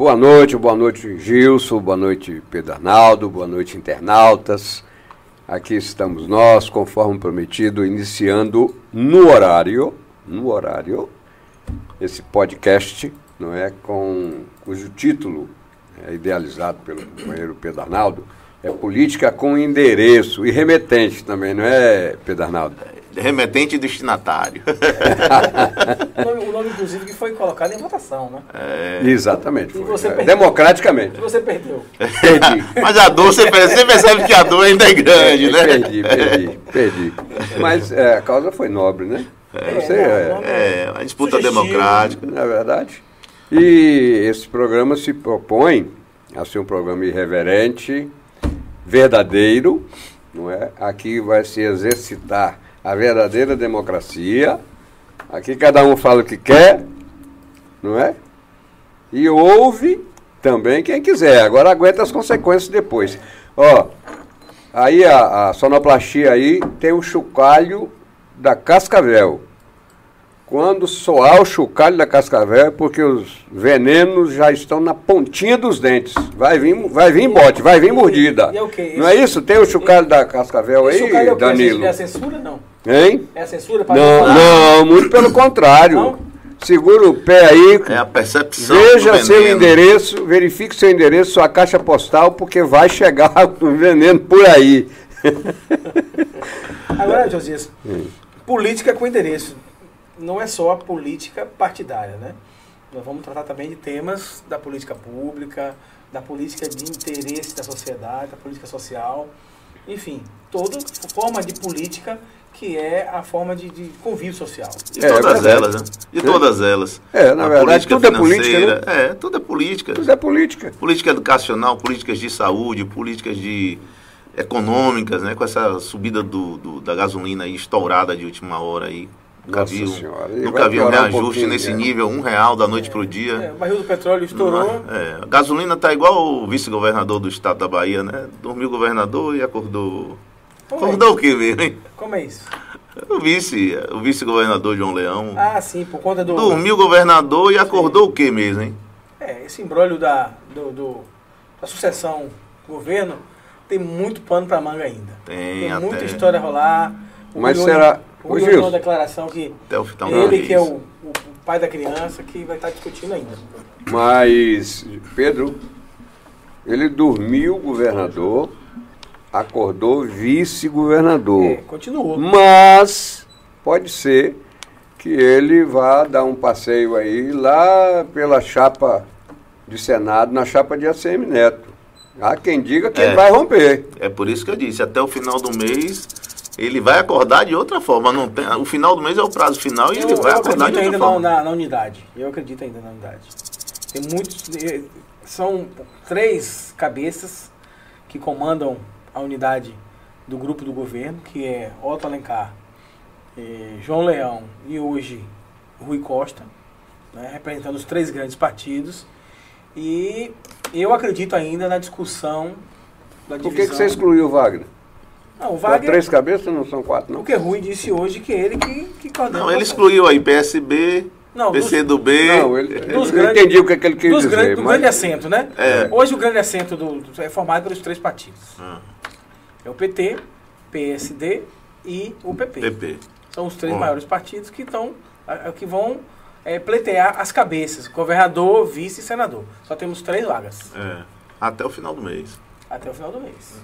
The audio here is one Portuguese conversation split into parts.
Boa noite, boa noite Gilson, boa noite Pedro Arnaldo, boa noite internautas. Aqui estamos nós, conforme prometido, iniciando no horário, no horário, esse podcast, não é, com cujo título é idealizado pelo companheiro Pedro Arnaldo, é política com endereço e remetente também, não é, Pedro Arnaldo? Remetente e destinatário. o, nome, o nome, inclusive, que foi colocado em votação, né? É. Exatamente. Foi. Você é. Democraticamente. E você perdeu. Perdi. Mas a dor, você percebe, você percebe, que a dor ainda é grande, né? Perdi, perdi, perdi. Mas é, a causa foi nobre, né? É, você, é, é, uma disputa sugestivo, democrática. Na é verdade. E esse programa se propõe a ser um programa irreverente, verdadeiro, não é? Aqui vai se exercitar a verdadeira democracia. Aqui cada um fala o que quer, não é? E ouve também quem quiser. Agora aguenta as consequências depois. Ó, aí a, a sonoplastia aí tem o chocalho da Cascavel. Quando soar o chocalho da cascavel é porque os venenos já estão na pontinha dos dentes. Vai vir, vai vir bote, vai vir mordida. E, é o quê? Não é isso? Tem o chocalho da cascavel aí, é? Danilo? É censura, não? Hein? É a censura para Não, não, muito pelo contrário. Não? Segura o pé aí. É a percepção. Veja seu endereço, verifique seu endereço, sua caixa postal, porque vai chegar o veneno por aí. Agora, Josias, política com endereço. Não é só a política partidária, né? Nós vamos tratar também de temas da política pública, da política de interesse da sociedade, da política social, enfim, toda forma de política que é a forma de, de convívio social. De É, todas é elas, né? De todas elas. É, na A verdade, tudo é política, financeira, É, tudo é política. Tudo é política. Política educacional, políticas de saúde, políticas de econômicas, né? Com essa subida do, do- da gasolina aí estourada de última hora aí. Nunca Nossa vi, um- Senhora, e nunca vi um um reajuste pouquinho, nesse né? nível, um real da noite pro dia. É, o barril do petróleo estourou. É, a gasolina tá igual o vice-governador do estado da Bahia, né? Dormiu o governador e acordou. Como é Acordou o quê mesmo, hein? Como é isso? O vice, o vice-governador João Leão. Ah, sim, por conta do. Dormiu o governador e acordou o quê mesmo, hein? É, esse embrólio da, do, do- da sucessão governo tem muito pano para manga ainda. Tem muita até- história a rolar. O Mas Rui será- O deu uma declaração que Até o final ele, que é o, o- o pai da criança, que vai estar discutindo ainda. Mas, Pedro, ele dormiu governador, acordou vice-governador. É, continuou. Mas pode ser que ele vá dar um passeio aí lá pela chapa de Senado, na chapa de ACM Neto. Há quem diga que É. ele vai romper. É por isso que eu disse, até o final do mês ele vai acordar de outra forma. Não tem, o final do mês é o prazo final e Eu, ele vai acordar acredito de outra ainda forma. na, na unidade. Eu acredito ainda na unidade. Tem muitos. eh, São três cabeças que comandam a unidade do grupo do governo, que é Otto Alencar, eh, João Leão e hoje Rui Costa, né, representando os três grandes partidos. E eu acredito ainda na discussão da Por divisão. que, que você excluiu o Wagner? Não, o Só Wagner, três cabeças não são quatro, não? o que Rui disse hoje que ele que, que coordena Não, ele excluiu aí PSB, Não, dos- PCdoB. Não, ele, Dos eu grandes- entendi o que, é que ele quis dos dizer. grandes- do mas- grande assento, né? É. Hoje o grande assento do, do- é formado pelos três partidos. Ah, É o PT, PSD e o PP. PP. São os três Bom. maiores partidos que a- que vão é, pleitear as cabeças, governador, vice e senador. Só temos três vagas É, até o final do mês. até o final do mês.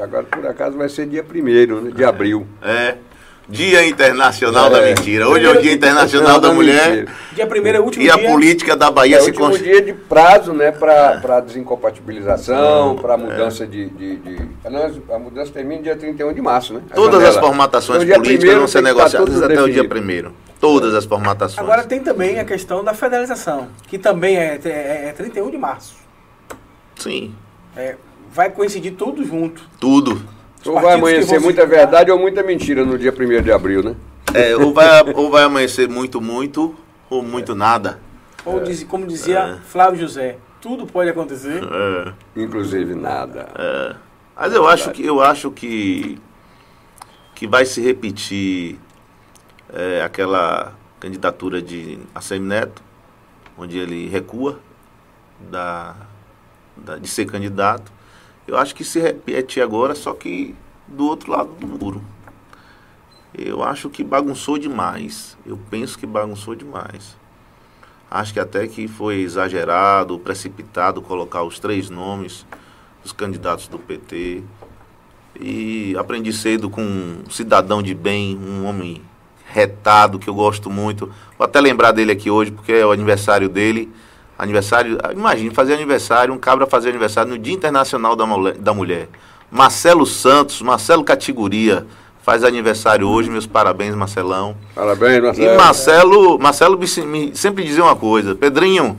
Agora, por acaso, vai ser dia primeiro, né, de abril. É. Dia Internacional da É. Mentira. Hoje é o Dia Internacional da Não, Mulher. mentira. Dia primeiro é o último E a dia. política da É Bahia o se último constitui. dia de prazo, né, para desincompatibilização, para mudança de, de, de- Aliás, A mudança termina dia 31 de março, né? A Todas as janela. formatações Então, políticas vão ser estar negociadas até o dia definido. primeiro. Todas as formatações. Agora tem também a questão da federalização, que também é, é, é 31 de março. Sim, É, vai coincidir tudo junto. tudo. Ou vai amanhecer se muita verdade ou muita mentira no dia 1 de abril, né? É, ou, vai, ou vai amanhecer muito, muito, ou muito nada. Ou diz- como dizia É. Flávio José, tudo pode acontecer. É, Inclusive nada. é. Mas eu acho que eu acho que, que vai se repetir é, aquela candidatura de ACM Neto, onde ele recua, da, da, de ser candidato. Eu acho que se repete agora, só que do outro lado do muro. Eu acho que bagunçou demais. Eu penso que bagunçou demais. Acho que até que foi exagerado, precipitado colocar os três nomes dos candidatos do PT. E aprendi cedo com um cidadão de bem, um homem retado, que eu gosto muito. Vou até lembrar dele aqui hoje, porque é o aniversário dele. Aniversário, imagine fazer aniversário, um cabra fazer aniversário no Dia Internacional da Mulher. Da Mulher. Marcelo Santos, Marcelo Categoria, faz aniversário hoje, meus parabéns, Marcelão. Parabéns, Marcelo. E Marcelo, Marcelo me sempre dizia uma coisa, Pedrinho,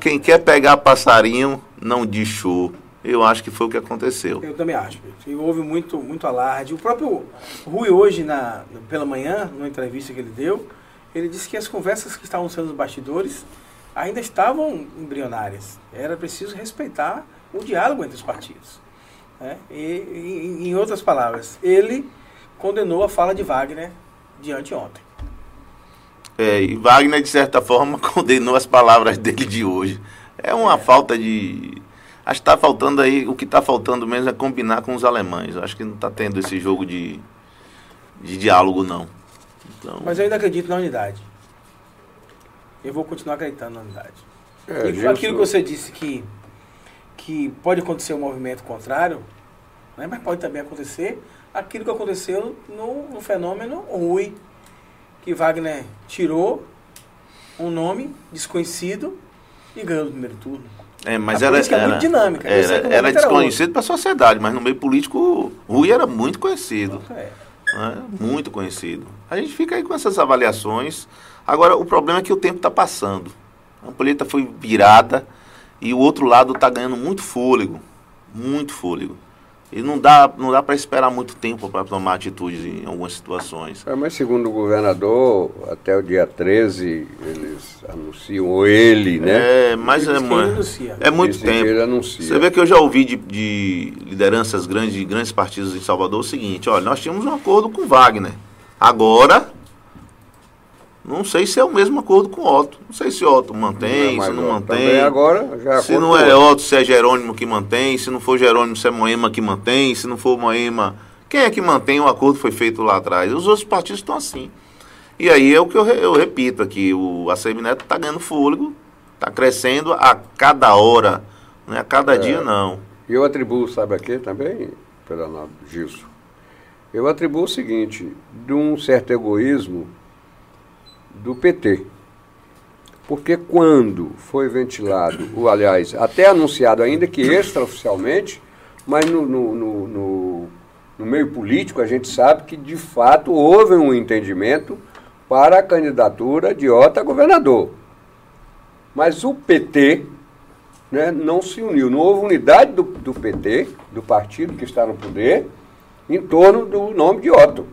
quem quer pegar passarinho, não diz show. Eu acho que foi o que aconteceu. Eu também acho. E houve muito, muito alarde. O próprio Rui hoje, na, pela manhã, numa entrevista que ele deu, ele disse que as conversas que estavam sendo nos bastidores ainda estavam embrionárias. Era preciso respeitar o diálogo entre os partidos. Né? E, em outras palavras, ele condenou a fala de Wagner de anteontem. É, e Wagner, de certa forma, condenou as palavras dele de hoje. É uma é. falta de. Acho que está faltando aí, o que está faltando mesmo é combinar com os alemães. Acho que não está tendo esse jogo de, de diálogo, não. Então... Mas eu ainda acredito na unidade. Eu vou continuar acreditando na unidade. É, e aquilo que você disse que, que pode acontecer um movimento contrário, né, mas pode também acontecer aquilo que aconteceu no, no fenômeno Rui, que Wagner tirou um nome desconhecido e ganhou no primeiro turno. É, mas a era, era, é muito dinâmica. Era, era desconhecido para a sociedade, mas no meio político, Rui era muito conhecido. É. Né? Muito conhecido. A gente fica aí com essas avaliações. Agora, o problema é que o tempo está passando. A política foi virada e o outro lado está ganhando muito fôlego. Muito fôlego. E não dá, não dá para esperar muito tempo para tomar atitudes em algumas situações. É, mas segundo o governador, até o dia 13 eles anunciam, ou ele, né? É, mas é, é muito Dizem tempo. Ele anuncia. Você vê que eu já ouvi de, de lideranças grandes, de grandes partidos em Salvador o seguinte, olha, nós tínhamos um acordo com Wagner. Agora não sei se é o mesmo acordo com Otto. Não sei se Otto mantém, não é se não mantém. agora já Se não é Otto, se é Jerônimo que mantém. Se não for Jerônimo, se é Moema que mantém. Se não for Moema, quem é que mantém? O acordo foi feito lá atrás. Os outros partidos estão assim. E aí é o que eu, eu repito aqui: o ACM Neto está ganhando fôlego, está crescendo a cada hora, não é a cada é. dia, não. E eu atribuo, sabe a quê também, Fernando Gilson? Eu atribuo o seguinte: de um certo egoísmo do PT. Porque quando foi ventilado, ou aliás, até anunciado ainda que extraoficialmente, mas no, no, no, no, no meio político a gente sabe que de fato houve um entendimento para a candidatura de Ota a governador. Mas o PT né, não se uniu, não houve unidade do, do PT, do partido que está no poder, em torno do nome de Otto.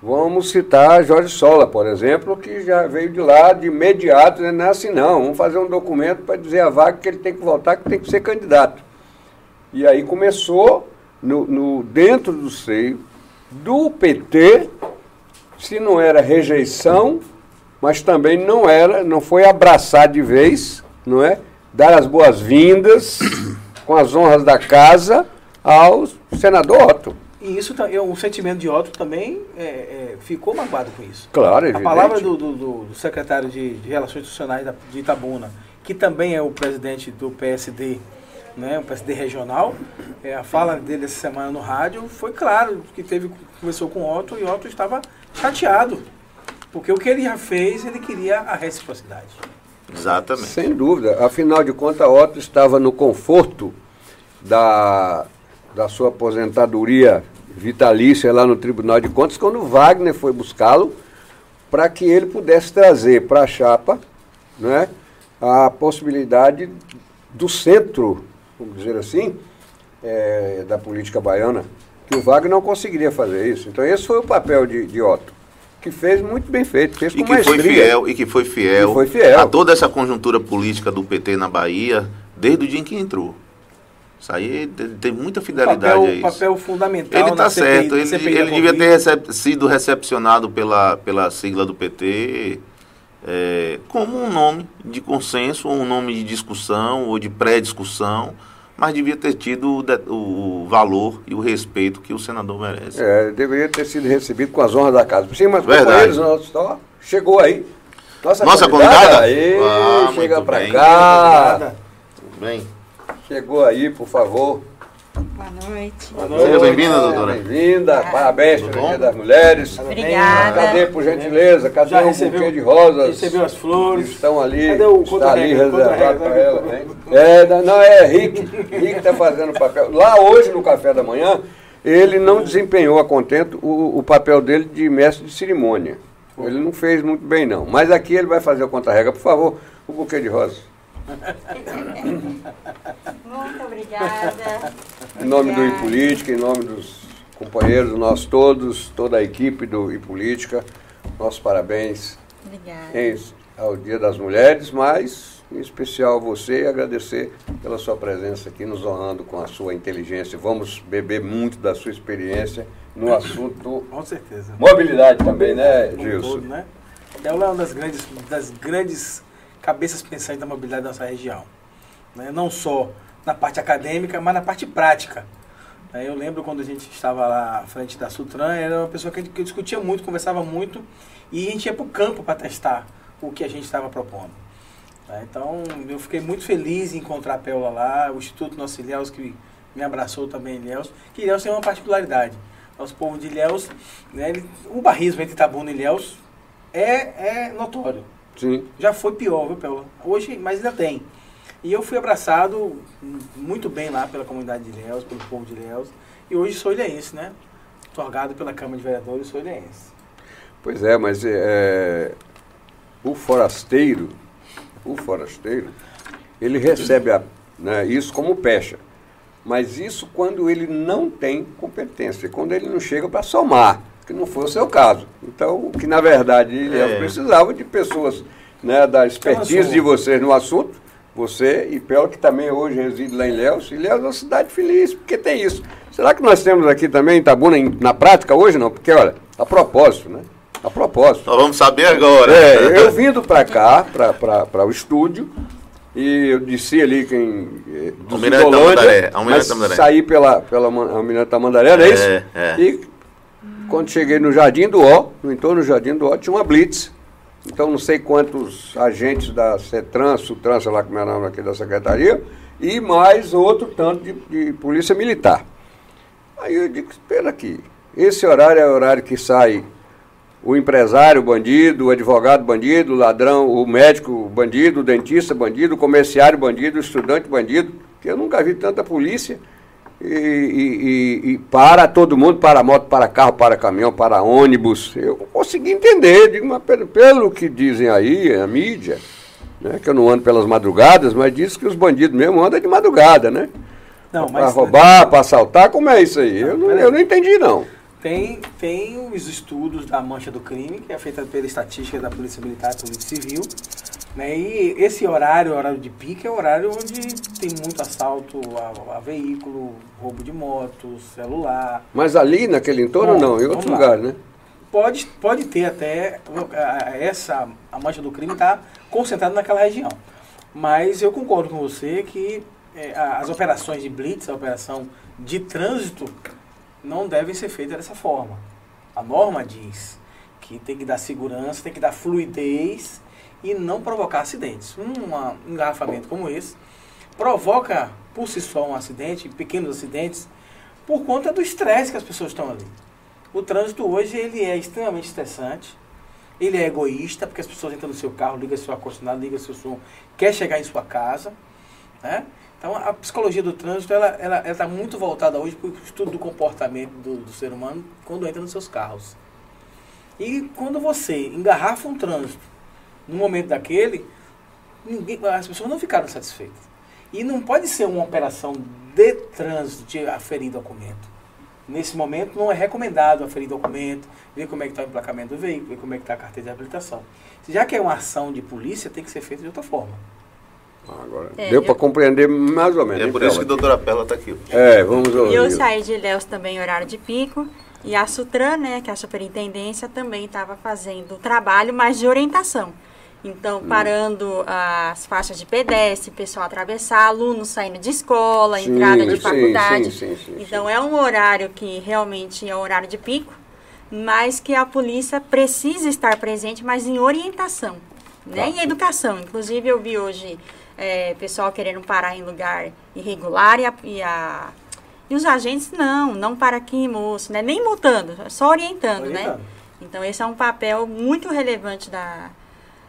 Vamos citar Jorge Sola, por exemplo, que já veio de lá de imediato, né? não é assim não, vamos fazer um documento para dizer a vaga que ele tem que votar, que tem que ser candidato. E aí começou, no, no, dentro do seio do PT, se não era rejeição, mas também não era, não foi abraçar de vez, não é? Dar as boas-vindas com as honras da casa ao senador Otto. E isso, o sentimento de Otto também é, é, ficou magoado com isso. Claro, evidente. A palavra do, do, do secretário de, de, Relações Institucionais da, de Itabuna, que também é o presidente do PSD, né, o PSD regional, é, a fala dele essa semana no rádio foi claro, que teve, conversou com Otto e Otto estava chateado. Porque o que ele já fez, ele queria a reciprocidade. Exatamente. Sem dúvida. Afinal de contas, Otto estava no conforto da da sua aposentadoria vitalícia lá no Tribunal de Contas, quando Wagner foi buscá-lo para que ele pudesse trazer para a chapa né, a possibilidade do centro, vamos dizer assim, é, da política baiana, que o Wagner não conseguiria fazer isso. Então esse foi o papel de, de Otto, que fez muito bem feito, fez e que foi fiel E que foi fiel, foi fiel a toda essa conjuntura política do PT na Bahia, desde o dia em que entrou. Isso aí tem muita fidelidade papel, a isso. papel fundamental. Ele está certo. Ele, ele devia ter recep sido recepcionado pela, pela sigla do PT é, como um nome de consenso, um nome de discussão ou de pré-discussão, mas devia ter tido o, o, valor e o respeito que o senador merece. É, deveria ter sido recebido com as honras da casa. Sim, mas companheiros, nosso, chegou aí. Nossa, Nossa convidada? Aí, ah, chega para cá. Tudo bem. Chegou aí, por favor. Boa noite. Boa noite. Seja bem-vinda, doutora. Bem-vinda. Parabéns pelo Dia das Mulheres. Obrigada. Cadê, por gentileza? Cadê Já o recebeu, buquê de rosas? Recebeu as flores. Estão ali. Cadê o Está ali reservado para ela. Hein? É, não, é Rick. Rick está fazendo o papel. Lá hoje, no café da manhã, ele não desempenhou a contento o, o papel dele de mestre de cerimônia. Ele não fez muito bem, não. Mas aqui ele vai fazer o contra-rega. Por favor, o buquê de rosas. Muito obrigada. Em nome do iPolítica, em nome dos companheiros nossos todos, toda a equipe do iPolítica, nossos parabéns Obrigada. Em, ao Dia das Mulheres, mas em especial você agradecer pela sua presença aqui, nos honrando com a sua inteligência. Vamos beber muito da sua experiência no assunto. Com certeza. Mobilidade também, né, Gilson? Todo, né? Ela é uma das grandes, das grandes cabeças pensantes da mobilidade da nossa região. Né? Não só na parte acadêmica, mas na parte prática. Eu lembro quando a gente estava lá à frente da Sutran, era uma pessoa que discutia muito, conversava muito, e a gente ia para o campo para testar o que a gente estava propondo. Então, eu fiquei muito feliz em encontrar a Péola lá, o Instituto Nosso Ilhéus, que me abraçou também Ilhéus, que Ilhéus tem uma particularidade. Nosso povo de Ilhéus, né, ele, o barrismo entre Itabuna e Ilhéus é, é notório. Sim. Já foi pior, viu, Péola? Hoje, mas ainda tem. E eu fui abraçado muito bem lá pela comunidade de Ilhéus, pelo povo de Ilhéus. E hoje sou ilhéense, né? Torgado pela Câmara de Vereadores, sou ilhéense. Pois é, mas é, o forasteiro, o forasteiro, ele recebe a, né, isso como pecha. Mas isso quando ele não tem competência, quando ele não chega para somar que não foi o seu caso. Então, que na verdade ele é. precisava de pessoas né, da expertise de vocês no assunto, você e Pel, que também hoje reside lá em Léus, e Léus é uma cidade feliz, porque tem isso. Será que nós temos aqui também em Itabuna na prática hoje? Não, porque olha, a propósito, né? A propósito. Nós vamos saber agora. É, eu vindo para cá, para o estúdio, e eu desci ali quem. Eh, Almirante Tamandaré. Almirante Tamandaré. Saí pela, pela Almirante Tamandaré, não é, é isso? É. E quando cheguei no Jardim do Ó, no entorno do Jardim do Ó, tinha uma blitz. Então não sei quantos agentes da CETRAN, SUTRAN, sei lá como é o nome aqui da secretaria, e mais outro tanto de, de polícia militar. Aí eu digo, espera aqui, esse horário é o horário que sai o empresário bandido, o advogado bandido, o ladrão, o médico bandido, o dentista bandido, o comerciário bandido, o estudante bandido, que eu nunca vi tanta polícia e, e, e, para todo mundo, para moto, para carro, para caminhão, para ônibus. Eu consegui entender, digo, mas pelo, pelo que dizem aí, a mídia, né, que eu não ando pelas madrugadas, mas diz que os bandidos mesmo andam de madrugada, né? Para roubar, para assaltar, como é isso aí? Não, eu, não, eu não entendi, não. Tem, tem os estudos da mancha do crime, que é feita pela estatística da Polícia Militar e Polícia Civil. Né? E esse horário, horário de pique, é o horário onde tem muito assalto a, a veículo, roubo de motos, celular. Mas ali naquele entorno Bom, não, em outro lugar, né? Pode, pode ter até essa a mancha do crime está concentrada naquela região. Mas eu concordo com você que é, as operações de blitz, a operação de trânsito, não devem ser feitas dessa forma. A norma diz que tem que dar segurança, tem que dar fluidez e não provocar acidentes. Um engarrafamento como esse provoca por si só um acidente, pequenos acidentes, por conta do estresse que as pessoas estão ali. O trânsito hoje ele é extremamente estressante, ele é egoísta, porque as pessoas entram no seu carro, ligam seu ar-condicionado, ligam seu som, quer chegar em sua casa, né? Então, a psicologia do trânsito ela está ela, ela tá muito voltada hoje para o estudo do comportamento do, do, ser humano quando entra nos seus carros. E quando você engarrafa um trânsito no momento daquele, ninguém, as pessoas não ficaram satisfeitas. E não pode ser uma operação de trânsito de aferir documento. Nesse momento não é recomendado aferir documento, ver como é que está o emplacamento do veículo, ver como é que está a carteira de habilitação. Já que é uma ação de polícia, tem que ser feita de outra forma. Agora, é, deu eu... para compreender mais ou menos. É por isso que a doutora Pela está aqui. É, vamos ouvir. Eu saí de Ilhéus também em horário de pico. E a Sutran, né, que é a superintendência, também estava fazendo trabalho, mas de orientação. Então, parando as faixas de pedestre, pessoal atravessar, alunos saindo de escola, Sim, entrada de sim, faculdade. sim, sim, sim, então, é um horário que realmente é um horário de pico, mas que a polícia precisa estar presente, mas em orientação, né? Tá. Em educação. Inclusive, eu vi hoje é, pessoal querendo parar em lugar irregular e a, e a- e os agentes, não, não para aqui, moço, né? Nem multando, só orientando, Orientando. né? Então, esse é um papel muito relevante da,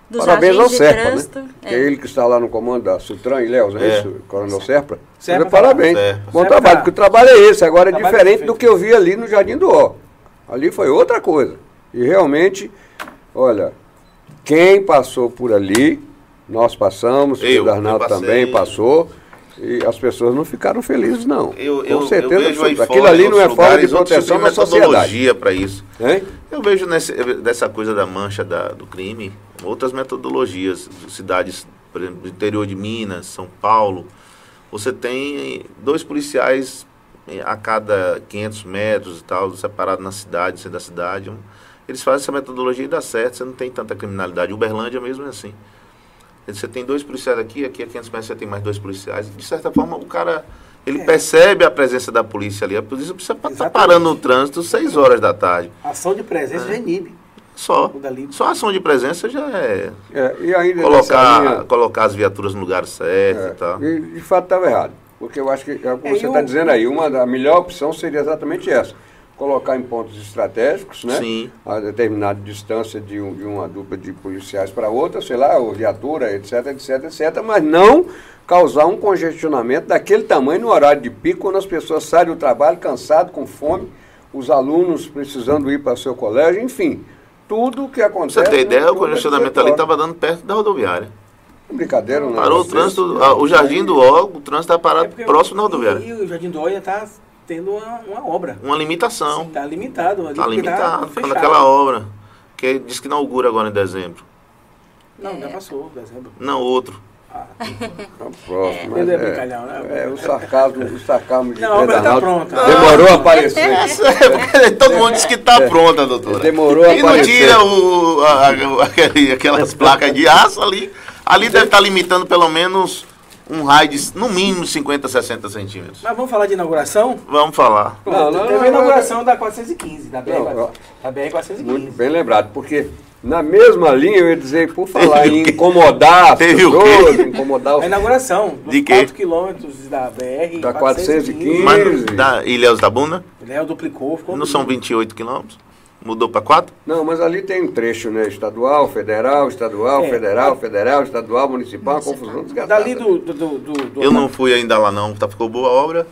dos Parabéns ao agentes de Serpa, trânsito. né? É. Que é ele que está lá no comando da Sutran, Ilhéus, é, É. isso? Coronel Serpa. Serpa Então, parabéns. Serpa. Bom Serpa trabalho, tá- porque o trabalho é esse. Agora é Trabalho diferente do que eu vi ali no Jardim do Ó. Ali foi outra coisa. E realmente, olha, quem passou por ali, nós passamos, Eu, o Arnaldo também passou. E as pessoas não ficaram felizes, não. Eu, Com eu, certeza eu vejo Aquilo ali não é falta de proteção da de sociedade. metodologia para isso. Hein? Eu vejo nesse, dessa coisa da mancha da- do crime outras metodologias. Cidades, por exemplo, do interior de Minas, São Paulo. Você tem dois policiais eh, a cada 500 metros e tal, separados na cidade, dentro da cidade. Eles fazem essa metodologia e dá certo, você não tem tanta criminalidade. Uberlândia mesmo é assim. Você tem dois policiais aqui, aqui a 500 metros você tem mais dois policiais. De certa forma, o cara, ele É. percebe a presença da polícia ali. A polícia precisa estar Exatamente. parando no trânsito 6 horas da tarde. Ação de presença já inibe. Só. Só ação de presença já é É, e colocar, linha- colocar as viaturas no lugar certo É, e tal. e de fato estava errado. Porque eu acho que é o que É, você está dizendo aí. Uma da a melhor opção seria exatamente essa. Colocar em pontos estratégicos, né? Sim. A determinada distância de, um- de uma dupla de policiais para outra, sei lá, ou viatura, etc, etc, etc, mas não causar um congestionamento daquele tamanho no horário de pico, quando as pessoas saem do trabalho cansadas, com fome, os alunos precisando ir para seu colégio, enfim, tudo o que acontece. você ter ideia, o é congestionamento ali estava dando perto da rodoviária. Brincadeira, não. Parou o trânsito, a- o Jardim do Ó, o trânsito está parado É próximo da rodoviária. E, o Jardim do Olha está tendo uma, uma obra. Uma limitação. Está limitado. Está limitado, fechado. ficando aquela obra. Que diz que inaugura agora em dezembro. Não, já passou, dezembro. Não, outro. Ah, Tá próximo, é é, brincalhão, né? é, o sarcasmo, o sarcasmo de Não, a obra Pedro tá Arnaldo pronta. Demorou a aparecer. É, Todo mundo diz que está pronta, doutora. Demorou a E não aparecer. tira o, a- a- aquele- aquelas placas de aço ali. Ali deve estar limitando pelo menos um raio de, no mínimo, 50, 60 centímetros. Mas vamos falar de inauguração? Vamos falar. Não, não, Teve a inauguração da 415, da BR, Não, ó. da BR 415. Muito bem lembrado, porque na mesma linha eu ia dizer, por falar em incomodar as Teve o pessoas, incomodar A os inauguração dos De quê? 4 quilômetros da BR Da 415. Mas Quinze. da Ilhéus da Bunda, Léo duplicou, ficou não são 28 quilômetros? Mudou para 4? Não, mas ali tem um trecho, né? Estadual, federal, estadual, É. federal, federal, estadual, municipal, confusão desgastada. Dali do, do, do, do- Eu não fui ainda lá não, tá, ficou boa a obra.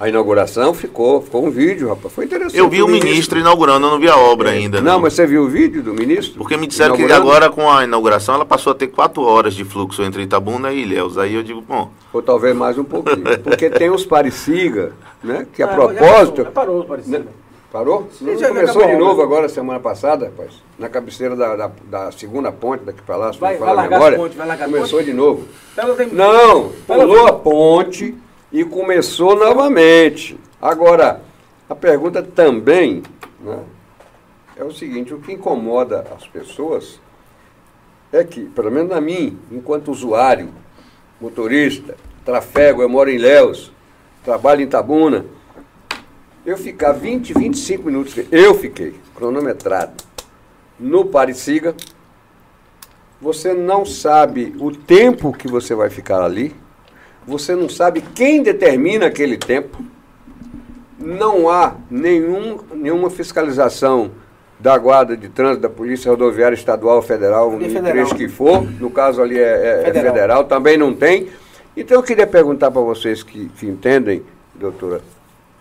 A inauguração ficou, ficou um vídeo, rapaz. Foi interessante. Eu vi o ministro inaugurando, eu não vi a obra ainda. Não, mas você viu o vídeo do ministro? Porque me disseram que agora com a inauguração ela passou a ter 4 horas de fluxo entre Itabuna e Ilhéus. Aí eu digo, bom, Ou talvez mais um pouquinho. Porque tem os pareciga, né? Que a Ah, já propósito. passou, já parou, parecido. Né? Parou? Não, já começou de a novo agora, semana passada, rapaz. Na cabeceira da, da, da segunda ponte daqui pra lá, se Vai- não vai falar a largar memória. a ponte, vai largar a começou ponte? de novo. Então, tem- Não, pulou a ponte e começou novamente. Agora, a pergunta também né, é o seguinte, o que incomoda as pessoas é que, pelo menos na mim, enquanto usuário, motorista, trafego, eu moro em Léus, trabalho em Tabuna, eu ficar 20, 25 minutos, eu fiquei cronometrado no Pareciga, você não sabe o tempo que você vai ficar ali, você não sabe quem determina aquele tempo, não há nenhum, nenhuma fiscalização da Guarda de Trânsito, da Polícia Rodoviária Estadual Federal, Ali é trecho que for, no caso ali é, é- é Federal. federal. também não tem. Então eu queria perguntar para vocês que, que entendem, doutora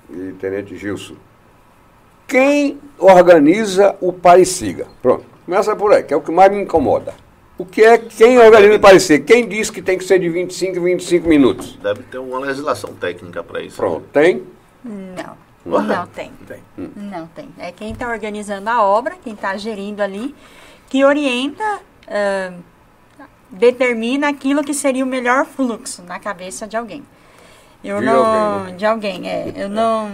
e Tenente Gilson, quem organiza o Pareciga? Pronto, começa por aí, que é o que mais me incomoda. O que é quem organiza o Pareciga? Quem diz que tem que ser de 25 em 25 minutos? deve ter uma legislação técnica para isso. Pronto, tem? Não, Ué? não tem. Tem. Não tem. É quem está organizando a obra, quem está gerindo ali, que orienta, ah, determina aquilo que seria o melhor fluxo na cabeça de alguém. Eu De não, alguém, né? de alguém, é. Eu não.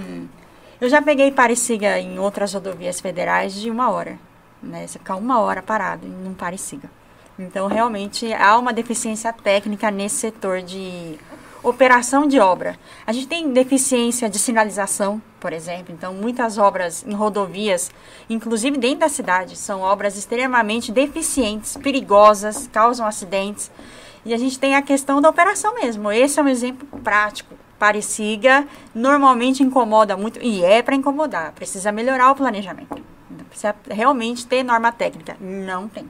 Eu já peguei Pareciga em outras rodovias federais de uma hora, né? Você ficar uma hora parado em um Pareciga. Então, realmente, há uma deficiência técnica nesse setor de operação de obra. A gente tem deficiência de sinalização, por exemplo. Então, muitas obras em rodovias, inclusive dentro da cidade, são obras extremamente deficientes, perigosas, causam acidentes. E a gente tem a questão da operação mesmo. Esse é um exemplo prático. Pareciga normalmente incomoda muito, e é para incomodar. Precisa melhorar o planejamento. Precisa realmente ter norma técnica. Não tem.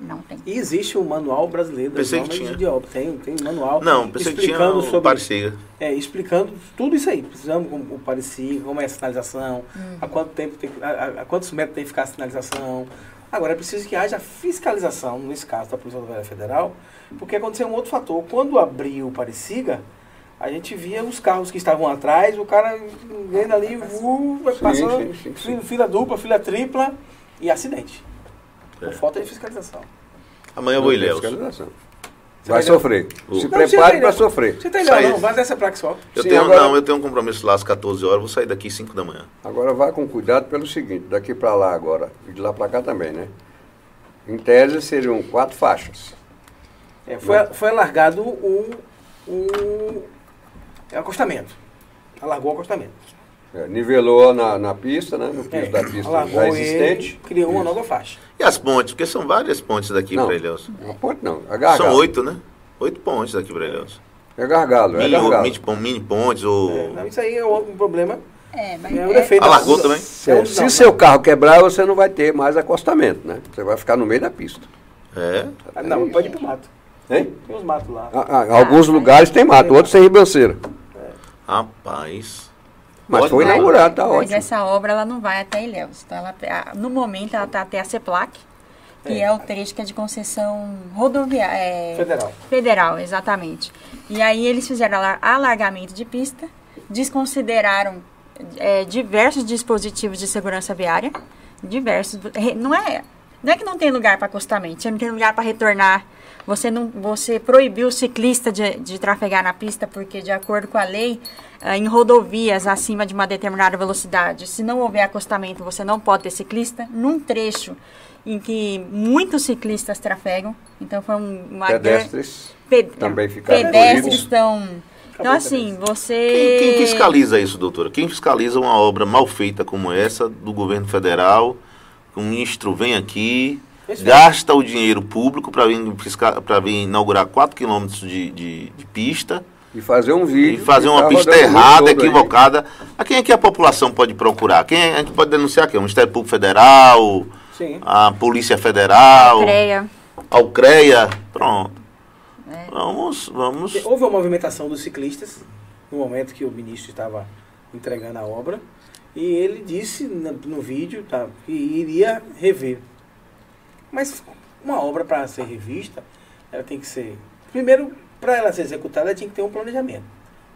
Não tem. E existe o manual brasileiro das normas tinha. de obra. Tem, tem manual Não, pensei que tinha explicando sobre parecia. É, explicando tudo isso aí. Precisamos como o parecer, como é a sinalização, a quanto tempo tem, a, a- a quantos metros tem que ficar a sinalização. Agora é preciso que haja fiscalização, nesse caso da Polícia Rodoviária Federal, porque aconteceu um outro fator. Quando abriu o Pareciga, a gente via os carros que estavam atrás, o cara vendo ali, uh, sim, sim, sim. fila- fila dupla, fila tripla e acidente. É. Por falta de fiscalização. Amanhã eu vou em. Você Vai vai sofrer. Não, Se prepare para sofrer. Você tem Sai- não, vai dessa placa só. Eu Sim, tenho, agora- Não, eu tenho um compromisso lá às 14 horas, vou sair daqui 5 da manhã. Agora vá com cuidado pelo seguinte, daqui para lá agora, e de lá para cá também, né? Em tese seriam quatro faixas. É, foi, foi alargado o, o é, acostamento. Alargou o acostamento. É, nivelou na, na pista, né? No piso É, da pista alargou já ele, existente. criou uma Isso. nova faixa. E as pontes? Porque são várias pontes daqui para Ilhéus. Uma ponte não, é gargalo. São oito, né? Oito pontes daqui para Ilhéus. É gargalo, é Mini, gargalo. mini, mini pontes ou... É, não, isso aí é um problema. É, mas É o é- defeito. Alargou também? é Se não, seu carro quebrar, você não vai ter mais acostamento, né? Você vai ficar no meio da pista. É. não, não, pode ir pro mato. Hein? Tem os matos lá. Ah, ah, alguns lugares tem mato, outros tem ribanceira. Rapaz. Mas Pode foi inaugurado, tá mas ótimo. essa obra ela não vai até Ilhéus. Então, ela, no momento, ela está até a CEPLAC, que é. o trecho que é de concessão rodoviária. é, Federal. Federal, exatamente. E aí eles fizeram alar- alargamento de pista, desconsideraram é, diversos dispositivos de segurança viária, diversos. Não é, não é que não tem lugar para acostamento, não tem lugar para retornar. Você não, você proibiu o ciclista de, de trafegar na pista porque, de acordo com a lei, ah, em rodovias acima de uma determinada velocidade, se não houver acostamento, você não pode ter ciclista. Num trecho em que muitos ciclistas trafegam, então foi um, uma gran- Pedestres. Pe- Também ficaram pedestres estão. Então, assim, você. Quem, quem fiscaliza isso, doutora? Quem fiscaliza uma obra mal feita como essa do governo federal? que O ministro vem aqui, gasta o dinheiro público para vir, pra vir inaugurar 4 quilômetros de, de, de pista E fazer um e vídeo. fazer que uma tá pista errada, todo aí. equivocada. A quem é que a população pode procurar? Quem a gente pode denunciar aqui? O Ministério Público Federal, Sim. a Polícia Federal, CREA. a UCREA. Pronto. É. Vamos, vamos. Houve uma movimentação dos ciclistas no momento que o ministro estava entregando a obra e ele disse no, no vídeo tá, que iria rever. Mas uma obra para ser revista, ela tem que ser. Primeiro, para ela ser executada, ela tinha que ter um planejamento,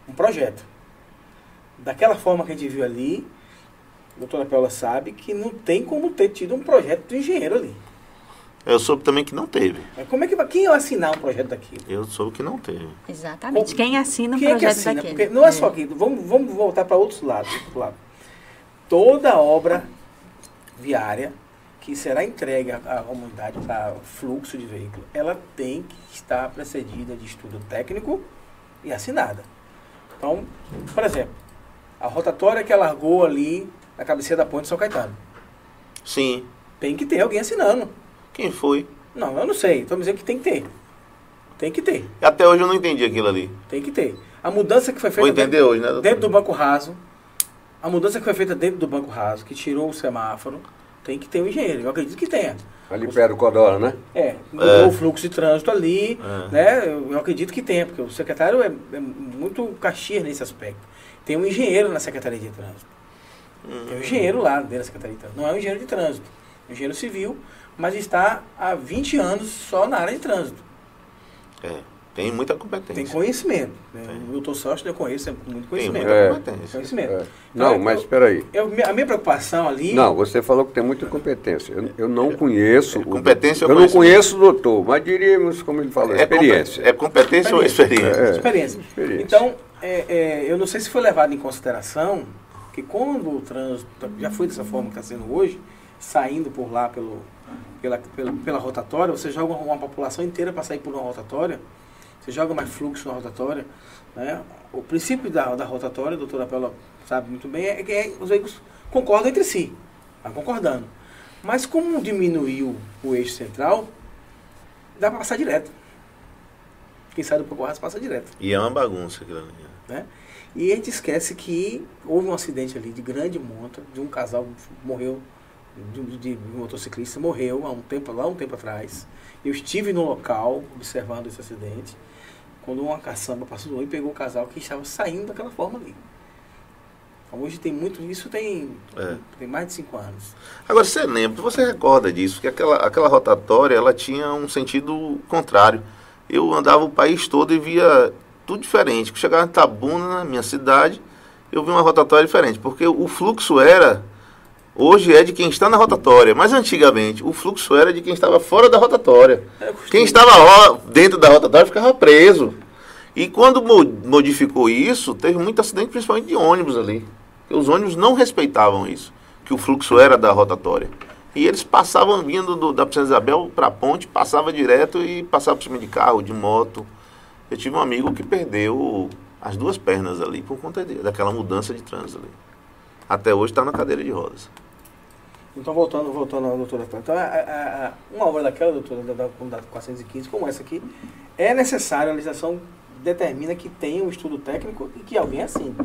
um projeto. Daquela forma que a gente viu ali, a doutora Paula sabe que não tem como ter tido um projeto do engenheiro ali. Eu soube também que não teve. Mas Como é que quem ia assinar um projeto daquilo? Eu soube que não teve. Exatamente. Quem assina um Quem é que projeto assina? daquele? Porque não é só aqui. Vamos, vamos voltar para outros lados. outro lado. Toda obra viária que será entregue à, comunidade para fluxo de veículo, ela tem que estar precedida de estudo técnico e assinada. Então, por exemplo, a rotatória que largou ali na cabeceira da ponte São Caetano. Sim. Tem que ter alguém assinando. Quem foi? Não, eu não sei. Estou dizendo que tem que ter. Tem que ter. Até hoje eu não entendi aquilo ali. Tem que ter. A mudança que foi feita entender hoje, né, dentro do banco raso, a mudança que foi feita dentro do banco raso, que tirou o semáforo, tem que ter um engenheiro. Eu acredito que tenha. Ali perto do Codora, né? É, É. o fluxo de trânsito ali, É. né? Eu, eu acredito que tenha, porque o secretário é, é muito caxias nesse aspecto. Tem um engenheiro na Secretaria de Trânsito. Tem um engenheiro lá dentro da Secretaria de Trânsito. Não é um engenheiro de trânsito, é um engenheiro civil, mas está há 20 anos só na área de trânsito. É, tem muita competência. Tem conhecimento. Né? Tem. O doutor Sócio eu conheço, é muito Tem conhecimento. muita É. competência. Conhecimento. É. Então, Não, eu- mas espera aí. a minha preocupação ali. Não, você falou que tem muita competência. Eu, eu não conheço. o- Competência eu Eu não conheço. o doutor, mas diríamos, como ele falou, É experiência. É competência ou experiência? É. experiência. experiência. Então, é, é, eu não sei se foi levado em consideração que quando o trânsito já foi dessa forma que está sendo hoje, saindo por lá pelo pela, pela, pela rotatória, você joga uma, uma população inteira para sair por uma rotatória, você joga mais fluxo na rotatória. Né? O princípio da, da rotatória, a doutora Pela sabe muito bem, é que é, os veículos concordam entre si, tá concordando. Mas como diminuiu o eixo central, dá para passar direto. Quem sai do Pocoarras passa direto. E é uma bagunça aquilo ali. Né? E a gente esquece que houve um acidente ali de grande monta, de um casal morreu, de, de, de um motociclista morreu há um tempo, lá um tempo atrás. Eu estive no local observando esse acidente, quando uma caçamba passou e pegou o casal que estava saindo daquela forma ali. Hoje tem muito, isso tem, É. tem mais de cinco anos. Agora, você lembra, você recorda disso, que aquela, aquela rotatória, ela tinha um sentido contrário. Eu andava o país todo e via tudo diferente. Chegava em Tabuna, na minha cidade, eu vi uma rotatória diferente, porque o fluxo era, hoje é de quem está na rotatória, mas antigamente o fluxo era de quem estava fora da rotatória. É. Quem estava ro- dentro da rotatória ficava preso. E quando mo- modificou isso, teve muito acidente, principalmente de ônibus ali. Os ônibus não respeitavam isso, que o fluxo era da rotatória. E eles passavam vindo do- da Princesa Isabel para a ponte, passava direto e passava por cima de carro, de moto. Eu tive um amigo que perdeu as duas pernas ali por conta de- daquela mudança de trânsito ali. Até hoje está na cadeira de rodas. Então, voltando, voltando à doutora. Então, a- a- uma obra daquela, doutora, da, da comunidade 415, como essa aqui, é necessário, a legislação determina que tenha um estudo técnico e que alguém assine.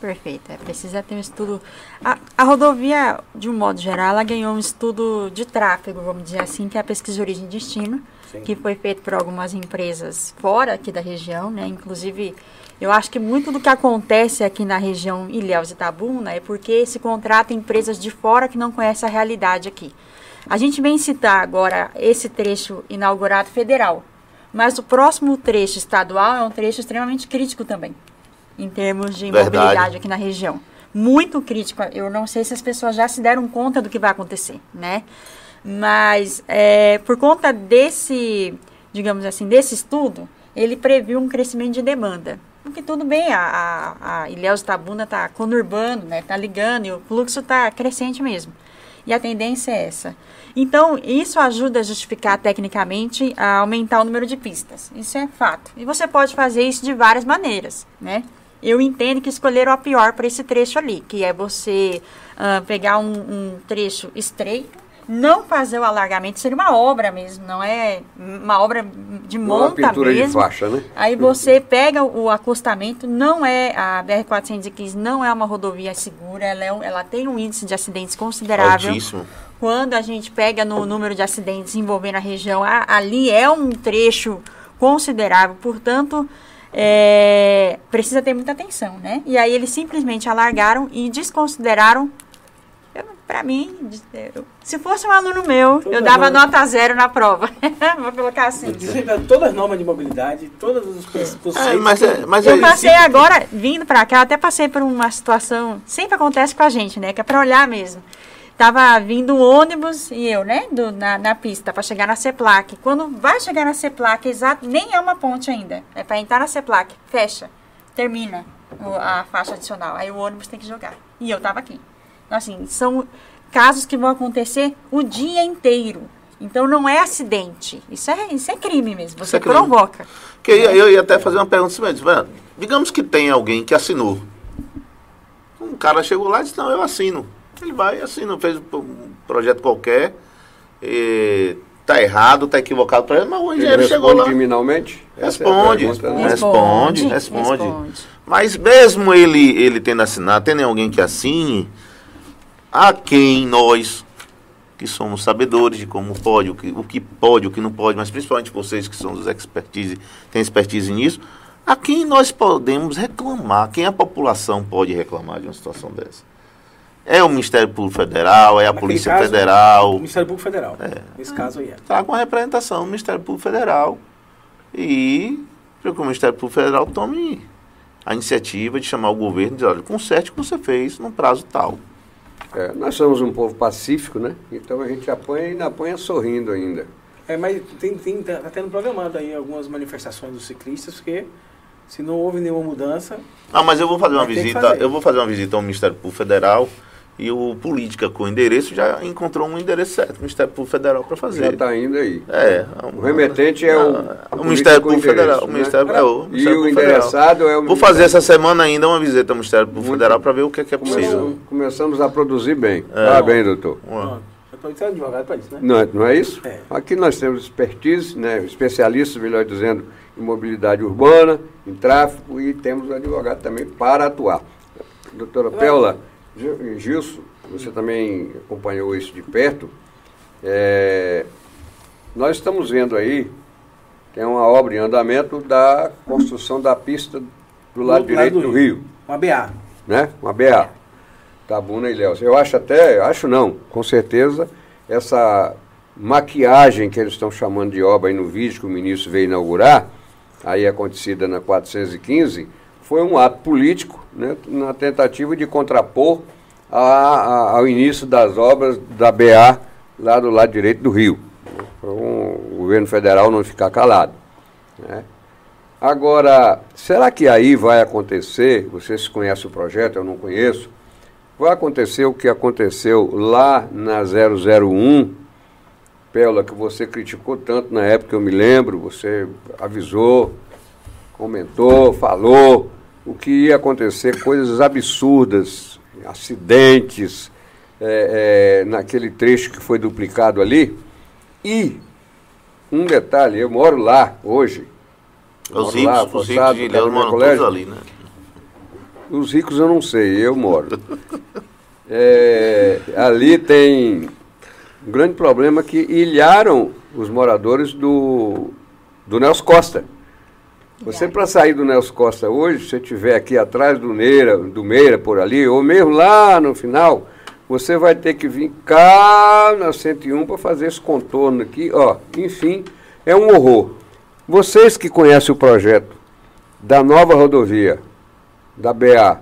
Perfeito, é, precisa ter um estudo. A, a rodovia, de um modo geral, ela ganhou um estudo de tráfego, vamos dizer assim, que é a pesquisa de origem e destino, Sim. que foi feito por algumas empresas fora aqui da região, né? Inclusive, eu acho que muito do que acontece aqui na região Ilhéus e Itabuna é porque se contrata empresas de fora que não conhecem a realidade aqui. A gente vem citar agora esse trecho inaugurado federal, mas o próximo trecho estadual é um trecho extremamente crítico também, em termos de Verdade. mobilidade aqui na região. Muito crítico. Eu não sei se as pessoas já se deram conta do que vai acontecer, né? Mas é, por conta desse, digamos assim, desse estudo, ele previu um crescimento de demanda. Porque tudo bem, a, a, a Ilhéus Tabuna está conurbando, né? Está ligando e o fluxo está crescente mesmo. E a tendência é essa. Então, isso ajuda a justificar tecnicamente a aumentar o número de pistas. Isso é fato. E você pode fazer isso de várias maneiras, né? Eu entendo que escolheram a pior para esse trecho ali, que é você ah, pegar um, um trecho estreito, não fazer o alargamento, seria uma obra mesmo, não é uma obra de é uma monta pintura de mesmo. faixa, né? Aí você pega o acostamento, não é a BR-415 não é uma rodovia segura, ela, é um- ela tem um índice de acidentes considerável. Altíssimo. Quando a gente pega no número de acidentes envolvendo a região, a- ali é um trecho considerável, portanto, é, precisa ter muita atenção, né? E aí eles simplesmente alargaram e desconsideraram. Para mim, se fosse um aluno meu, eu dava nota zero na prova. Vou colocar assim. Desrespeitando todas as normas de mobilidade, todos os conce- É, conceitos. mas é, mas Eu é- passei agora, vindo pra cá, eu até passei por uma situação, sempre acontece com a gente, né? Que é pra olhar mesmo. Tava vindo um ônibus e eu, né, do- na, na pista, pra chegar na CEPLAC. Quando vai chegar na CEPLAC, exato, nem é uma ponte ainda. É pra entrar na CEPLAC, fecha, termina o- a faixa adicional. Aí o ônibus tem que jogar. E eu tava aqui. Assim, são casos que vão acontecer o dia inteiro. Então não é acidente. Isso é, isso é crime mesmo. Você é crime. provoca. Que eu, ia- eu ia até fazer uma pergunta seguinte, velho, digamos que tem alguém que assinou. Um cara chegou lá e disse, não, eu assino. Ele vai e assina, fez um projeto qualquer, e tá errado, tá equivocado, mas o engenheiro chegou responde lá. criminalmente? Essa é a Responde, né? Responde, responde. Mas mesmo ele, ele tendo assinado, tendo alguém que assine, a quem nós, que somos sabedores de como pode, o que, o que pode, o que não pode, mas principalmente vocês que são dos expertise, têm expertise nisso, a quem nós podemos reclamar, quem a população pode reclamar de uma situação dessa? É o Ministério Público Federal, é a Naquele Polícia caso, Federal, O Ministério Público Federal. Nesse caso aí é. está com a representação do Ministério Público Federal. E para que o Ministério Público Federal tome a iniciativa de chamar o governo e dizer, olha, conserte o que você fez num prazo tal. É, nós somos um povo pacífico, né? Então a gente apanha e ainda apanha sorrindo ainda. É, mas tem, tem, tá tendo programado aí algumas manifestações dos ciclistas, porque se não houve nenhuma mudança, Ah, mas eu vou fazer uma visita, fazer. eu vou fazer uma visita ao Ministério Público Federal E o política com o endereço já encontrou um endereço certo, o Ministério Público Federal para fazer. Já está indo aí. É. O remetente é o, o Ministério Público Federal. O né? Ministério, é, o E Ministério o Público Federal. endereçado é o Vou fazer essa semana ainda uma visita ao Ministério Público Federal para ver o que é, que é possível. Começamos, começamos a produzir bem. É. Parabéns, doutor. Uma- Pronto. Eu estou advogado para isso, né? Não, é- não é isso? É. Aqui nós temos expertise, né, especialistas, melhor dizendo, em mobilidade urbana, em tráfego e temos advogado também para atuar. Doutora Péola, Gilson, você também acompanhou isso de perto. É, nós estamos vendo aí, tem uma obra em andamento da construção da pista do lado direito do rio Uma BA. né? Uma BA. Tabuna e Léus. Eu acho até, acho não, com certeza, essa maquiagem que eles estão chamando de obra aí no vídeo que o ministro veio inaugurar, aí acontecida na 415, foi um ato político, né, na tentativa de contrapor a- a- ao início das obras da BA lá do lado direito do rio. Para o governo federal não ficar calado. Né? Agora, será que aí vai acontecer? Vocês conhecem o projeto, eu não conheço. Vai acontecer o que aconteceu lá na 001, Péola, que você criticou tanto na época, eu me lembro, você avisou, comentou, falou o que ia acontecer, coisas absurdas, acidentes, é, é, naquele trecho que foi duplicado ali. E um detalhe, eu moro lá hoje. Os moro lá, ricos, os ricos de Ilhéus moram todos ali, né? Os ricos eu não sei, eu moro. É, ali tem um grande problema que ilharam os moradores do, do Nelson Costa. Você para sair do Nelson Costa hoje, se você estiver aqui atrás do Neira, do Meira por ali, ou mesmo lá no final, você vai ter que vir cá na 101 para fazer esse contorno aqui, ó. Enfim, é um horror. Vocês que conhecem o projeto da nova rodovia, da BA,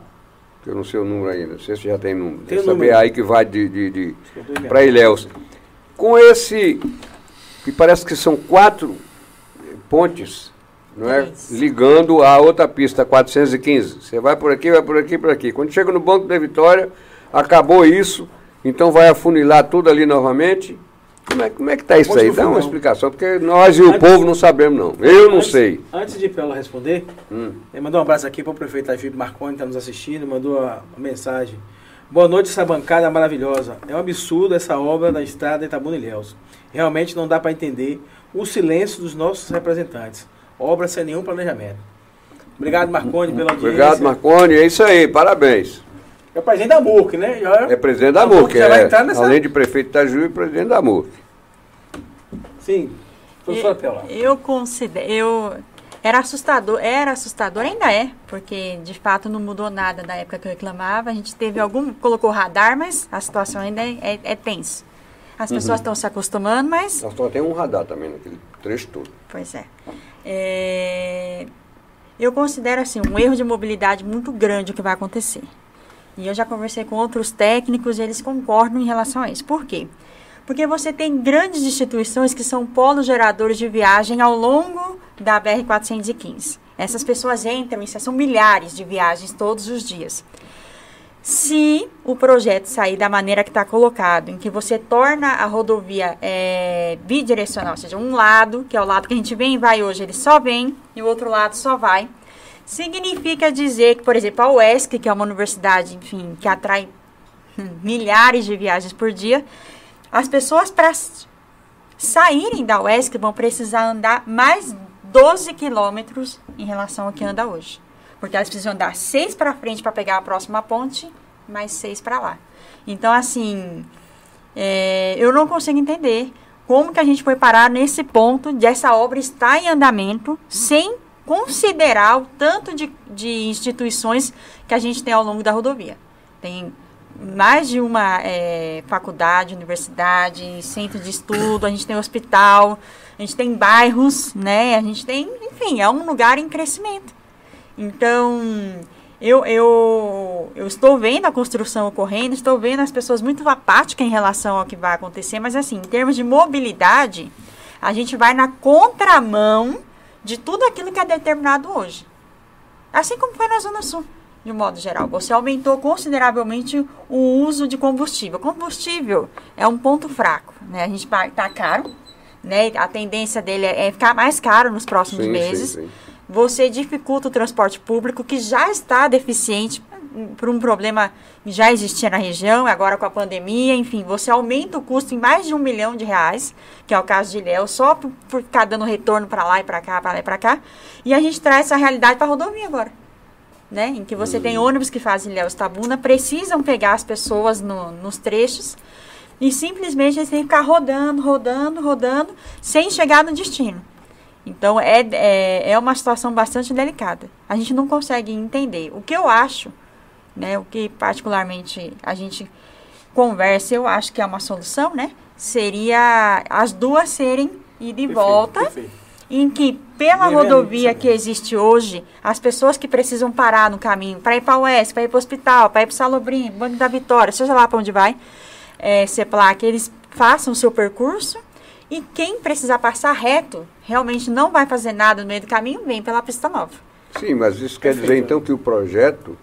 que eu não sei o número ainda, não sei se já tem número, Tem essa número. BA aí que vai de, de, de tô para Ilhéus. Com esse, que parece que são quatro pontes, não é? Ligando a outra pista, 415. Você vai por aqui, vai por aqui, por aqui. Quando chega no Banco da Vitória, acabou isso, então vai afunilar tudo ali novamente. Como é, como é que está isso aí? Dá uma explicação, porque nós e o Antes- povo não sabemos, não. Eu não Antes- sei. Antes de Pelo responder, Hum. ele mandou um abraço aqui para o prefeito Agílio Marconi, que está nos assistindo, mandou a, a mensagem. Boa noite, essa bancada maravilhosa. É um absurdo essa obra da estrada Itabuna e. Realmente não dá para entender o silêncio dos nossos representantes. Obra sem nenhum planejamento. Obrigado, Marconi, pela audiência. Obrigado, Marconi. É isso aí, parabéns. É o presidente da MUC, né? Já- É presidente da vai é, nessa- além de prefeito da Ju e presidente da MUC. Sim. Professora Pela. Eu considero. Eu, era assustador, era assustador, ainda é, porque de fato não mudou nada da época que eu reclamava. A gente teve algum. colocou radar, mas a situação ainda é, é, é tensa. As pessoas estão se acostumando, mas Nós só tem um radar também naquele trecho todo. Pois é. É, Eu considero assim um erro de mobilidade muito grande o que vai acontecer. E eu já conversei com outros técnicos e eles concordam em relação a isso. Por quê? Porque você tem grandes instituições que são polos geradores de viagem ao longo da BR-415. Essas pessoas entram, são milhares de viagens todos os dias. Se o projeto sair da maneira que está colocado, em que você torna a rodovia é, bidirecional, ou seja, um lado, que é o lado que a gente vem e vai hoje, ele só vem, e o outro lado só vai, significa dizer que, por exemplo, a UESC, que é uma universidade, enfim, que atrai hum, milhares de viagens por dia, as pessoas para saírem da UESC vão precisar andar mais 12 quilômetros em relação ao que anda hoje. Porque elas precisam andar seis para frente para pegar a próxima ponte, mais seis para lá. Então, assim, é, eu não consigo entender como que a gente foi parar nesse ponto de essa obra estar em andamento sem considerar o tanto de, de instituições que a gente tem ao longo da rodovia. Tem mais de uma é, faculdade, universidade, centro de estudo, a gente tem hospital, a gente tem bairros, né? A gente tem, enfim, é um lugar em crescimento. Então, eu, eu, eu estou vendo a construção ocorrendo, estou vendo as pessoas muito apáticas em relação ao que vai acontecer, mas assim, em termos de mobilidade, a gente vai na contramão de tudo aquilo que é determinado hoje. Assim como foi na Zona Sul. de um modo geral. Você aumentou consideravelmente o uso de combustível. Combustível é um ponto fraco, né? A gente está caro, né? A tendência dele é ficar mais caro nos próximos Sim, meses. sim, sim. Você dificulta o transporte público, que já está deficiente por um problema que já existia na região, agora com a pandemia, enfim, você aumenta o custo em mais de um milhão de reais, que é o caso de Ilhéus, só por, por ficar dando retorno para lá e para cá, para lá e para cá. E a gente traz essa realidade para a rodovia agora. Né, em que você tem ônibus que fazem Ilhéus Tabuna, precisam pegar as pessoas no- nos trechos e simplesmente eles têm que ficar rodando, rodando, rodando, sem chegar no destino. Então é, é, é uma situação bastante delicada. A gente não consegue entender. O que eu acho, né, o que particularmente a gente conversa, eu acho que é uma solução, né? Seria as duas serem e Perfeito, volta, perfeito. em que pela Bem rodovia que existe hoje, as pessoas que precisam parar no caminho para ir para o Oeste, para ir para o hospital, para ir para o Salobrim, Banco da Vitória, seja lá para onde vai, é, CEPLAC, eles façam o seu percurso e quem precisar passar reto, realmente não vai fazer nada no meio do caminho, vem pela pista nova. Sim, mas isso quer dizer então que o projeto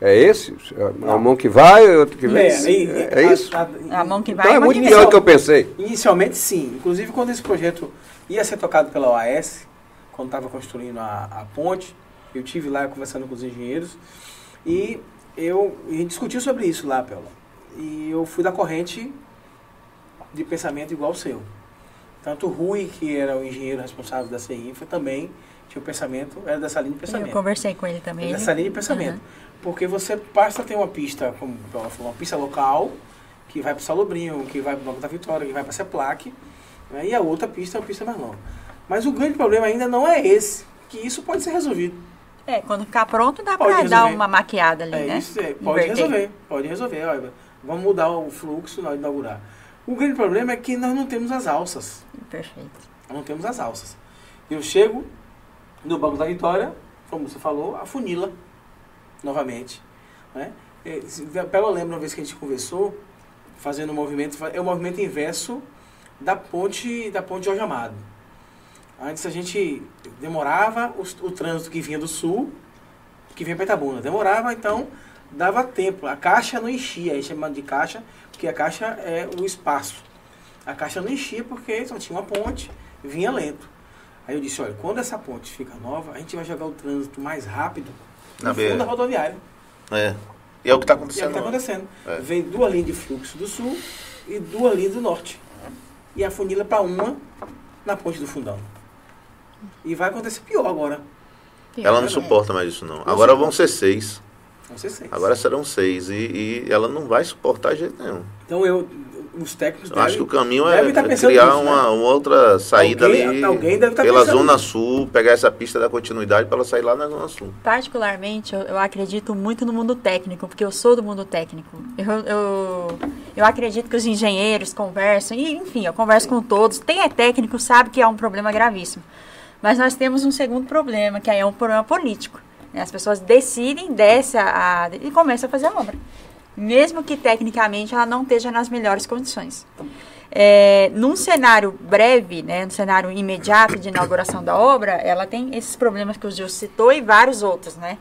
é esse? A Não. mão que vai, a outra que vem? É, e- É, a- é isso? a- A mão que vai Então é a muito pior do que eu pensei. Inicialmente, sim. Inclusive, quando esse projeto ia ser tocado pela OAS, quando estava construindo a, a ponte, eu tive lá conversando com os engenheiros e eu a gente discutiu sobre isso lá, Pela. E eu fui da corrente de pensamento igual ao seu. Tanto o Rui, que era o engenheiro responsável da CINFA, também tinha o pensamento, era dessa linha de Eu pensamento. conversei com ele também. Nessa linha de pensamento. Porque você basta ter uma pista, como ela falou, uma pista local, que vai para o Salobrinho, que vai para o Banco da Vitória, que vai para a Ceplac, né, e a outra pista é uma pista mais nova. Mas o grande problema ainda não é esse, que isso pode ser resolvido. É, quando ficar pronto, dá para dar uma maquiada ali, É né? isso, é, pode Inverter. resolver, pode resolver. Olha, vamos mudar o fluxo na hora de inaugurar. O grande problema é que nós não temos as alças. Perfeito. Nós não temos as alças. Eu chego no Banco da Vitória, como você falou, a funila novamente. Né? É, se- Pelo lembro uma vez que a gente conversou, fazendo um movimento, é o movimento inverso da ponte da ponte Jorge Amado. Antes a gente demorava o, o trânsito que vinha do sul, que vinha para Itabuna. Demorava, então dava tempo. A caixa não enchia, aí chamado de caixa, porque a caixa é o espaço. A caixa não enchia porque só tinha uma ponte, vinha lento. Aí eu disse, olha, quando essa ponte fica nova, a gente vai jogar o trânsito mais rápido Na no beira. fundo da rodoviária. É. E é o que está E é o acontecendo. que está acontecendo. É. Vem duas linhas de fluxo do sul e duas linhas do norte. E a funila para uma na ponte do fundão. E vai acontecer pior agora. Ela não suporta mais isso, não. Não Agora suporta. vão ser seis. Não sei se Agora serão seis. E, e ela não vai suportar de jeito nenhum. Então eu, os técnicos Eu acho que o caminho é devem tá criar nisso, uma, né? uma outra saída Alguém- ali alguém deve tá pela Zona nisso. Sul, pegar essa pista da continuidade para ela sair lá na Zona Sul. Particularmente, eu, eu acredito muito no mundo técnico, porque eu sou do mundo técnico. Eu, eu, eu acredito que os engenheiros conversam, e enfim, eu converso com todos. Quem é técnico sabe que é um problema gravíssimo. Mas nós temos um segundo problema, que aí é um problema político. Né? As pessoas decidem, desce a, e começam a fazer a obra. Mesmo que tecnicamente ela não esteja nas melhores condições. É, num cenário breve, né, no cenário imediato de inauguração da obra, ela tem esses problemas que o Gil citou e vários outros, né?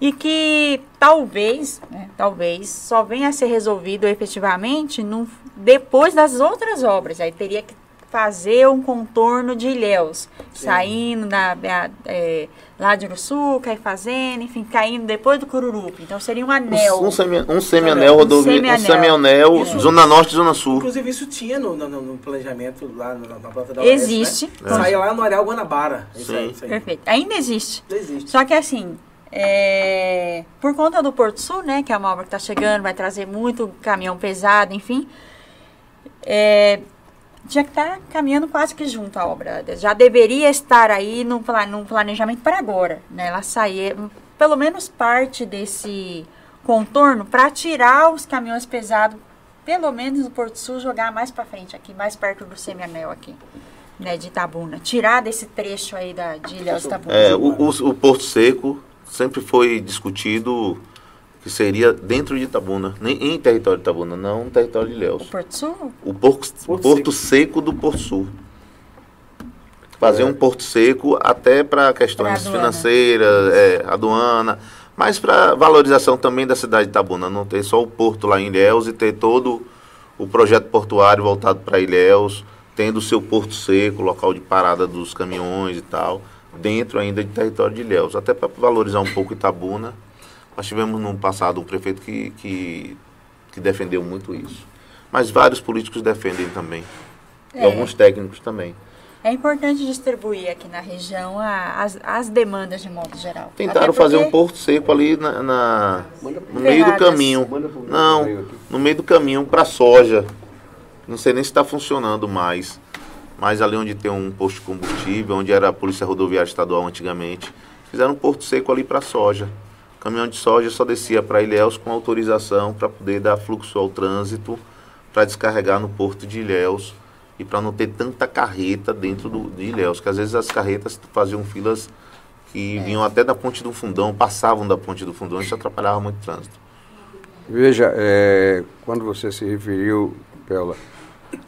E que talvez, né, talvez, só venha a ser resolvido efetivamente num- depois das outras obras. Aí teria que fazer um contorno de Ilhéus, Sim. saindo da, da- é, lá de Uruçuca e fazendo, enfim, caindo depois do Cururupi. Então seria um anel. Um, semi, um semi-anel Um rodovia, um semi-anel. Isso. Zona Norte e Zona Sul. Inclusive isso tinha no, no- no planejamento lá na, na planta da Existe. UES, né? Saía lá no Areal Guanabara. Isso Sim. aí, isso aí. Perfeito. Ainda existe. Existe. Só que assim, é, por conta do Porto Sul, né, que é uma obra que está chegando, vai trazer muito caminhão pesado, enfim, é, já está caminhando quase que junto à obra. Já deveria estar aí pla- no planejamento para agora, né? Ela sair pelo menos parte desse contorno para tirar os caminhões pesados, pelo menos do Porto Sul, jogar mais para frente aqui, mais perto do semianel aqui. Né, de Itabuna. Tirar desse trecho aí da, de Ilhéus Itabuna. É, o, o, o Porto Seco sempre foi discutido que seria dentro de Itabuna, nem em território de Itabuna, não no território de O Ilhéus. Porto Sul? O Porto Porto Seco do Porto Sul. Fazer um Porto Seco até para questões financeiras, é, aduana, Mas para valorização também da cidade de Itabuna, não ter só o porto lá em Ilhéus e ter todo o projeto portuário voltado para Ilhéus, tendo o seu porto seco, local de parada dos caminhões e tal, dentro ainda de território de Ilhéus, até para valorizar um pouco Itabuna. Nós tivemos no passado um prefeito que, que, que defendeu muito isso. Mas vários políticos defendem também. E É. alguns técnicos também. É importante distribuir aqui na região a- as, as demandas de modo geral. Tentaram Até fazer porque- um porto seco ali na, na- no meio do caminho. Não, no meio do caminho para soja. Não sei nem se está funcionando mais. Mas ali onde tem um posto de combustível, onde era a Polícia Rodoviária Estadual antigamente, fizeram um porto seco ali para soja. O caminhão de soja só descia para Ilhéus com autorização para poder dar fluxo ao trânsito, para descarregar no porto de Ilhéus e para não ter tanta carreta dentro do, de Ilhéus, que às vezes as carretas faziam filas que vinham até da ponte do fundão, passavam da ponte do fundão, isso atrapalhava muito o trânsito. Veja, é, quando você se referiu, Pela,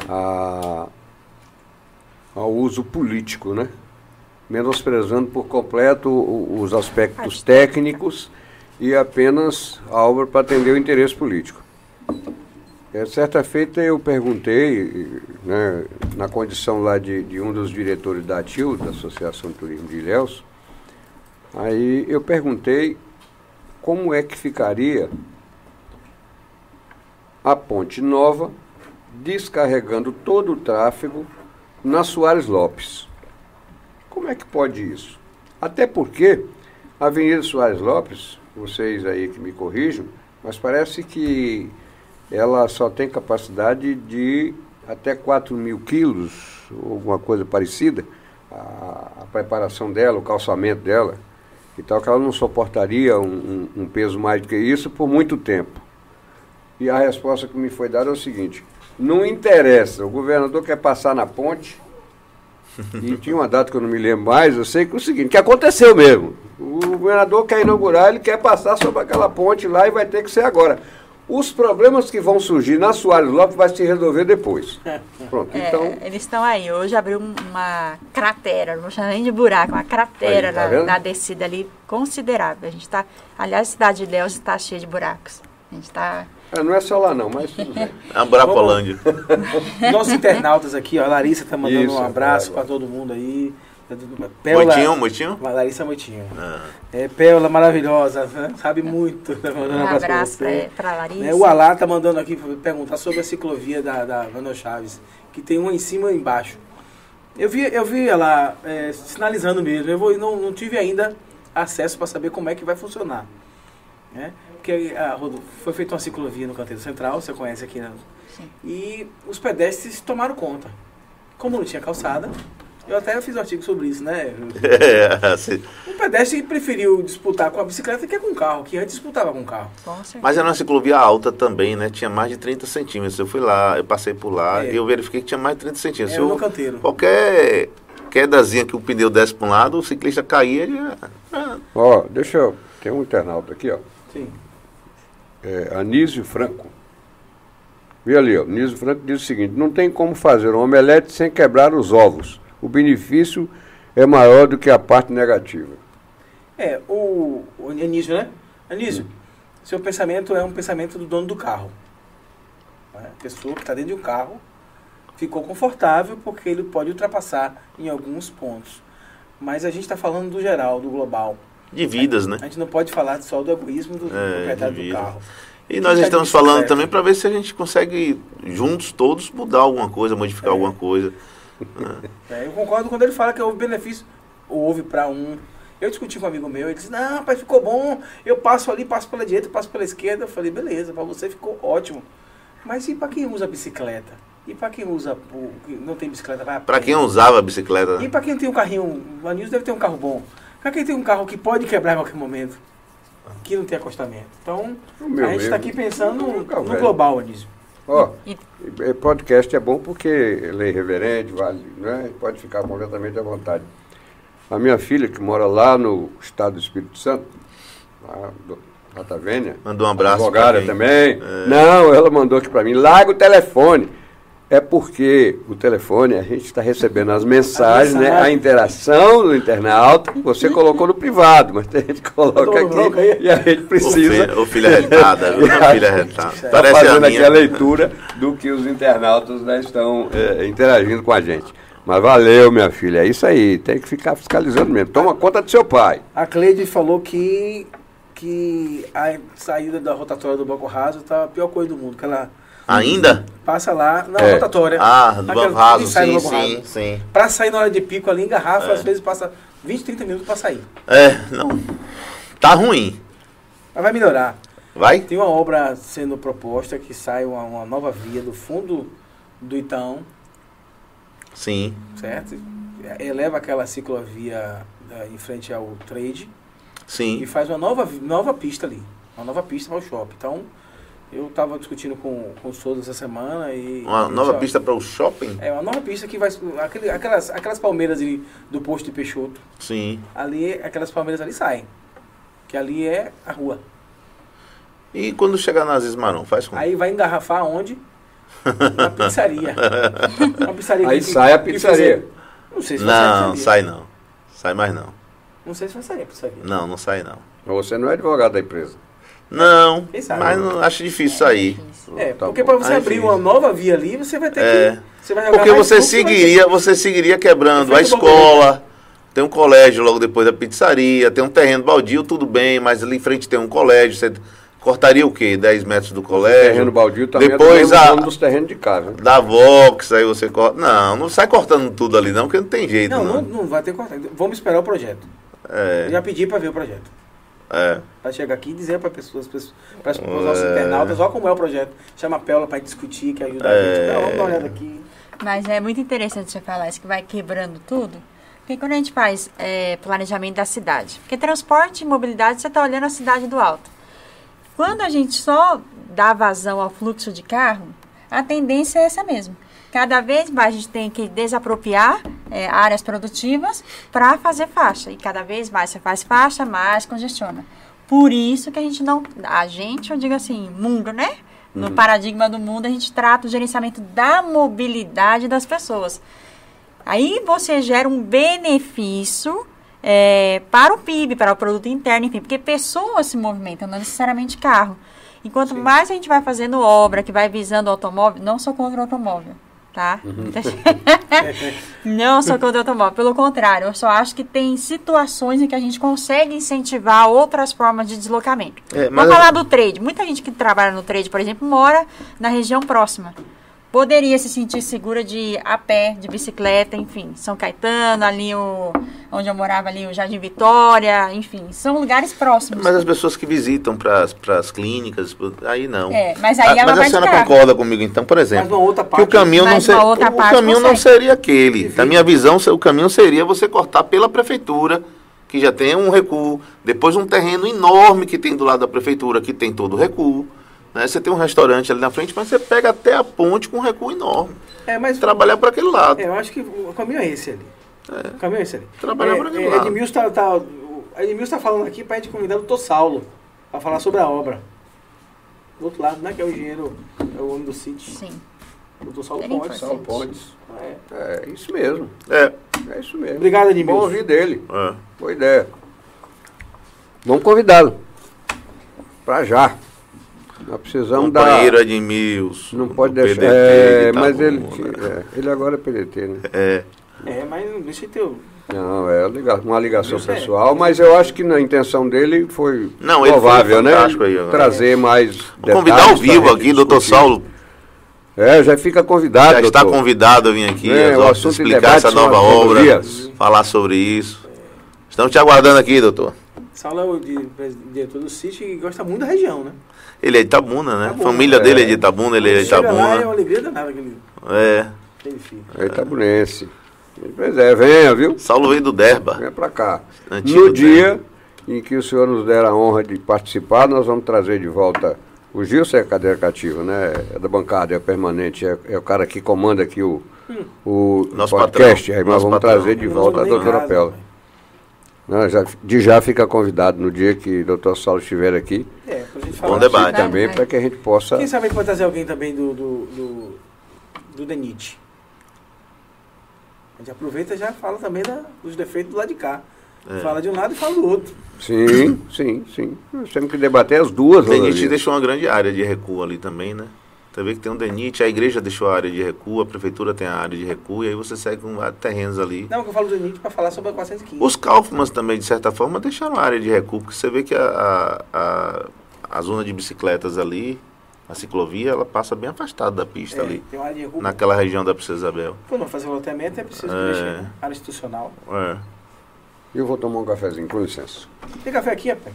a, ao uso político, né? Menosprezando por completo os aspectos técnicos e apenas obra para atender o interesse político. É, certa feita eu perguntei, né, na condição lá de, de um dos diretores da ATIL, da Associação de Turismo de Ilhéus, aí eu perguntei como é que ficaria a Ponte Nova descarregando todo o tráfego na Soares Lopes. Como é que pode isso? Até porque a Avenida Soares Lopes, vocês aí que me corrijam, mas parece que ela só tem capacidade de até 4 mil quilos, ou alguma coisa parecida, a, a preparação dela, o calçamento dela, e tal, que ela não suportaria um, um- um peso mais do que isso por muito tempo. E a resposta que me foi dada é o seguinte: não interessa, o governador quer passar na ponte, e tinha uma data que eu não me lembro mais, eu sei que é o seguinte, que aconteceu mesmo. O governador quer inaugurar, ele quer passar sobre aquela ponte lá e vai ter que ser agora. Os problemas que vão surgir na Soares Lopes vai se resolver depois. Pronto, É, então. eles estão aí. Hoje abriu um- uma cratera, não vou chamar nem de buraco, uma cratera Aí, tá na, na descida ali considerável. A gente tá, aliás, a cidade de Ilhéus está cheia de buracos. A gente tá é, não é só lá não, mas tudo bem. A Brapolândia. Nossos internautas aqui, ó. A Larissa tá mandando Isso, um abraço para todo mundo aí. Moitinho, Moitinho? Larissa Moitinho. Ah. É, Péola maravilhosa, né? sabe muito. Tá mandando um abraço para Larissa. Né, o Alá tá mandando aqui perguntar sobre a ciclovia da, da Manuel Chaves, que tem uma em cima e embaixo. Eu vi, eu vi ela é, sinalizando mesmo. Eu vou, não, não tive ainda acesso para saber como é que vai funcionar. Né? Porque a, rodo- foi feita uma ciclovia no canteiro central, você conhece aqui, né? Sim. E os pedestres tomaram conta. Como não tinha calçada, eu até fiz um artigo sobre isso, né? É, assim. O pedestre preferiu disputar com a bicicleta que com o carro, que antes disputava com o carro. Com certeza. Mas era uma ciclovia alta também, né? Tinha mais de 30 centímetros. Eu fui lá, eu passei por lá É. e eu verifiquei que tinha mais de 30 centímetros. Era no canteiro. qualquer quedazinha que o pneu desce para um lado, o ciclista caía, ah, Ó, deixa eu. Tem um internauta aqui, ó. Sim. É, Anísio Franco. Vê ali, ó. Anísio Franco diz o seguinte: não tem como fazer um omelete sem quebrar os ovos. O benefício é maior do que a parte negativa. É, o, o Anísio, né? Anísio, seu pensamento é um pensamento do dono do carro. A pessoa que está dentro de um carro ficou confortável porque ele pode ultrapassar em alguns pontos. Mas a gente está falando do geral, do global. De vidas, né? A gente não pode falar só do egoísmo do É, proprietário do carro. E nós tá de estamos falando bicicleta? também para ver se a gente consegue, juntos todos, mudar alguma coisa, modificar É. alguma coisa. É, eu concordo quando ele fala que houve benefício, houve para um. Eu discuti com um amigo meu, ele disse, não, pai, ficou bom, eu passo ali, passo pela direita, passo pela esquerda. Eu falei, beleza, para você ficou ótimo. Mas e para quem usa bicicleta? E para quem usa, não tem bicicleta, vai Para quem usava bicicleta, E para quem tem um carrinho, o Anilson deve ter um carro bom. Para quem tem um carro que pode quebrar em qualquer momento, que não tem acostamento. Então, a gente está aqui pensando no, no global, Anísio. Ó, e- podcast é bom porque ele é irreverente, vale, né? pode ficar completamente à vontade. A minha filha, que mora lá no estado do Espírito Santo, lá do Rata Vênia, mandou um abraço. advogada também. É. Não, ela mandou aqui para mim, larga o telefone. É porque o telefone, a gente está recebendo as mensagens, né, a interação do internauta, você colocou no privado, mas a gente coloca aqui e a gente precisa filha, ô filha retada, viu? Ô, filha retada. tá Parece a fazendo aqui a leitura do que os internautas né, estão é, interagindo com a gente. Mas valeu, minha filha, é isso aí, tem que ficar fiscalizando mesmo. Toma conta do seu pai. A Cleide falou que, que a saída da rotatória do Banco Raso tá a pior coisa do mundo. Que ela Ainda? passa lá na É. rotatória. Ah, do Aquela- Banco Raso, sai sim, sim, Raso. sim. Pra sair na hora de pico ali, engarrafa, É. às vezes passa 20, 30 minutos pra sair. É, não. Tá ruim. Mas vai melhorar. Vai? Tem uma obra sendo proposta que sai uma, uma nova via do fundo do Itaão, Sim. certo? Eleva aquela ciclovia eh, em frente ao trade e Sim. faz uma nova, nova pista ali. Uma nova pista para o shopping. Então, eu estava discutindo com, com o Souza essa semana e. Uma e nova pista para o shopping? É, uma nova pista que vai. Aquele, aquelas, aquelas palmeiras ali do posto de Peixoto, Sim. ali, aquelas palmeiras ali saem. Que ali é a rua. E quando chegar nas Ismarão, faz como? Aí vai engarrafar onde? Na pizzaria. Uma pizzaria Aí que- sai a pizzaria. Não sei se vai Não, pizzaria. sai não. Sai mais não. Não sei se vai sair a pizzaria. Não, não sai não. Você não é advogado da empresa. Não, mas não, acho difícil sair. É, Tá porque para você Ah, abrir enfim. uma nova via ali, você vai ter É. que. Você vai Porque você ter- seguiria, você seguiria quebrando a escola, tem um colégio logo depois da pizzaria, tem um terreno baldio, tudo bem, mas ali em frente tem um colégio, você cortaria o quê? 10 metros do colégio? terreno baldio também Depois é do a- dos terrenos de casa. né? Da Vox, aí você corta. Não, não sai cortando tudo ali não, porque não tem jeito Não, não. não, não vai ter cortado. Vamos esperar o projeto. Eu É, já pedi para ver o projeto. É. Para chegar aqui e dizer para pessoas, para os nossos É. internautas, olha como é o projeto. Chama a Péola para discutir, que ajuda a É. gente. Não, vamos dar uma olhada aqui. Mas é muito interessante você falar isso, que vai quebrando tudo. Porque quando a gente faz é, planejamento da cidade, porque transporte e mobilidade, você está olhando a cidade do alto. Quando a gente só dá vazão ao fluxo de carro, a tendência é essa mesmo. Cada vez mais a gente tem que desapropriar é, áreas produtivas para fazer faixa. E cada vez mais você faz faixa, mais congestiona. Por isso que a gente não. A gente, eu digo assim, mundo, né? No paradigma do mundo, a gente trata o gerenciamento da mobilidade das pessoas. Aí você gera um benefício é, para o PIB, para o produto interno, enfim, porque pessoas se movimentam, não necessariamente carro. E quanto mais a gente vai fazendo obra que vai visando o automóvel, não sou contra o automóvel, tá? não sou contra o automóvel, pelo contrário, eu só acho que tem situações em que a gente consegue incentivar outras formas de deslocamento. É, Vamos falar do trade. Muita gente que trabalha no trade, por exemplo, mora na região próxima. Poderia se sentir segura de ir a pé, de bicicleta, enfim. São Caetano, ali o, onde eu morava, ali o Jardim Vitória, enfim. São lugares próximos. Mas as pessoas que visitam para as clínicas, aí não. É, mas aí Ah, ela mas vai a senhora concorda comigo então, por exemplo, Mas uma outra que parte. o caminho não outra o parte caminho não seria aquele. Na minha visão, o caminho seria você cortar pela prefeitura, que já tem um recuo, depois um terreno enorme que tem do lado da prefeitura, que tem todo o recuo. Né? Você tem um restaurante ali na frente, mas você pega até a ponte com um recuo enorme. É, mas Trabalhar para aquele lado. É, eu acho que o caminho é esse ali. O caminho é esse ali. Trabalhar é, por aquele é, lado. Edmilson tá, tá, o Edmilson tá falando aqui para a gente convidar o doutor Saulo para falar sobre a obra. Do outro lado, né? Que é o engenheiro, é o homem do City. Sim. O doutor Saulo é Pontes. Saulo Pontes. É. É isso mesmo. É. É isso mesmo. Obrigado, Bom Edmilson. ouvir dele. é. Boa ideia. Vamos convidá-lo. Pra já. Nós precisamos dar. Companheiro Edmilson. Não pode deixar. PDT É, de mas ele, Itabuna. é, ele agora é PDT, né? É. É, mas não deixa ter. o- Não, é uma ligação Isso é. pessoal, mas eu acho que na intenção dele foi Não, ele foi provável, né? aí. Trazer mais. Vou convidar ao vivo aqui, doutor. Saulo. É, já fica convidado. Já está doutor. convidado a vir aqui, É, em explicar essa nova obra, falar sobre isso. Estamos te aguardando aqui, doutor. Saulo é o diretor do City e gosta muito da região, né? Ele é de Itabuna, né? Itabuna, Família é. dele é de Itabuna, ele é de Chega lá, é uma Itabuna. alegria danada que ele, É. que ele fica. É Itabunense. Pois é, venha, viu? Saulo veio do Derba. Venha pra cá. Antigo no dia Derba. em que o senhor nos der a honra de participar, nós vamos trazer de volta. O Gilson é cadeira cativa, né? É da bancada, é permanente, é, é o cara que comanda aqui o, o Nosso podcast. patrão, Aí nós nosso vamos patrão. trazer de volta a doutora pai. Não, já, de já fica convidado no dia que o doutor Saulo estiver aqui. É, pra gente Bom falar. debate. também, para que a gente possa. Quem sabe pode trazer alguém também do, do, do, do DENIT. A gente aproveita e já fala também da, dos defeitos do lado de cá. É. Fala de um lado e fala do outro. Sim, sim, sim. Nós temos que debater as duas. O DENIT deixou uma grande área de recuo ali também, né? Você vê que tem um DENIT, a igreja deixou a área de recuo, a prefeitura tem a área de recuo, e aí você segue com vários terrenos ali. Não, que eu falo do DENIT para falar sobre a 415. Os Kaufmans também, de certa forma, deixaram a área de recuo, porque você vê que a, a, a, zona de bicicletas ali, a ciclovia, ela passa bem afastada da pista É, ali, Tem uma área de recurso. naquela região da Princesa Isabel. Quando eu fazer o loteamento é preciso É. mexer. Área institucional. É. Eu vou tomar um cafezinho, com licença. Tem café aqui, rapaz?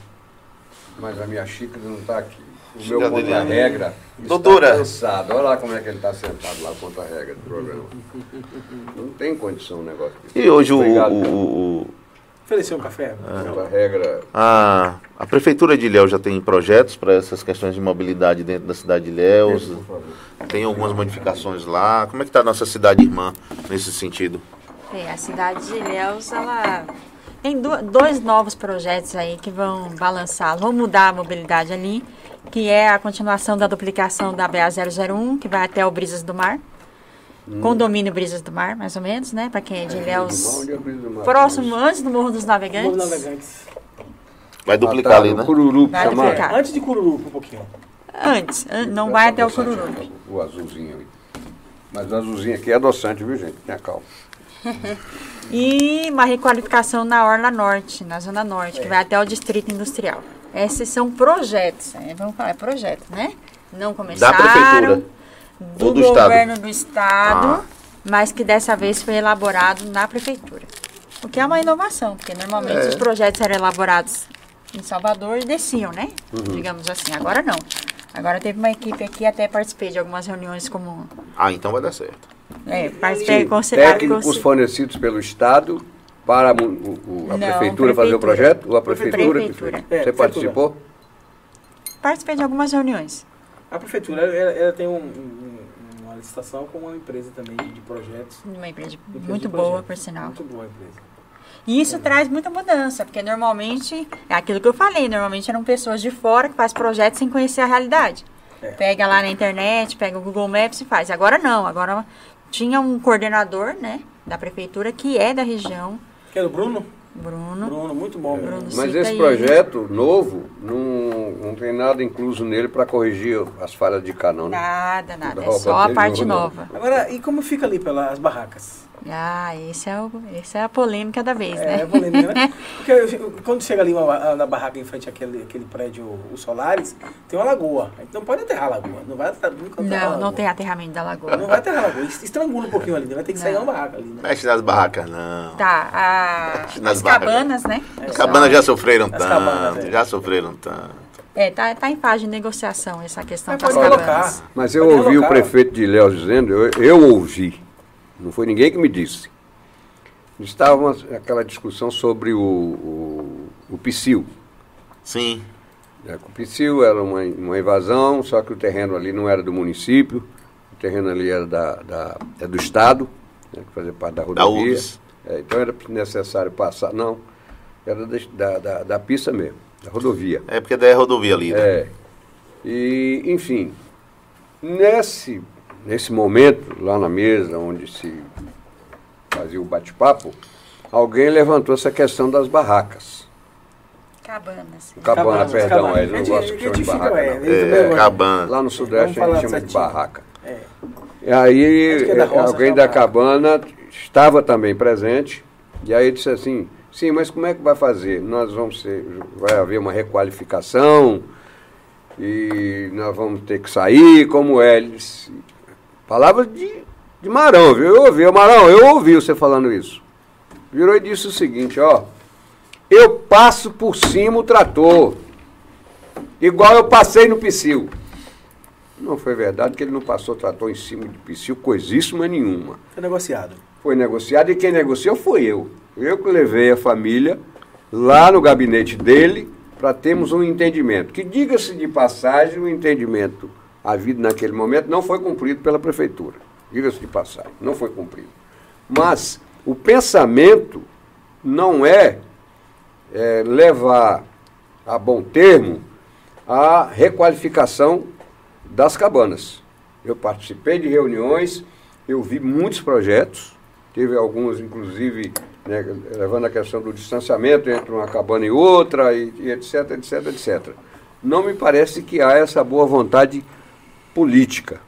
Mas a minha xícara não está aqui. O meu contra-regra Doutora. cansado. Olha lá como é que ele está sentado lá contra a regra do programa. Não tem condição um negócio desse. E hoje o, Obrigado, o- o- o- Ofereceu um café? Contra a regra. a, a Prefeitura de Ilhéus já tem projetos para essas questões de mobilidade dentro da cidade de Ilhéus? Por favor. Tem algumas modificações lá. Como é que está a nossa cidade irmã nesse sentido? É, a cidade de Ilhéus, ela tem do- dois novos projetos aí que vão balançar, vão mudar a mobilidade ali, que é a continuação da duplicação da BA-001, que vai até o Brisas do Mar, condomínio Brisas do Mar, mais ou menos, né, para quem é de é mar? próximo, antes do Morro dos Navegantes. navegantes. Vai Ah, duplicar tá, ali, né? Cururu, Vai chamar. duplicar. Antes de Cururuca, um pouquinho. Antes, an- não vai até o Cururu. O azulzinho ali. Mas o azulzinho aqui é adoçante, viu, gente? Tenha calma. E uma requalificação na Orla Norte, na Zona Norte, É. que vai até o Distrito Industrial. Esses são projetos, né? vamos falar, é projeto, né? Não começaram. prefeitura? Do, do Estado? governo do Estado, Ah. mas que dessa vez foi elaborado na prefeitura. O que é uma inovação, porque normalmente É. os projetos eram elaborados em Salvador e desciam, né? Uhum. Digamos assim. Agora não. Agora teve uma equipe aqui, até participei de algumas reuniões como. Ah, então vai dar certo. É, participei Sim, técnicos fornecidos pelo Estado para o- o- a Não, prefeitura fazer o prefeitura. projeto? Ou a prefeitura, que Prefeitura. fez? É, Você prefeitura. participou? Participei de algumas reuniões. A prefeitura ela, ela tem um- um- uma licitação com uma empresa também de, de projetos. Uma empresa Empresa muito boa, projetos. por sinal. Muito boa a empresa. E isso traz muita mudança, porque normalmente, é aquilo que eu falei, normalmente eram pessoas de fora que fazem projetos sem conhecer a realidade. É. Pega lá na internet, pega o Google Maps e faz. Agora não, agora tinha um coordenador, né, da prefeitura que é da região, Que é do Bruno? Bruno. Bruno, muito bom. Bruno. Mas esse aí. projeto novo não, não tem nada incluso nele para corrigir as falhas de cá, não, né? Nada, nada, é só a parte nova. Agora, e como fica ali pelas barracas? Ah, esse é, o, esse é a polêmica da vez, É, né? é polêmica, né? Porque eu- quando chega ali uma- na barraca em frente àquele, àquele prédio, o Solares, tem uma lagoa. A gente não pode aterrar a lagoa. Não vai aterrar, nunca aterrar a Não, lagoa. não tem aterramento da lagoa. Não vai aterrar a lagoa. Estrangula um pouquinho ali, né? vai ter que sair Não. uma barraca ali, né? Mexe nas barracas, não. Tá, a, Nas as barracas. cabanas, né? As cabanas já sofreram As tanto, cabanas, é. já sofreram tanto. É, tá, tá em fase de negociação essa questão Mas das pode cabanas. colocar. Mas eu Pode ouvi o prefeito de Ilhéus dizendo, eu, eu ouvi, não foi ninguém que me disse. Estava aquela discussão sobre o, o, o. Sim. É, o PSIL era uma, uma invasão, só que o terreno ali não era do município, o terreno ali era da, da, é do Estado, né, que fazia parte da Da rodovia. URGS. É, então era necessário passar, não, era da, da, da, da pista mesmo, da rodovia. É porque daí é rodovia ali, né? É. E, enfim, nesse, nesse momento, lá na mesa onde se fazia o bate-papo, alguém levantou essa questão das barracas. Cabanas. Cabana, Cabanas, perdão, cabanas. é, ele não gosta a que chama de gente fica, barraca, é, não. É, cabana. Lá no Sudeste a gente chama de barraca. É. E aí é da eh, alguém da cabana estava também presente, e aí disse assim, sim, mas como é que vai fazer? Nós vamos ser, vai haver uma requalificação e nós vamos ter que sair, como é? Ele disse, palavras de, de Marão, viu? Eu ouvi, Marão, eu ouvi você falando isso. Virou e disse o seguinte, ó, eu passo por cima o trator, igual eu passei no Psyll. Não foi verdade que ele não passou trator em cima de Psyll, coisíssima nenhuma. Foi negociado. Foi negociado e quem negociou foi eu. Eu que levei a família lá no gabinete dele para termos um entendimento. Que, diga-se de passagem, o entendimento havido naquele momento não foi cumprido pela prefeitura. Diga-se de passagem, não foi cumprido. Mas o pensamento não é, é levar a bom termo a requalificação das cabanas. Eu participei de reuniões eu vi muitos projetos, teve alguns, inclusive, né, levando a questão do distanciamento entre uma cabana e outra, e, e etc, etc, etc. Não me parece que há essa boa vontade política,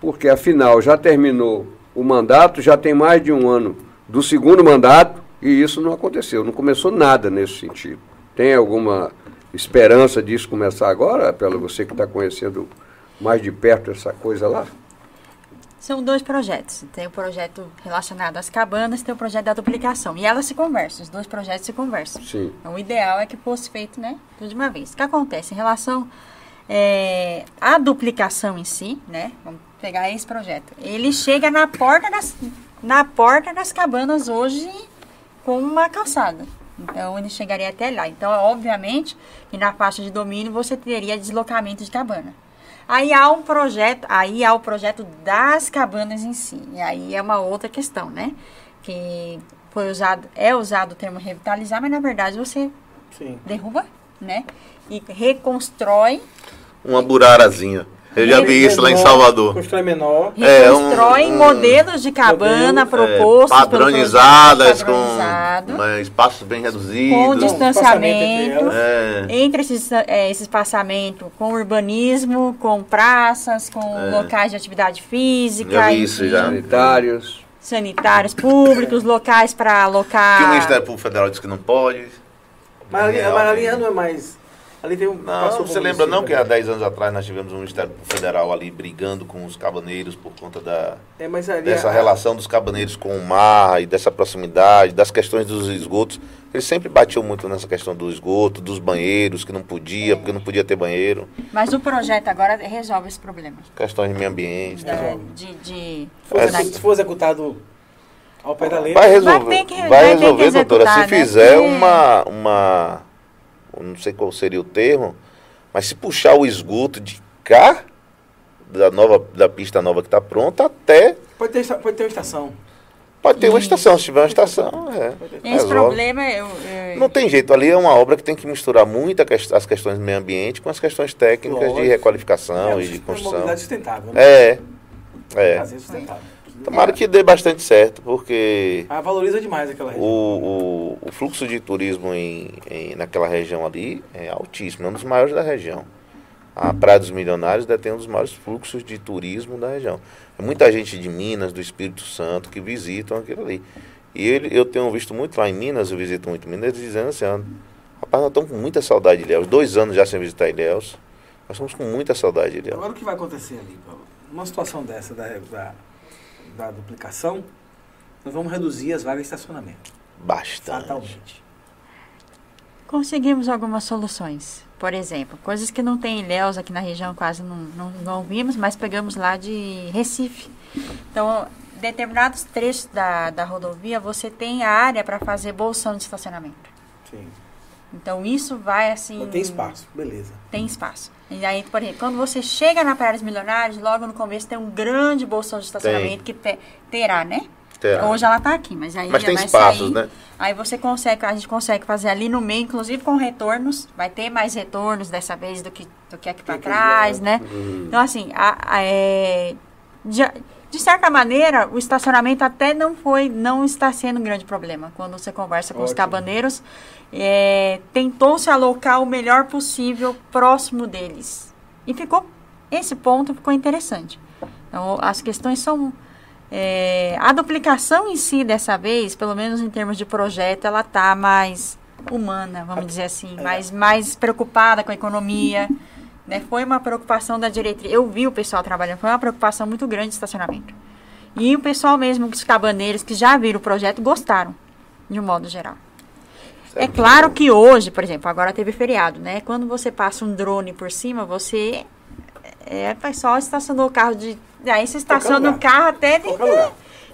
porque afinal já terminou o mandato, já tem mais de um ano do segundo mandato, e isso não aconteceu, não começou nada nesse sentido. Tem alguma esperança disso começar agora, pelo você que está conhecendo mais de perto essa coisa lá? São dois projetos. Tem o projeto relacionado às cabanas, tem o projeto da duplicação. E elas se conversam, os dois projetos se conversam. Sim. Então, o ideal é que fosse feito, né, tudo de uma vez. O que acontece em relação é, à duplicação em si, né? Vamos pegar esse projeto. Ele chega na porta das, na porta das cabanas hoje com uma calçada. Então, ele chegaria até lá. Então, obviamente, que na faixa de domínio você teria deslocamento de cabana. Aí há um projeto, aí há o projeto das cabanas em si. E aí é uma outra questão, né? Que foi usado, é usado o termo revitalizar, mas na verdade você Sim. derruba, né? E reconstrói, Uma burarazinha. Eu já vi isso lá em Salvador. Constrói menor. É, um- reconstrói um- modelos de cabana modelo, propostos É, padronizadas, projeto, com padronizado, né, espaços bem com reduzidos. distanciamento. É, Entre esses, é, esse espaçamento com urbanismo, com praças, com locais de atividade física, Já vi isso, enfim, já. Sanitários. sanitários públicos, locais para que o alocar. Ministério Público Federal disse que não pode. Mas Real, mas ali né? não é mais. Ali tem um. Não, você lembra não né? que há 10 anos atrás nós tivemos um Ministério Federal ali brigando com os cabaneiros por conta da, É, mas ali dessa a- relação dos cabaneiros com o mar e dessa proximidade, das questões dos esgotos. Eles sempre batiam muito nessa questão do esgoto, dos banheiros, que não podia, porque não podia ter banheiro, Mas o projeto agora resolve esse problema. questões de meio ambiente. né? de, de- Se for, da- se for executado ao pé da letra. Vai resolver, Vai vai resolver doutora, se né? fizer uma, uma, não sei qual seria o termo, mas se puxar o esgoto de cá, da, nova, da pista nova que está pronta, até Pode ter, pode ter uma estação. Pode ter uma estação, se tiver uma estação, é. Esse resolve. problema eu- Não tem jeito, ali é uma obra que tem que misturar muito a quest- as questões do meio ambiente com as questões técnicas de Lógico. requalificação é, e de uma construção. mobilidade sustentável. Né? É, é. Fazer sustentável. Tomara que dê bastante certo, porque Ah, valoriza demais aquela o, região. o, o fluxo de turismo em, em- naquela região ali é altíssimo, é um dos maiores da região. A Praia dos Milionários detém um dos maiores fluxos de turismo da região. É muita gente de Minas, do Espírito Santo, que visitam aquilo ali. E ele, eu tenho visto muito lá em Minas, eu visito muito Minas, eles dizendo assim, rapaz, nós estamos com muita saudade de Ilhéus. Dois anos já sem visitar Ilhéus. Nós estamos com muita saudade de Ilhéus. Agora o que vai acontecer ali, Paulo? Numa situação dessa da, da, da duplicação, nós vamos reduzir as vagas de estacionamento. Bastante. Fatalmente. conseguimos algumas soluções. Por exemplo, coisas que não tem em Ilhéus aqui na região quase não, não, não vimos, mas pegamos lá de Recife. Então, determinados trechos da, da rodovia, você tem a área para fazer bolsão de estacionamento. Sim. Então, isso vai assim... Não tem espaço, beleza. Tem espaço. E aí, por exemplo, quando você chega na Praia dos Milionários, logo no começo tem um grande bolsão de estacionamento que te- terá, né? Terá. Hoje ela está aqui, mas aí Mas já tem vai espaços, sair. né? Aí você consegue, a gente consegue fazer ali no meio, inclusive com retornos. Vai ter mais retornos dessa vez do que, do que aqui para que trás, é. né? Então, assim, a- a- é, de, de certa maneira, o estacionamento até não foi, não está sendo um grande problema. Quando você conversa com os Ótimo. cabaneiros, é, tentou-se alocar o melhor possível próximo deles. E ficou, esse ponto ficou interessante. Então, as questões são é, a duplicação em si, dessa vez, pelo menos em termos de projeto, ela está mais humana, vamos dizer assim, mais, mais preocupada com a economia. Né? Foi uma preocupação da diretoria. Eu vi o pessoal trabalhando, foi uma preocupação muito grande de estacionamento. E o pessoal mesmo, os cabaneiros que já viram o projeto, gostaram, de um modo geral. É claro que hoje, por exemplo, agora teve feriado, né? Quando você passa um drone por cima, você. É, o pessoal estacionou o carro de. Aí você estaciona o carro até de,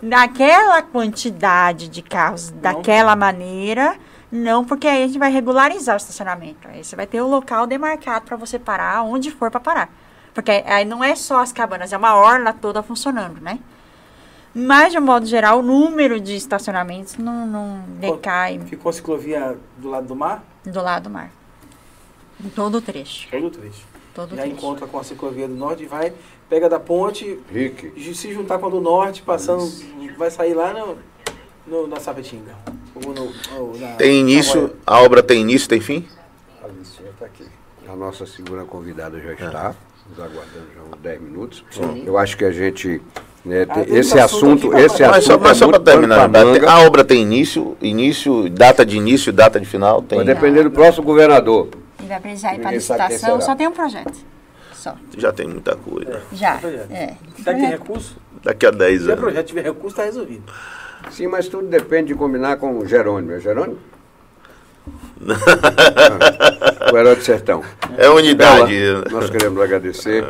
daquela quantidade de carros, daquela maneira. Não, porque aí a gente vai regularizar o estacionamento. Aí você vai ter o local demarcado para você parar onde for para parar. Porque aí não é só as cabanas, é uma orla toda funcionando, né? Mas, de um modo geral, o número de estacionamentos não, não decai Ficou a ciclovia do lado do mar? do lado do mar. Em todo o trecho. Todo o trecho. Todo já trecho. encontra com a ciclovia do norte e vai, pega da ponte, Rick, e se juntar com a do norte, passando, vai sair lá no, no- na Sapetinga. Ou no- ou na- Tem início, a obra tem início, tem fim? a Alicia está aqui. A nossa segunda convidada já está, nos aguardando já uns 10 minutos. Eu acho que a gente. né, Ah, esse assunto assunto, aqui pra esse. Mas só, assunto mas é só para muito pano terminar, a obra tem início, início, data de início e data de final? Tem. Vai depender do próximo governador. E vai precisar ir para quem licitação, só tem um projeto. Só. Já tem muita coisa. Já. projeto. É. Será que tem recurso? Daqui a 10 Se o anos. projeto tiver recurso, está resolvido. Sim, mas tudo depende de combinar com o Jerônimo. É Jerônimo? O Herói do Sertão. É unidade. Bela, nós queremos agradecer.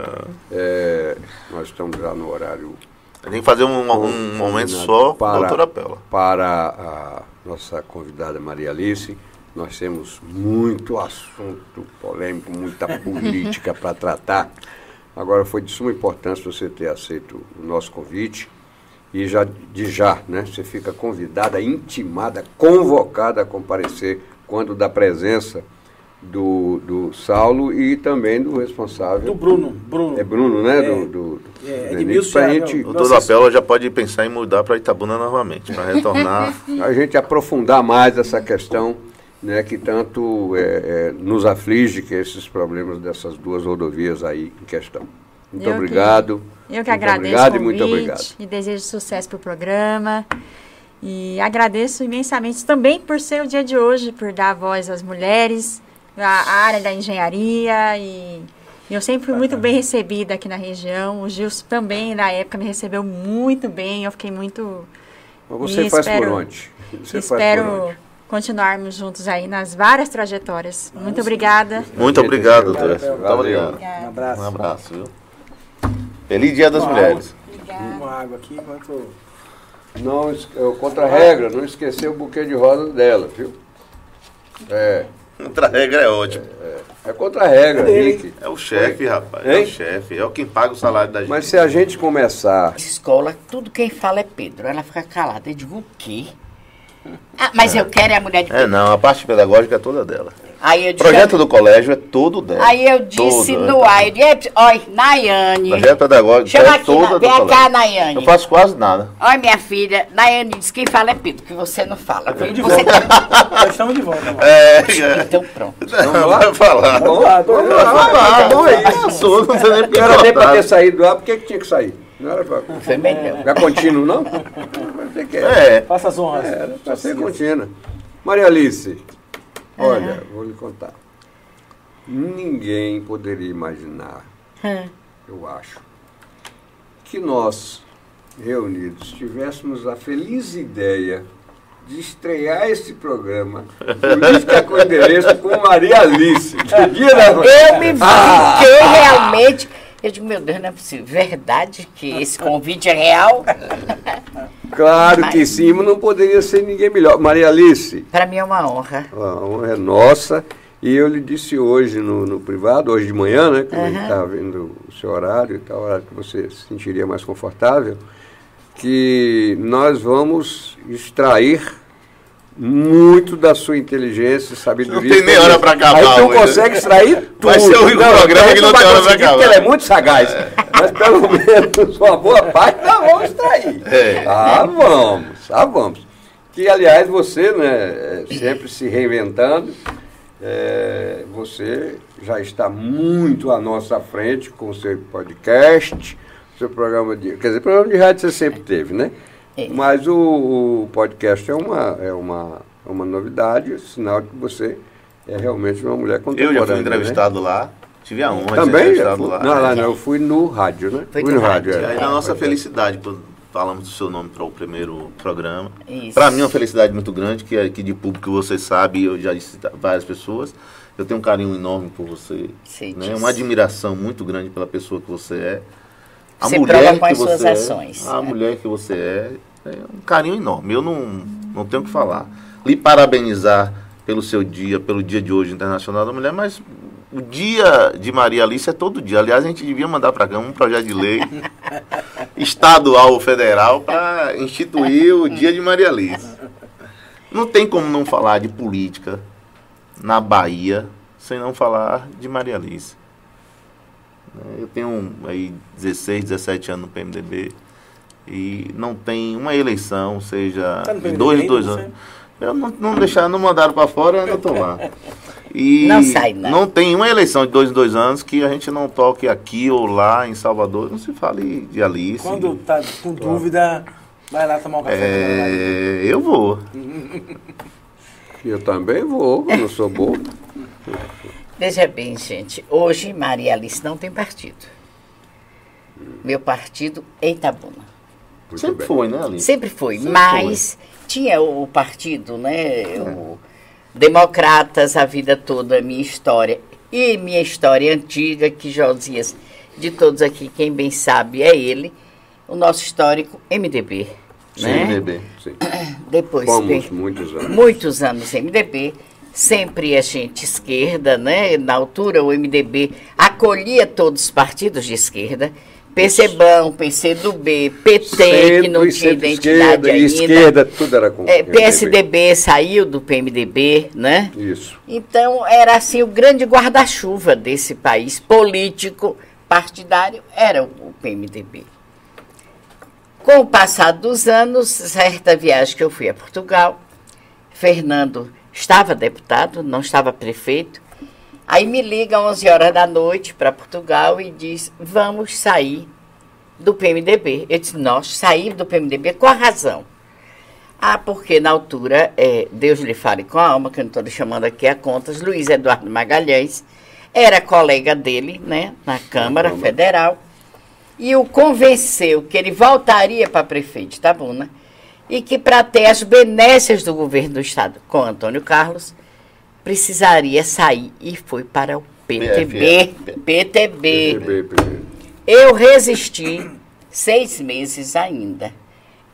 É, nós estamos já no horário Tem que fazer um, um momento só com a doutora Pela. para a nossa convidada Maria Alice. Nós temos muito assunto polêmico, muita política para tratar. Agora foi de suma importância você ter aceito o nosso convite. E já de já, né? Você fica convidada, intimada, convocada a comparecer quando da presença do, do Saulo e também do responsável. Do Bruno. Bruno. É Bruno, né? É. Do, do, do É, Edmilson pra gente, O doutor Apela já pode pensar em mudar para Itabuna novamente, para retornar. a gente aprofundar mais essa questão né, que tanto é, é, nos aflige, que é esses problemas dessas duas rodovias aí em questão. Muito Eu que- obrigado. Eu que Muito agradeço obrigado o e muito convite obrigado. e desejo sucesso para o programa. E agradeço imensamente também por ser o dia de hoje, por dar voz às mulheres, a a área da engenharia e eu sempre fui muito bem recebida aqui na região. O Gilson também, na época, me recebeu muito bem. Eu fiquei muito. Mas você E faz espero- por onde? Você faz por espero onde? continuarmos juntos aí nas várias trajetórias. Muito obrigada. Muito obrigado. Valeu. Muito obrigado. Um abraço. Um abraço, viu? Feliz Dia das Uma Mulheres. Uma água aqui enquanto. Não, contra a regra, não esquecer o buquê de rosas dela, viu? É, Outra regra é ótima. é contra a regra, ele? Rick. É o chefe, rapaz. É Hein? o chefe. É o quem paga o salário da gente. Mas se a gente começar escola, tudo quem fala é Pedro. Ela fica calada. Eu digo, o quê? Ah, mas eu quero é a mulher de É, Pedro. não, a parte pedagógica é toda dela. Aí eu projeto do colégio é todo dela. aí eu disse Todo, no né? ar, eu disse, olha, Nayane. Projeto pedagógico Chama é aqui, toda do vem cá, colégio. Nayane. Eu faço quase nada. Olha, minha filha, Nayane disse, quem fala é Pedro, que você não fala. Estamos de Você volta. Já estamos de volta. mano. É, Então pronto. não vai falar. Vamos lá, vamos lá. Vamos lá, vamos. Passou, não sei nem era nem para ter saído do ar, por que que tinha que sair? Não era para Foi melhor. ficar contínuo, não? Mas tem que- É, Faça as honras. Era para ser contínua. Maria Alice, olha, vou lhe contar. Ninguém poderia imaginar, eu acho, que nós, reunidos, tivéssemos a feliz ideia de estrear esse programa Política com Endereço com Maria Alice. Que dia da Eu me Ah! fiquei realmente. Eu digo, meu Deus, não é possível. Verdade que esse convite é real? Claro que sim, mas não poderia ser ninguém melhor. Maria Alice, Para mim é uma honra. a honra é nossa. E eu lhe disse hoje no, no privado, hoje de manhã, né? Que a gente estava vendo o seu horário e tal, horário que você se sentiria mais confortável, que nós vamos extrair muito da sua inteligência e sabedoria. Não tem nem hora pra acabar Aí tu hoje, né? consegue extrair tudo. Vai ser o único programa que não vai tem hora conseguir, acabar. porque ela é muito sagaz. Mas pelo menos uma boa parte nós vamos extrair. É. Ah, vamos, ah, vamos. Que, aliás, você, né, é, sempre se reinventando, é, você já está muito à nossa frente com o seu podcast, seu programa de. Quer dizer, programa de rádio você sempre teve, né? É. Mas o, o podcast é uma, é, uma, é uma novidade, sinal de que você é realmente uma mulher eu contemporânea. já fui né? entrevistado lá. Tive a honra de ser Também? Entrevistado fui, lá. não, lá não, eu fui no rádio, né? Foi fui no no rádio. rádio, E é. aí, na nossa Foi. felicidade, quando falamos do seu nome para o primeiro programa. Isso. Para mim é uma felicidade muito grande, que aqui de público você sabe, eu já disse várias pessoas, eu tenho um carinho enorme por você. Sei né? disso. Uma admiração muito grande pela pessoa que você é. A Você mulher prova com que as você suas é, ações. A mulher que você é, é um carinho enorme. Eu não, não tenho o que falar. Lhe parabenizar pelo seu dia, pelo dia de hoje Internacional da Mulher, mas o dia de Maria Alice é todo dia. Aliás, a gente devia mandar para cá um projeto de lei estadual ou federal para instituir o dia de Maria Alice. Não tem como não falar de política na Bahia sem não falar de Maria Alice. Né? Eu tenho aí 16, 17 anos no PMDB e não tem uma eleição, seja Tá de dois em dois anos. Eu não, não deixaram, não mandaram para fora, eu ainda tô lá. E Não sai, não. não tem uma eleição de dois em dois anos que a gente não toque aqui ou lá em Salvador. Não se fale de Alice. Quando tá com dúvida, vai lá tomar um café. É, eu vou. Eu também vou, eu não sou bobo. Veja bem, gente, hoje Maria Alice não tem partido. Meu partido é Itabuna. Muito Sempre bem. foi, né, Alice? Sempre foi, Sempre mas tinha o partido, né? O Democratas a vida toda, minha história. E minha história antiga, que Josias, de todos aqui, quem bem sabe é ele, o nosso histórico MDB. Né? PMDB. Sim. Depois Fomos muitos anos. muitos anos MDB, sempre a gente esquerda, né? Na altura o MDB acolhia todos os partidos de esquerda, PCBão, PCdoB, PT, que não tinha identidade esquerda, ainda. esquerda, tudo era com É. PSDB saiu do PMDB, né? Isso. Então era assim o grande guarda-chuva desse país político partidário era o PMDB. Com o passar dos anos, certa viagem que eu fui a Portugal, Fernando estava deputado, não estava prefeito. Aí me liga às 11 horas da noite para Portugal e diz: "Vamos sair do PMDB". Eu disse: "Nós sair do PMDB com a razão". Ah, porque na altura, é, Deus lhe fale com a alma, que eu não estou chamando aqui a contas, Luiz Eduardo Magalhães era colega dele, né, na Câmara. Federal, e o convenceu que ele voltaria para prefeito de Itabuna e que para ter as benécias do governo do estado com Antônio Carlos, precisaria sair e foi para o PTB. PTB. Eu resisti seis meses ainda.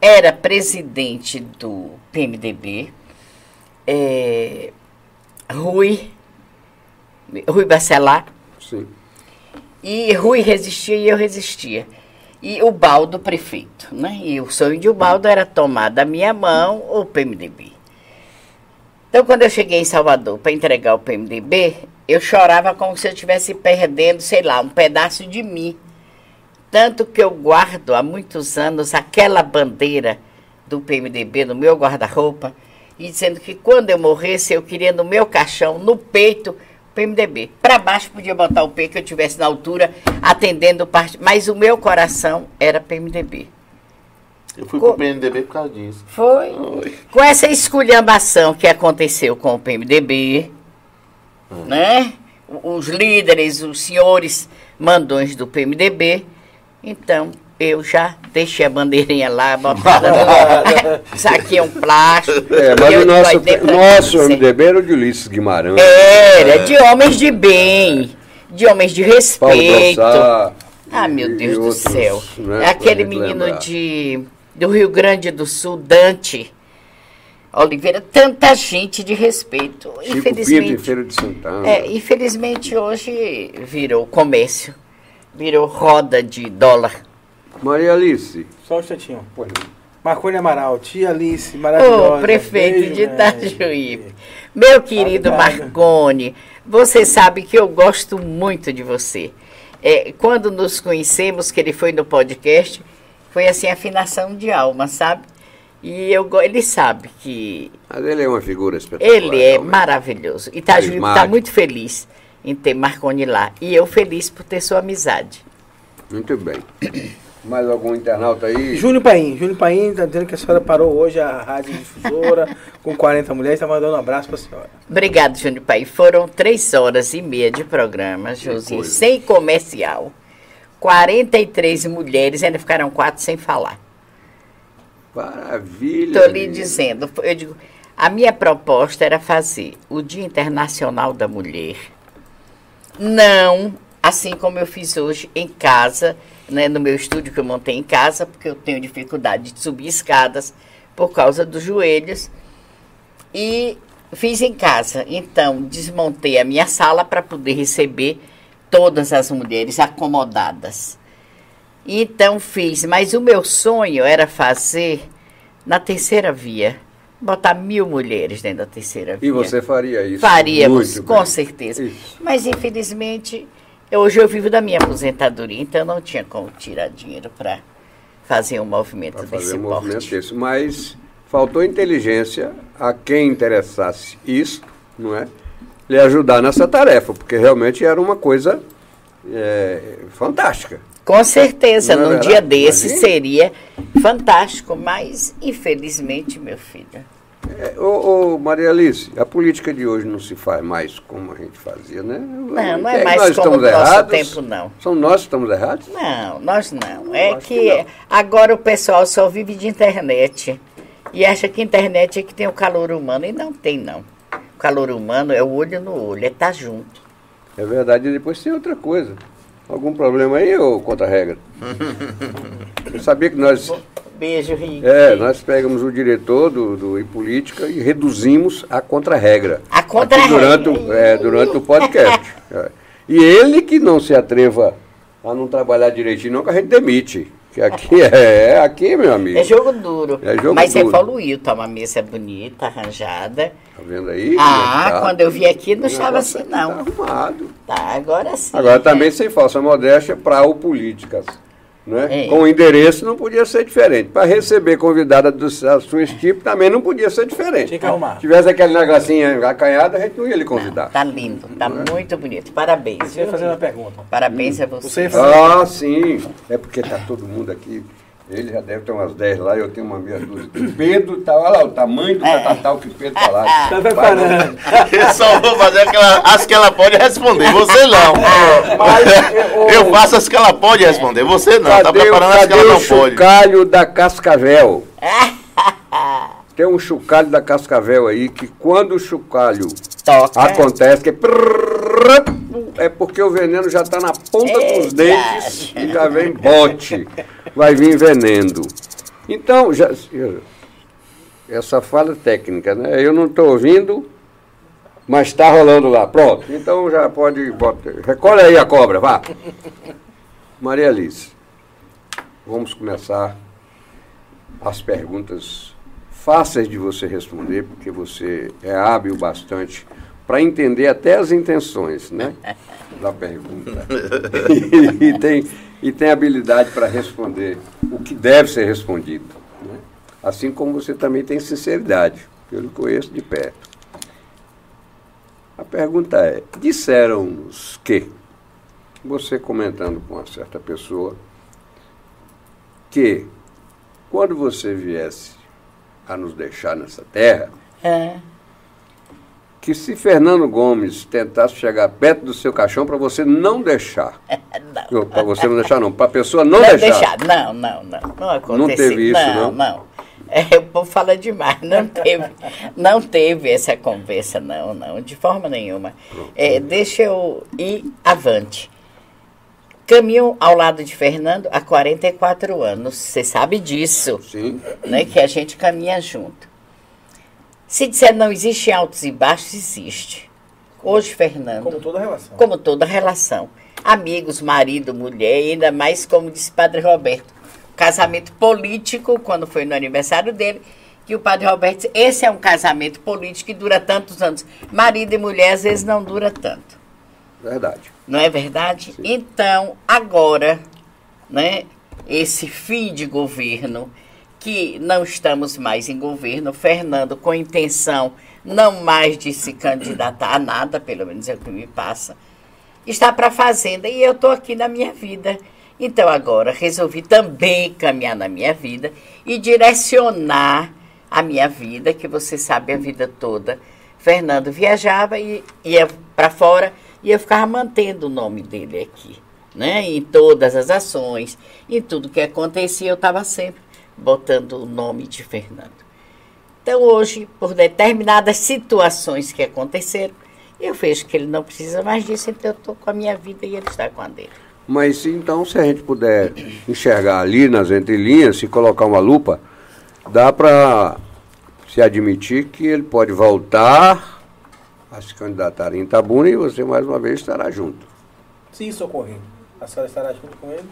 Era presidente do PMDB, é, Rui, Rui Bacelar, Sim. e Rui resistia e eu resistia. E o Baldo prefeito, né? E o sonho de Ubaldo era tomar da minha mão o PMDB. Então, quando eu cheguei em Salvador para entregar o PMDB, eu chorava como se eu estivesse perdendo, sei lá, um pedaço de mim. Tanto que eu guardo há muitos anos aquela bandeira do PMDB no meu guarda-roupa, e dizendo que quando eu morresse, eu queria no meu caixão, no peito, o PMDB. Para baixo podia botar o P que eu tivesse na altura, atendendo o partido. Mas o meu coração era PMDB. Eu fui Co- pro PMDB por causa disso. Foi. Foi. Com essa esculhambação que aconteceu com o PMDB, né? Os líderes, os senhores mandões do PMDB, então eu já deixei a bandeirinha lá, botada no saquei um plástico. É, mas o nosso, nosso. MDB era o de Ulisses Guimarães. Era, de homens de bem, de homens de respeito. Ah, meu Deus do outros, céu. né, É aquele menino lembrar. de, do Rio Grande do Sul, Dante Oliveira, tanta gente de respeito. Chico infelizmente, Feira de Santana. é, infelizmente hoje virou comércio, virou roda de dólar. Maria Alice. Só um instantinho. Não. Marconi Amaral, tia Alice, maravilhosa. Ô, prefeito Beijo de grande. Itajuípe. Meu querido Obrigado. Marconi, você sabe que eu gosto muito de você. É, quando nos conhecemos, que ele foi no podcast, foi assim, afinação de alma, sabe? E eu, go- ele sabe que Mas ele é uma figura espetacular. ele é realmente. maravilhoso. Itajuípe está muito feliz em ter Marconi lá. E eu feliz por ter sua amizade. Muito bem. Mais algum internauta aí? Júnior Paim. Júnior Paim está dizendo que a senhora parou hoje a rádio difusora com 40 mulheres. Está mandando um abraço para a senhora. Obrigado, Júnior Pai. Foram três horas e meia de programa, Josi, sem comercial. 43 mulheres, ainda ficaram quatro sem falar. Maravilha. Estou lhe dizendo, eu digo, a minha proposta era fazer o Dia Internacional da Mulher. Não assim como eu fiz hoje em casa, né, no meu estúdio que eu montei em casa, porque eu tenho dificuldade de subir escadas por causa dos joelhos. E fiz em casa. Então, desmontei a minha sala para poder receber todas as mulheres acomodadas. Então fiz, mas o meu sonho era fazer na terceira via, botar mil mulheres dentro da terceira via. E você faria isso? Faríamos, com bem. certeza. Isso. Mas infelizmente Hoje eu vivo da minha aposentadoria, então eu não tinha como tirar dinheiro para fazer um movimento Para desse fazer um movimento porte. desse. Mas faltou inteligência a quem interessasse isso, não é? Lhe ajudar nessa tarefa, porque realmente era uma coisa é, fantástica. Com certeza, Não num verdade? dia desse Imagina. seria fantástico, mas infelizmente, meu filho. É, ô, ô, Maria Alice, a política de hoje não se faz mais como a gente fazia, né? Não, não É é mais nós como estamos no nosso errados? tempo, não. São nós que estamos errados? Não, nós não. Eu É que, que não. agora o pessoal só vive de internet e acha que internet é que tem o calor humano e não tem, não. O calor humano é o olho no olho, é estar junto. É verdade, e depois tem outra coisa. Algum problema aí, ou contra-regra? Eu sabia que nós, Beijo, Rick. é, nós pegamos o diretor do, do E Política e reduzimos a contra-regra. A contra-regra. Durante, o- é, durante o podcast. É. E ele que não se atreva a não trabalhar direitinho, não, que a gente demite. Que aqui é, aqui, meu amigo. É jogo duro. É jogo mas duro. evoluiu, tá uma mesa bonita, arranjada. Tá vendo aí? Ah, Tá. quando eu vi aqui não estava negócio assim, não. Tá arrumado. Tá, agora sim. Agora também sem falsa modéstia para o Políticas. Né? É. Com o endereço não podia ser diferente. Para receber convidada do da sua tipo também não podia ser diferente. Tinha que arrumar. Se tivesse aquele negocinho acanhado, a gente não ia lhe convidar. Tá lindo, tá muito bonito. Parabéns. Você ia fazer uma pergunta. Parabéns a Você você. fazer- Ah, sim. É porque tá todo mundo aqui. Ele já deve ter umas 10 lá, eu tenho uma meia dúzia. O Pedro tá, olha lá, o tamanho do É. catatal que o Pedro tá lá. Tá preparando. Eu só vou fazer aquela, as que ela pode responder, você não. Mas, Eu faço as que ela pode responder, você não. Tá Cadê, o- preparando as que ela o não pode. chocalho da Cascavel? Tem um chocalho da Cascavel aí que quando o chocalho Toca. acontece, que é, é porque o veneno já está na ponta dos Eita. dentes e já vem bote. Vai vir veneno. Então, já, essa fala técnica, né? Eu não estou ouvindo, mas está rolando lá. Pronto. Então já pode. Bota, recolhe aí a cobra, vá. Maria Alice, vamos começar as perguntas fáceis de você responder, porque você é hábil bastante para entender até as intenções, né? Da pergunta. e, tem, e tem habilidade para responder o que deve ser respondido. né? Assim como você também tem sinceridade, que eu lhe conheço de perto. A pergunta é: disseram-nos que, você comentando com uma certa pessoa, que quando você viesse a nos deixar nessa terra, É. que se Fernando Gomes tentasse chegar perto do seu caixão para você não deixar. Não. Para você não deixar, não. Para a pessoa não, Não deixar. deixar. Não, não, não. Não aconteceu. teve isso, não? não? Não, É, o povo fala demais. Não teve, não teve essa conversa, não, não, de forma nenhuma. É, deixa eu ir avante. Caminho ao lado de Fernando há 44 anos. Você sabe disso, Sim. né? Que a gente caminha junto. Se disser não existe altos e baixos, existe. Hoje, Fernando, Como toda relação. como toda relação. Amigos, marido, mulher, e ainda mais, como disse Padre Roberto, casamento político, quando foi no aniversário dele, que o Padre Roberto disse, esse é um casamento político que dura tantos anos. Marido e mulher, às vezes, não dura tanto. Verdade. Não é verdade? Então, agora, né, esse fim de governo, que não estamos mais em governo, Fernando com intenção não mais de se candidatar a nada, pelo menos é o que me passa, está para a Fazenda e eu estou aqui na minha vida. Então, agora, resolvi também caminhar na minha vida e direcionar a minha vida, que você sabe a vida toda. Fernando viajava e ia para fora e eu ficava mantendo o nome dele aqui. Né? Em todas as ações, em tudo que acontecia, eu estava sempre botando o nome de Fernando. Então, hoje, por determinadas situações que aconteceram, eu vejo que ele não precisa mais disso, então eu estou com a minha vida e ele está com a dele. Mas então, se a gente puder enxergar ali nas entrelinhas, se colocar uma lupa, dá para se admitir que ele pode voltar a se candidatar em Itabuna e você mais uma vez estará junto. Se isso ocorrer, a senhora estará junto com ele?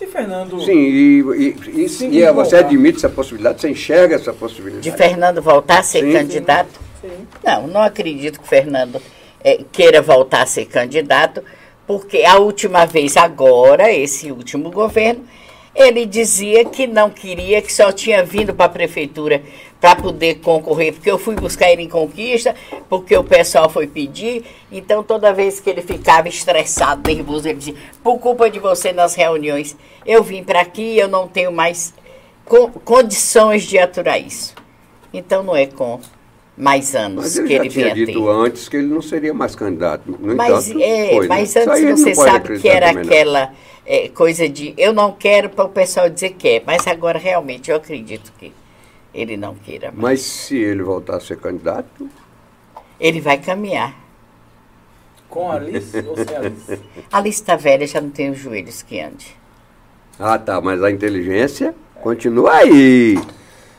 Se Fernando. Sim, e, e, e, Sim, e é, você admite essa possibilidade, você enxerga essa possibilidade. De Fernando voltar a ser Sim, sim. candidato? Sim. Não, não acredito que Fernando eh, queira voltar a ser candidato, Porque a última vez, agora, esse último governo, ele dizia que não queria, que só tinha vindo para a prefeitura para poder concorrer, porque eu fui buscar ele em conquista, porque o pessoal foi pedir. Então, toda vez que ele ficava estressado, nervoso, ele dizia: por culpa de você nas reuniões, eu vim para aqui e eu não tenho mais co condições de aturar isso. Então, não é com mais anos Mas ele que já ele tinha vinha dito ter. antes que ele não seria mais candidato. No Mas, entanto, é, foi, né? mas aí antes você sabe que era aquela é, coisa de eu não quero para o pessoal dizer que é. Mas agora realmente eu acredito que ele não queira mais. Mas se ele voltar a ser candidato, Ele vai caminhar. Com a Alice ou sem a Alice? A lista velha já não tem os joelhos que ande. ah tá, mas a inteligência continua aí.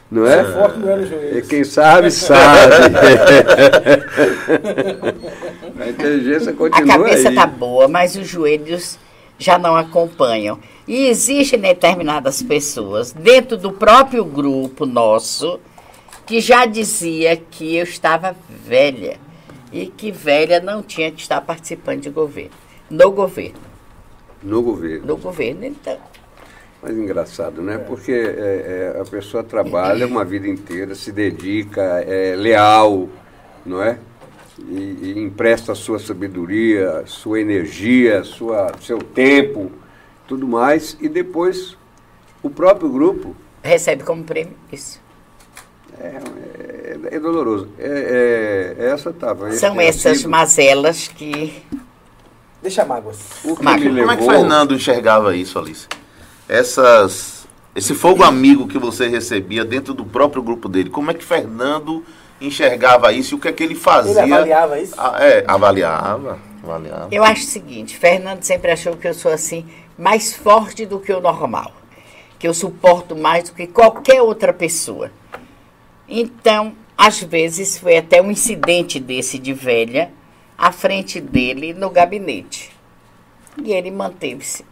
Não é? Forte não é E quem sabe, sabe. a inteligência A continua cabeça aí. está boa, mas os joelhos já não acompanham. E existem determinadas pessoas dentro do próprio grupo nosso que já dizia que eu estava velha e que velha não tinha que estar participando de governo. No governo. No governo. No governo, então. Mas engraçado, né? Porque é, é, a pessoa trabalha uma vida inteira, se dedica, é leal, não é? E, e empresta sua sabedoria, sua energia, sua, seu tempo, tudo mais, e depois o próprio grupo Recebe como prêmio isso. é, é, é doloroso. É, é, essa estava. São essas mazelas que. Deixa mágoas. O que Magno, me Como é que levou- Fernando enxergava isso, Alice? Essas, esse fogo amigo que você recebia dentro do próprio grupo dele, como é que Fernando enxergava isso e o que é que ele fazia? Ele avaliava isso? Ah, é, avaliava. avaliava. Eu acho o seguinte: Fernando sempre achou que eu sou assim, mais forte do que o normal. Que eu suporto mais do que qualquer outra pessoa. Então, às vezes, foi até um incidente desse de velha à frente dele no gabinete. E ele manteve-se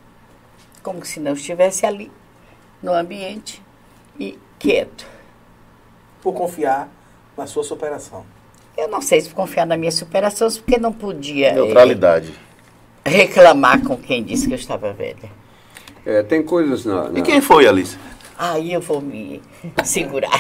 como se não estivesse ali, no ambiente, e quieto. Por confiar na sua superação. Eu não sei se confiar na minha superação, porque não podia eh, Neutralidade. Reclamar com quem disse que eu estava velha. É, tem coisas na, na- E quem foi, Alice? Aí eu vou me segurar.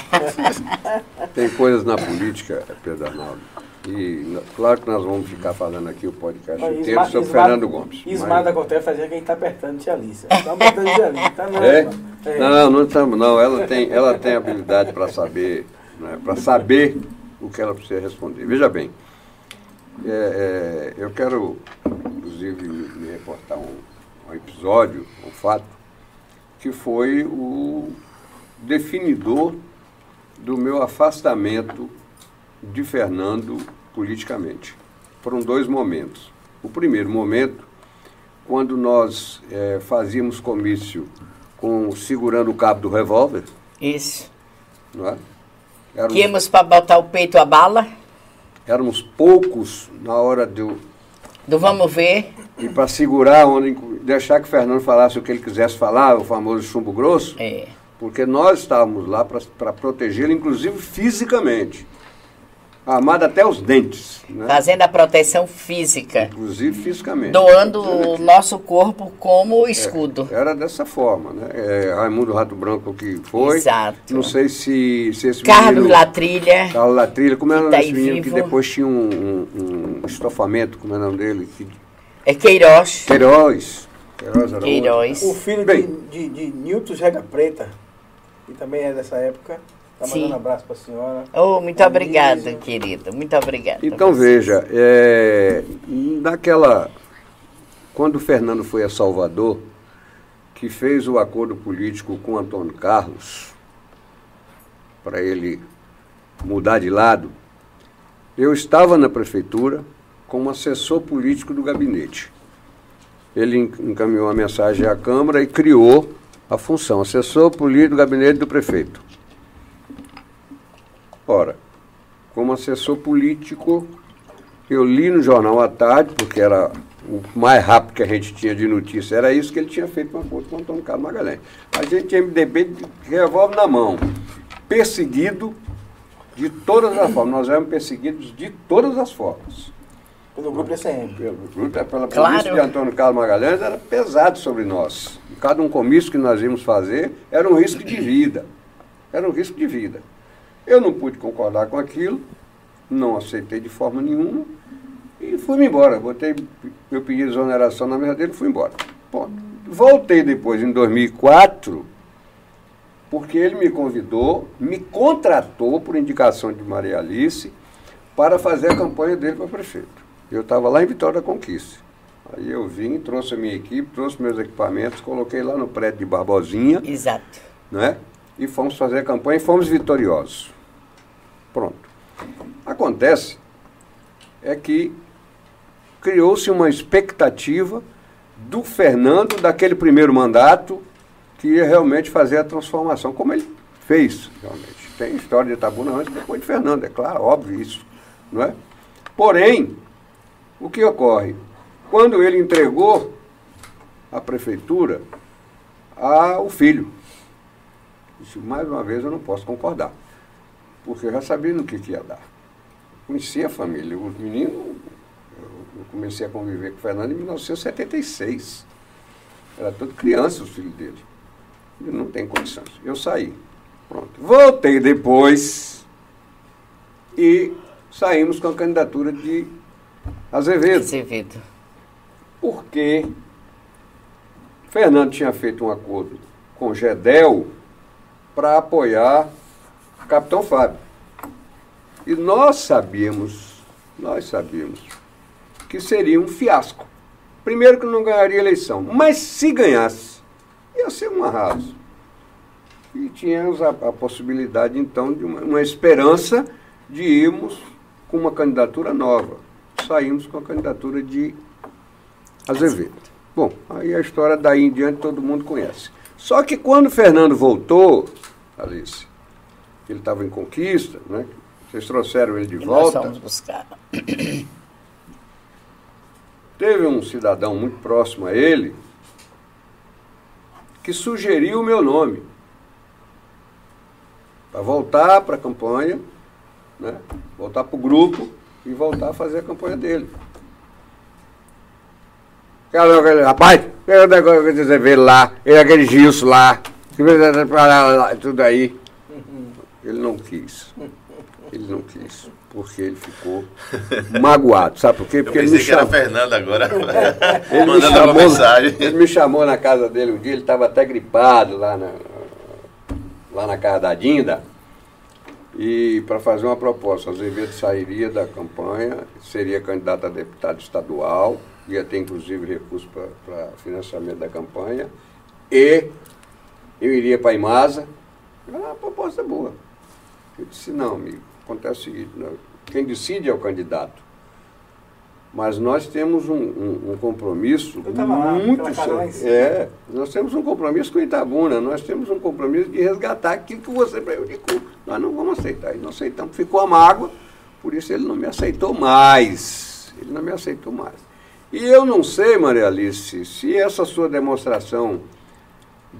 tem coisas na política, Pedro Arnaldo. E claro que nós vamos ficar falando aqui o podcast Olha, inteiro Isma- sobre Isma- Fernando Gomes. Ismar da Coté fazia quem tá apertando tia Alice. Tá apertando tia Alice. Tá não, É? É. Não, não estamos, não. Ela tem, ela tem habilidade para saber, né, para saber o que ela precisa responder. Veja bem, é, é, eu quero, inclusive, me, reportar um, um episódio, um fato, que foi o definidor do meu afastamento de Fernando politicamente. Foram dois momentos. O primeiro momento, quando nós eh, fazíamos comício com segurando o cabo do revólver, Isso. não é? Íamos para botar o peito à bala, éramos poucos na hora eu do vamos ver. e para segurar, onde, deixar que o Fernando falasse o que ele quisesse falar, o famoso chumbo grosso, É, porque nós estávamos lá para protegê-lo, inclusive fisicamente, armado até os dentes, né? fazendo a proteção física, inclusive fisicamente. doando o nosso corpo como escudo. Era dessa forma, né? É, Raimundo Rato Branco que foi. Exato. Não sei se, se esse Carlos menino... Latrilha, Carlos Latrilha, como era o que tá nome aí desse menino que vivo. depois tinha um, um- um estofamento, como era o nome dele? Que- é Queiroz. Queiroz. Queiroz era Queiroz. O filho Bem. de, de, de Nilton Rega Preta, que também é dessa época. Tá Sim. mandando um abraço pra senhora. Oh, muito obrigada, querido. Muito obrigada. Então veja, é, naquela. Quando o Fernando foi a Salvador, que fez o acordo político com Antônio Carlos, para ele mudar de lado, eu estava na prefeitura como assessor político do gabinete. Ele en- encaminhou a mensagem à Câmara e criou a função assessor político do gabinete do prefeito. Ora, como assessor político, eu li no jornal à tarde, porque era o mais rápido que a gente tinha de notícia, era isso que ele tinha feito com a conta com o Antônio Carlos Magalhães. A gente tinha MDB de revólver na mão, perseguido de todas as formas. Nós éramos perseguidos de todas as formas. Pelo grupo ECM. Pelo grupo, pela Claro. polícia de Antônio Carlos Magalhães era pesado sobre nós. Cada um comício que nós íamos fazer era um risco de vida. Era um risco de vida. Eu não pude concordar com aquilo, não aceitei de forma nenhuma e fui-me embora. Botei meu pedido de exoneração na mesa dele e fui embora. Ponto. Voltei depois, em 2004, porque ele me convidou, me contratou por indicação de Maria Alice para fazer a campanha dele para prefeito. Eu estava lá em Vitória da Conquista. Aí eu vim, trouxe a minha equipe, trouxe meus equipamentos, coloquei lá no prédio de Barbosinha, Exato. né? E fomos fazer a campanha e fomos vitoriosos. Pronto. Acontece é que criou-se uma expectativa do Fernando, daquele primeiro mandato, que ia realmente fazer a transformação, como ele fez, realmente. Tem história de Itabuna antes depois de Fernando, é claro, óbvio isso. Não é? Porém, o que ocorre? Quando ele entregou a prefeitura ao filho, disse, mais uma vez eu não posso concordar, porque eu já sabia no que, que ia dar. Conhecia a família, os meninos, eu comecei a conviver com o Fernando em 1976. Era tudo criança os filhos dele. Ele não tem condições. Eu saí. Pronto. Voltei depois e saímos com a candidatura de Azevedo. Azevedo. Porque Fernando tinha feito um acordo com Gedel para apoiar Capitão Fábio. E nós sabíamos, nós sabíamos, que seria um fiasco. Primeiro que não ganharia eleição, mas se ganhasse, ia ser um arraso. E tínhamos a, a possibilidade, então, de uma, uma esperança de irmos com uma candidatura nova. Saímos com a candidatura de Azevedo. Bom, aí a história daí em diante todo mundo conhece. Só que quando Fernando voltou, Alice, ele estava em conquista, né? Vocês trouxeram ele de E nós volta. fomos buscar. Teve um cidadão muito próximo a ele que sugeriu o meu nome para voltar para a campanha, né? voltar para o grupo e voltar a fazer a campanha dele. Rapaz, pega o negócio que você vê lá, ele é aquele Gilson que lá, tudo aí. Ele não quis. Ele não quis. Porque ele ficou magoado. Sabe por quê? Eu Porque ele pensei me que era chamou. Fernando agora. Ele me, mandando uma chamou, mensagem. ele me chamou na casa dele um dia, ele estava até gripado lá na, lá na casa da Dinda, e para fazer uma proposta. Azevedo sairia da campanha, seria candidato a deputado estadual, ia ter inclusive recurso para financiamento da campanha, e eu iria para a Imasa. Era uma proposta boa. Eu disse, não, amigo, acontece o seguinte, não, quem decide é o candidato. Mas nós temos um, um- um compromisso muito lá sério. É, nós temos um compromisso com Itabuna, nós temos um compromisso de resgatar aquilo que você prejudicou. Nós não vamos aceitar, e não aceitamos. Ficou a mágoa, por isso ele não me aceitou mais. Ele não me aceitou mais. E eu não sei, Maria Alice, se essa sua demonstração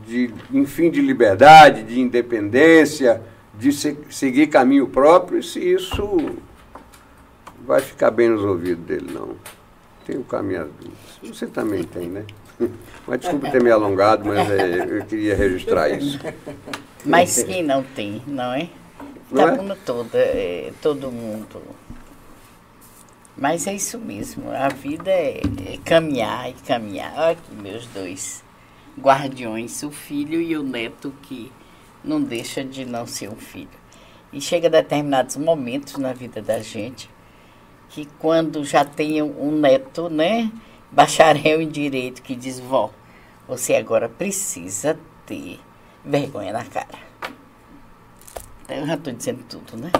de, enfim, de liberdade, de independência, de se- seguir caminho próprio, se isso vai ficar bem nos ouvidos dele, não. Tem o dúvidas. Você também tem, né? Mas desculpe ter me alongado, mas é, eu queria registrar isso. Mas quem não tem, não é? Não é? Toda, é, todo mundo. Mas é isso mesmo, a vida é, é caminhar e caminhar. Olha aqui meus dois guardiões, o filho e o neto que não deixa de não ser um filho. E chega a determinados momentos na vida da gente que quando já tem um neto, né, bacharel em direito, que diz, vó, você agora precisa ter vergonha na cara. Então, Eu já estou dizendo tudo, né?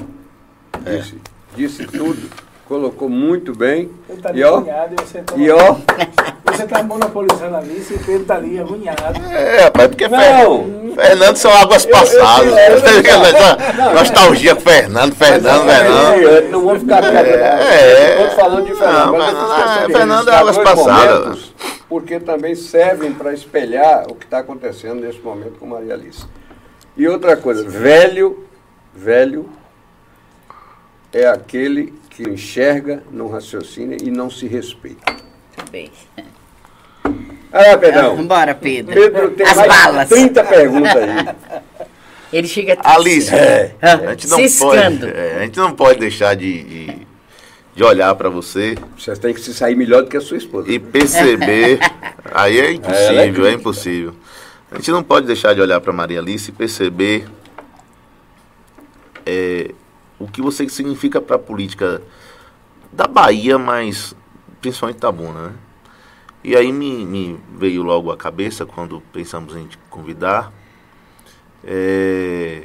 Disse, disse tudo, colocou muito bem. Ele tá E ó, e tá, e ó, você tá monopolizando a lista e o Pedro tá ali agoniado. É, rapaz, porque Não. Fer- Fernando são águas passadas. eu- eu- Essa Nostalgia com Fernando, Fernando, Fernando. É, Não vamos ficar quietos. É. Estou falando de Fernando. Não, mas eu Fernando- Fernando é águas passadas. Porque também servem para espelhar o que está acontecendo nesse momento com Maria Alice. E outra coisa, velho, velho é aquele que enxerga, não raciocina e não se respeita. Muito bem. Ah, Pedrão. Vambora, Pedro. Pedro tem As mais balas. 30 perguntas aí. Ele chega Alice, É. Ah, a, gente não ciscando. pode, é, a gente não pode deixar de, de, de olhar para você Você tem que se sair melhor do que a sua esposa. e perceber. aí é é impossível, é, crítica. impossível. A gente não pode deixar de olhar para Maria Alice e perceber é, o que você significa para a política da Bahia, mas principalmente Tabuna, né? E aí me, me veio logo à cabeça quando pensamos em te convidar. é,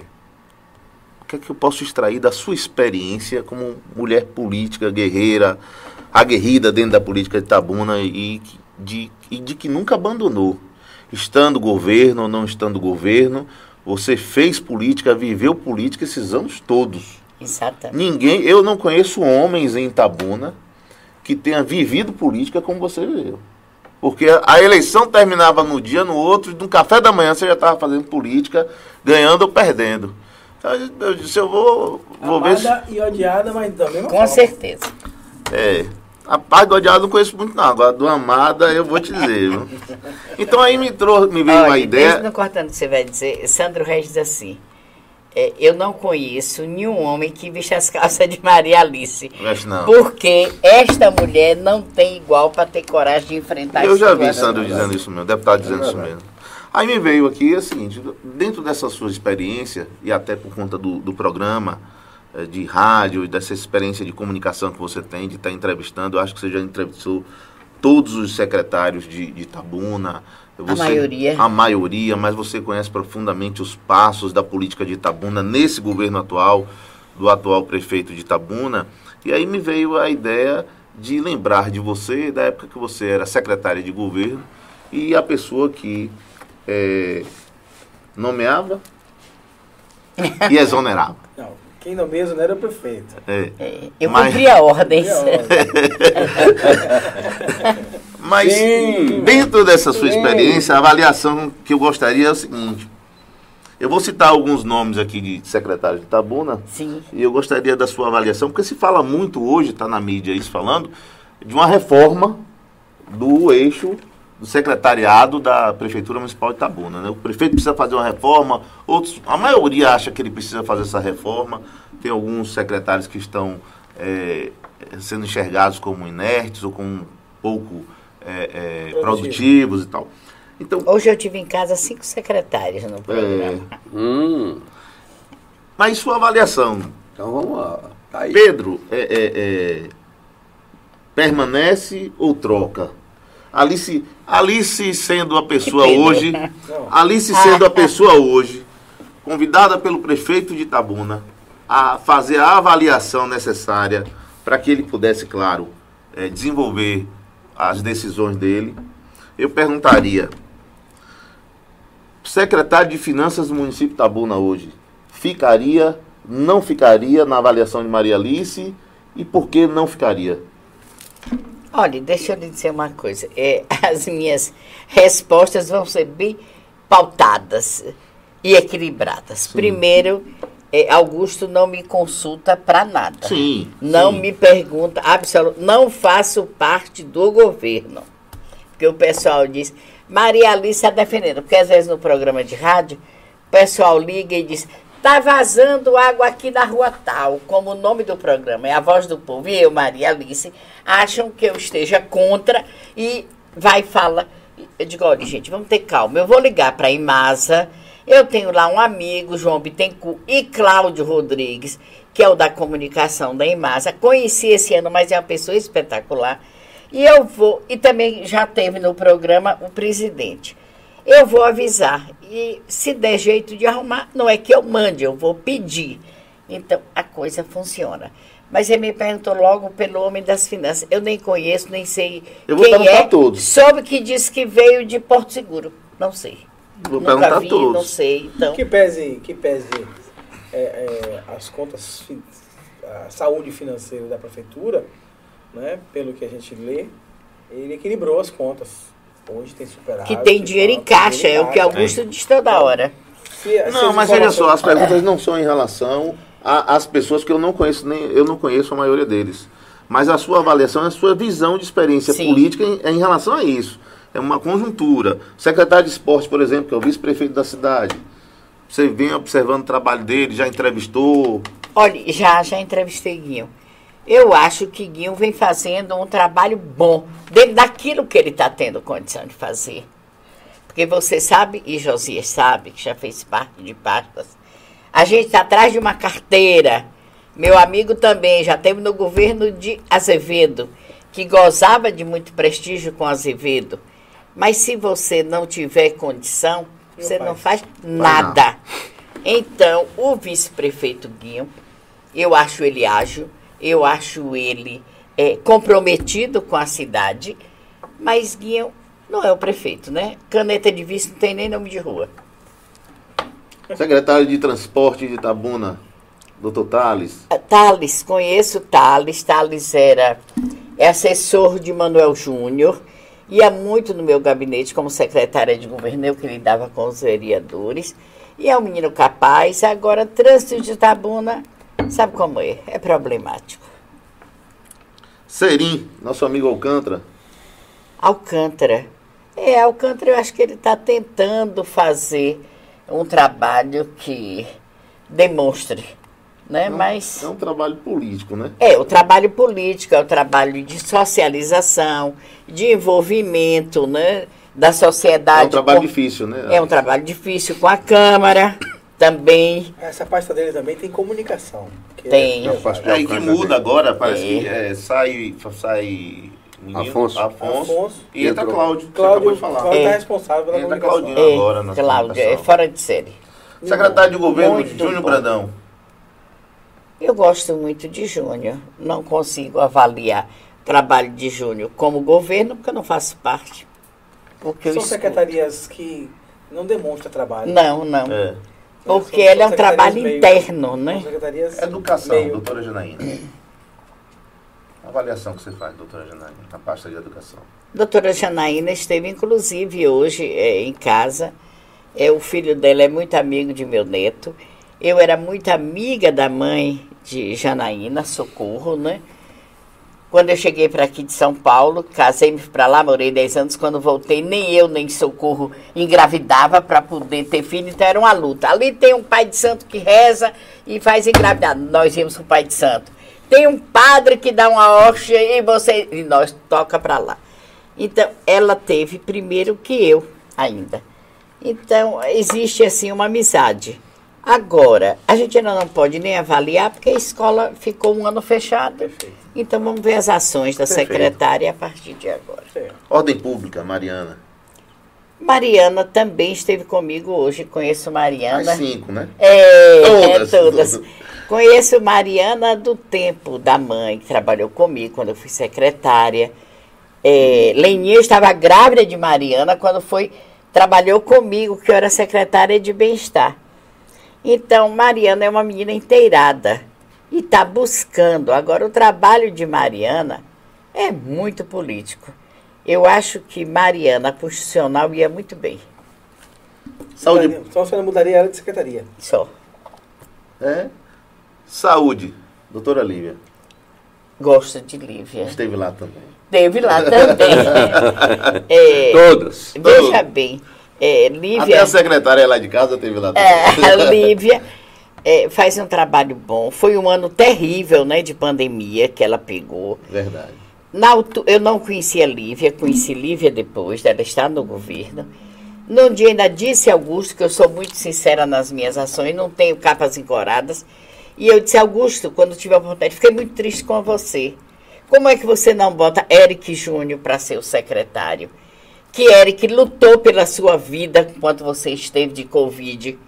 o que é que eu posso extrair da sua experiência como mulher política, guerreira, aguerrida dentro da política de Tabuna e de, e de que nunca abandonou? Estando governo ou não estando governo, você fez política, viveu política esses anos todos. Exatamente. Ninguém, eu não conheço homens em Itabuna que tenha vivido política como você viveu. Porque a eleição terminava no dia, no outro, e no café da manhã você já estava fazendo política, ganhando ou perdendo. Então, eu disse, eu vou, vou ver se. Amada e odiada, mas da mesma Com forma. certeza. É. A parte do odiado eu não conheço muito, não. Agora, do amada, eu vou te dizer. viu? Então aí me, trouxe, me veio uma Olha, ideia. mesmo não cortando o que você vai dizer, Sandro Reis diz assim, é, eu não conheço nenhum homem que veste as calças de Maria Alice. Não. Porque esta mulher não tem igual para ter coragem de enfrentar Eu já vi Sandro dizendo isso mesmo, deputado dizendo isso mesmo. Aí me veio aqui o seguinte, dentro dessa sua experiência, e até por conta do, do programa eh, de rádio, e dessa experiência de comunicação que você tem, de estar entrevistando, eu acho que você já entrevistou todos os secretários de, de Itabuna. Você- maioria. A maioria, mas você conhece profundamente os passos da política de Itabuna nesse governo atual, do atual prefeito de Itabuna. E aí me veio a ideia de lembrar de você, da época que você era secretária de governo, e a pessoa que eh, nomeava e exonerava. Não, quem não mesmo não era o prefeito. É. É, eu Mas- cumpria ordens. A ordem? Mas Sim. dentro dessa sua Sim. experiência, a avaliação que eu gostaria é o seguinte. Eu vou citar alguns nomes aqui de secretários de Tabuna, Sim. e eu gostaria da sua avaliação, porque se fala muito hoje, está na mídia isso falando, de uma reforma do eixo do secretariado da Prefeitura Municipal de Itabuna. Né? O prefeito precisa fazer uma reforma, outros, a maioria acha que ele precisa fazer essa reforma. Tem alguns secretários que estão eh, sendo enxergados como inertes ou como pouco eh, Produtivo. produtivos e tal. Então, Hoje eu tive em casa cinco secretárias no é, programa. Hum, mas sua avaliação, então vamos lá. Tá aí. Pedro, é, é, é, permanece ou troca? Alice, Alice sendo a pessoa hoje. Alice sendo a pessoa hoje, convidada pelo prefeito de Itabuna a fazer a avaliação necessária para que ele pudesse, claro, eh, desenvolver as decisões dele, eu perguntaria, secretário de Finanças do município de Itabuna hoje, ficaria, não ficaria na avaliação de Maria Alice e por que não ficaria? Olha, deixa eu lhe dizer uma coisa. É, as minhas respostas vão ser bem pautadas e equilibradas. Primeiro, é, Augusto não me consulta para nada. Sim, Não sim. me pergunta, absolutamente. Não faço parte do governo. Porque o pessoal diz, Maria Alice está defendendo. Porque às vezes no programa de rádio, o pessoal liga e diz, está vazando água aqui na rua tal. Como o nome do programa é A Voz do Povo e eu, Maria Alice, acham que eu esteja contra e vai fala. Eu digo, olha, gente, vamos ter calma. Eu vou ligar para a Imasa. Eu tenho lá um amigo, João Bittencourt, e Cláudio Rodrigues, que é o da comunicação da Imasa. Conheci esse ano, mas é uma pessoa espetacular. E eu vou, e também já teve no programa o presidente. Eu vou avisar. E se der jeito de arrumar, não é que eu mande, eu vou pedir. Então, a coisa funciona. Mas ele me perguntou logo pelo homem das finanças. Eu nem conheço, nem sei Eu vou quem é. todos. Soube que disse que veio de Porto Seguro. Não sei. Vou Nunca perguntar vi, a todos. não sei. Então, Que pese, que pese é, é, as contas, a saúde financeira da prefeitura, né, pelo que a gente lê, ele equilibrou as contas. Hoje tem superado. que tem dinheiro em caixa, é o que Augusto diz toda hora. Não, mas veja só, as perguntas não são em relação as pessoas que eu não conheço nem eu não conheço a maioria deles. Mas a sua avaliação, a sua visão de experiência Sim. política em, em relação a isso. É uma conjuntura. O secretário de esporte, por exemplo, que é o vice-prefeito da cidade. Você vem observando o trabalho dele, já entrevistou. Olha, já, já entrevistei Guinho. Eu acho que Guinho vem fazendo um trabalho bom, dentro daquilo que ele está tendo condição de fazer. Porque você sabe, e Josias sabe, que já fez parte de pastas, a gente está atrás de uma carteira. Meu amigo também já teve no governo de Azevedo, que gozava de muito prestígio com Azevedo. Mas se você não tiver condição, Não você faz. não faz nada. Então, o vice-prefeito Guinho, eu acho ele ágil, eu acho ele é, comprometido com a cidade, mas Guinho não é o prefeito, né? Caneta de vice não tem nem nome de rua. Secretário de Transporte de Itabuna, doutor Thales. Ah, Thales, conheço Thales. Thales era é assessor de Manuel Júnior. Ia muito no meu gabinete como secretária de governo, eu que lidava com os vereadores. E é um menino capaz. Agora, trânsito de Itabuna, sabe como é? É problemático. Serim, nosso amigo Alcântara. Alcântara. É, Alcântara, eu acho que ele está tentando fazer um trabalho que demonstre, né? Mas É um trabalho político, né? é o trabalho político, é o trabalho de socialização, de envolvimento, né? Da sociedade. É um trabalho com- difícil, né? É um trabalho difícil com a Câmara também. Essa pasta dele também tem comunicação. Tem. é- É, e que muda agora, parece É. que é, sai, sai menino, Afonso. Afonso, e entra. Cláudio, você Cláudio, acabou de falar. Cláudio É. está responsável pela Entra comunicação. Claudinho. agora na É, Cláudia, é fora de série. Secretário de Governo, Muito Júnior bom. Brandão. Eu gosto muito de Júnior. Não consigo avaliar o trabalho de Júnior como governo, porque eu não faço parte. Porque São secretarias que não demonstram trabalho. Não, não. É. Porque ele é um trabalho meio- interno, né? secretarias Educação, meio- doutora Janaína. A avaliação que você faz, doutora Janaína, na pasta de educação. Doutora Janaína esteve, inclusive, hoje é, em casa. É, o filho dela é muito amigo de meu neto. Eu era muito amiga da mãe de Janaína, Socorro, né? Quando eu cheguei para aqui de São Paulo, casei-me para lá, morei 10 anos. Quando voltei, nem eu nem Socorro engravidava para poder ter filho, então era uma luta. Ali tem um pai de santo que reza e faz engravidar. Nós íamos pro pai de santo. Tem um padre que dá uma hóstia e você e nós toca para lá. Então, ela teve primeiro que eu ainda. Então, existe assim uma amizade. Agora, a gente ainda não pode nem avaliar, porque a escola ficou um ano fechada. Perfeito. Então, vamos ver as ações da Perfeito. secretária a partir de agora. Ordem Pública, Mariana. Mariana também esteve comigo hoje. Conheço Mariana. As cinco, né? É, Todas, é, todas. todas. Conheço Mariana do tempo da mãe, que trabalhou comigo quando eu fui secretária. É, Leninha estava grávida de Mariana quando foi trabalhou comigo, que eu era secretária de bem-estar. Então, Mariana é uma menina inteirada e está buscando. Agora, o trabalho de Mariana é muito político. Eu acho que Mariana, constitucional, ia muito bem. Saúde. Mudaria- Só você não mudaria ela de secretaria. Só. É. Saúde. Doutora Lívia. Gosto de Lívia. Esteve lá também. Teve lá também. É, Todas. veja bem, é, Até Lívia, a secretária lá de casa teve lá é, a Lívia é, faz um trabalho bom. Foi um ano terrível, né, de pandemia que ela pegou. Verdade. Na eu não conhecia Lívia, conheci Lívia depois dela estar no governo. Num dia ainda disse Augusto que eu sou muito sincera nas minhas ações, não tenho capas encoradas. E eu disse, Augusto, quando tive a oportunidade, fiquei muito triste com você. Como é que você não bota Eric Júnior para ser o secretário? Que Eric lutou pela sua vida enquanto você esteve de Covid.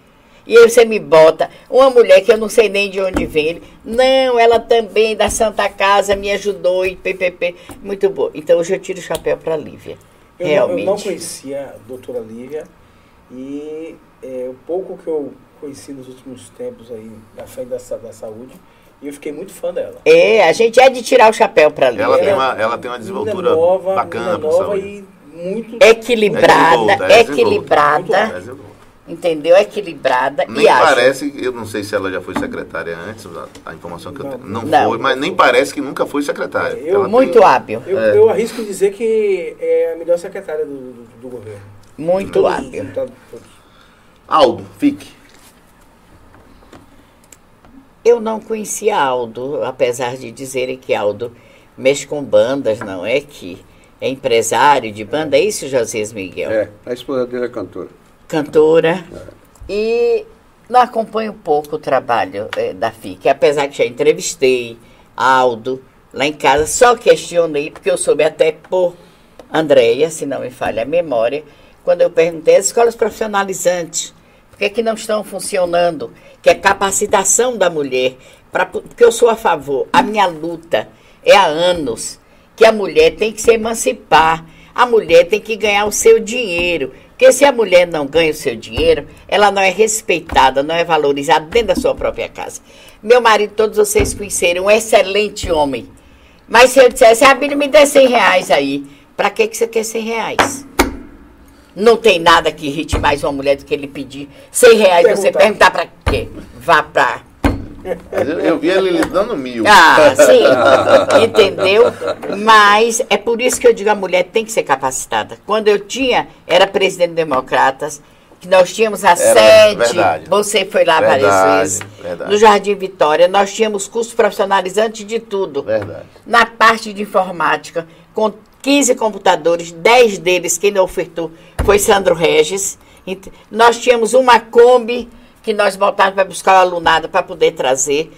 E aí você me bota uma mulher que eu não sei nem de onde vem. Ele, não, ela também da Santa Casa me ajudou e PPP. Muito bom. Então hoje eu tiro o chapéu para Lívia. Eu, não, Realmente. eu não conhecia a doutora Lívia e é, o pouco que eu conheci nos últimos tempos aí na frente da, da saúde, e eu fiquei muito fã dela. É, a gente é de tirar o chapéu para Lívia. Ela tem uma, ela tem uma desenvoltura nova, bacana nova saúde. e muito. Equilibrada, É é equilibrada. entendeu? Equilibrada Nem e ágil. parece, eu não sei se ela já foi secretária antes, a, a informação que eu Não. tenho. Não, Não. foi, mas nem parece que nunca foi secretária. Eu- Ela Muito tem- hábil, Eu, É. eu arrisco dizer que é a melhor secretária do, do, do governo. muito Todos os hábil. deputados, todos. Aldo, fique. Eu não conhecia Aldo, apesar de dizerem que Aldo mexe com bandas, não é que é empresário de banda, é isso, Josias Miguel? É, a esposa dele é cantora. Cantora. E não acompanho pouco o trabalho eh, da FIC, apesar que já entrevistei Aldo lá em casa, só questionei, porque eu soube até por Andréia, se não me falha a memória, quando eu perguntei as escolas profissionalizantes, por que, é que não estão funcionando? Que é capacitação da mulher, pra, porque eu sou a favor, a minha luta é há anos que a mulher tem que se emancipar, a mulher tem que ganhar o seu dinheiro, porque se a mulher não ganha o seu dinheiro, ela não é respeitada, não é valorizada dentro da sua própria casa. Meu marido, todos vocês conheceram, um excelente homem. Mas se eu dissesse, ah, Bíblia, me dê 100 reais aí, para que, que você quer 100 reais? Não tem nada que irrite mais uma mulher do que ele pedir 100 reais, você Perguntar. para quê? Vá para eu, eu vi ele dando mil. ah, sim. Entendeu? Mas é por isso que eu digo a mulher tem que ser capacitada. Quando eu tinha, era presidente do Democratas, que nós tínhamos a sede. verdade. Você foi lá várias Verdade, vezes. verdade. No Jardim Vitória, nós tínhamos cursos profissionalizantes de tudo. Verdade. Na parte de informática, com 15 computadores, 10 deles quem não ofertou foi Sandro Regis. Nós tínhamos uma Kombi que nós voltávamos para buscar o alunado para poder trazer.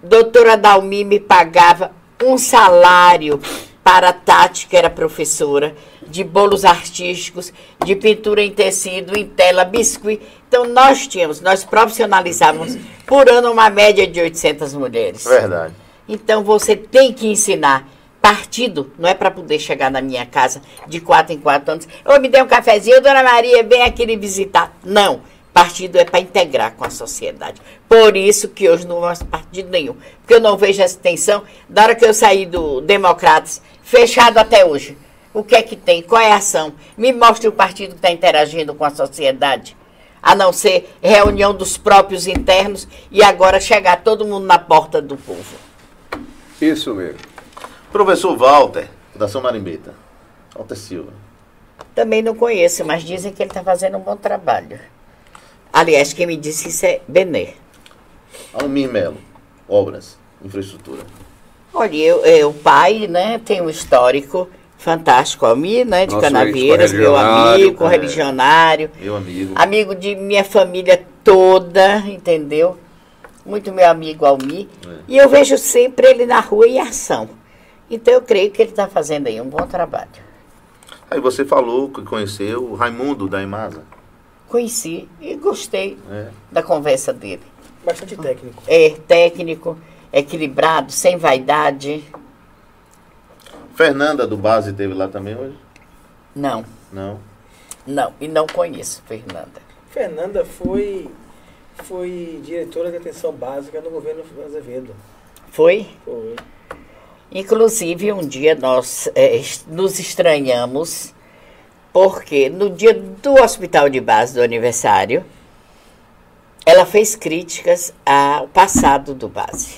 Doutora Dalmi me pagava um salário para a Tati, que era professora, de bolos artísticos, de pintura em tecido, em tela, biscuit. Então, nós tínhamos, nós profissionalizávamos por ano uma média de 800 mulheres. Verdade. Então você tem que ensinar. Partido não é para poder chegar na minha casa de quatro em quatro anos. Ô, me dê um cafezinho, dona Maria, vem aqui me visitar. Não. Partido é para integrar com a sociedade. Por isso que hoje não faço partido nenhum. Porque eu não vejo essa tensão. Da hora que eu saí do Democratas, fechado até hoje. O que é que tem? Qual é a ação? Me mostre o partido que está interagindo com a sociedade. A não ser reunião dos próprios internos e agora chegar todo mundo na porta do povo. Isso mesmo. Professor Walter, da São Marimbeta. Walter Silva. Também não conheço, mas dizem que ele está fazendo um bom trabalho. Aliás, quem me disse isso é Benê. Almir Melo. Obras, infraestrutura. Olha, eu, eu, o pai, né, tem um histórico fantástico. Almir, né, de Nosso Canaveiras, meu amigo, é. religionário, Meu amigo. amigo de minha família toda, entendeu? Muito meu amigo Almir. É. E eu vejo sempre ele na rua em ação. Então eu creio que ele está fazendo aí um bom trabalho. Aí você falou que conheceu o Raimundo da Imasa. Conheci e gostei É. da conversa dele. Bastante técnico. É técnico, equilibrado, sem vaidade. Fernanda do Base teve lá também hoje? Não, Não. não. E não conheço, Fernanda. Fernanda foi, foi diretora de atenção básica no governo Azevedo. Foi? Foi. Inclusive, um dia nós es- nos estranhamos, porque no dia do hospital de base do aniversário, ela fez críticas ao passado do base,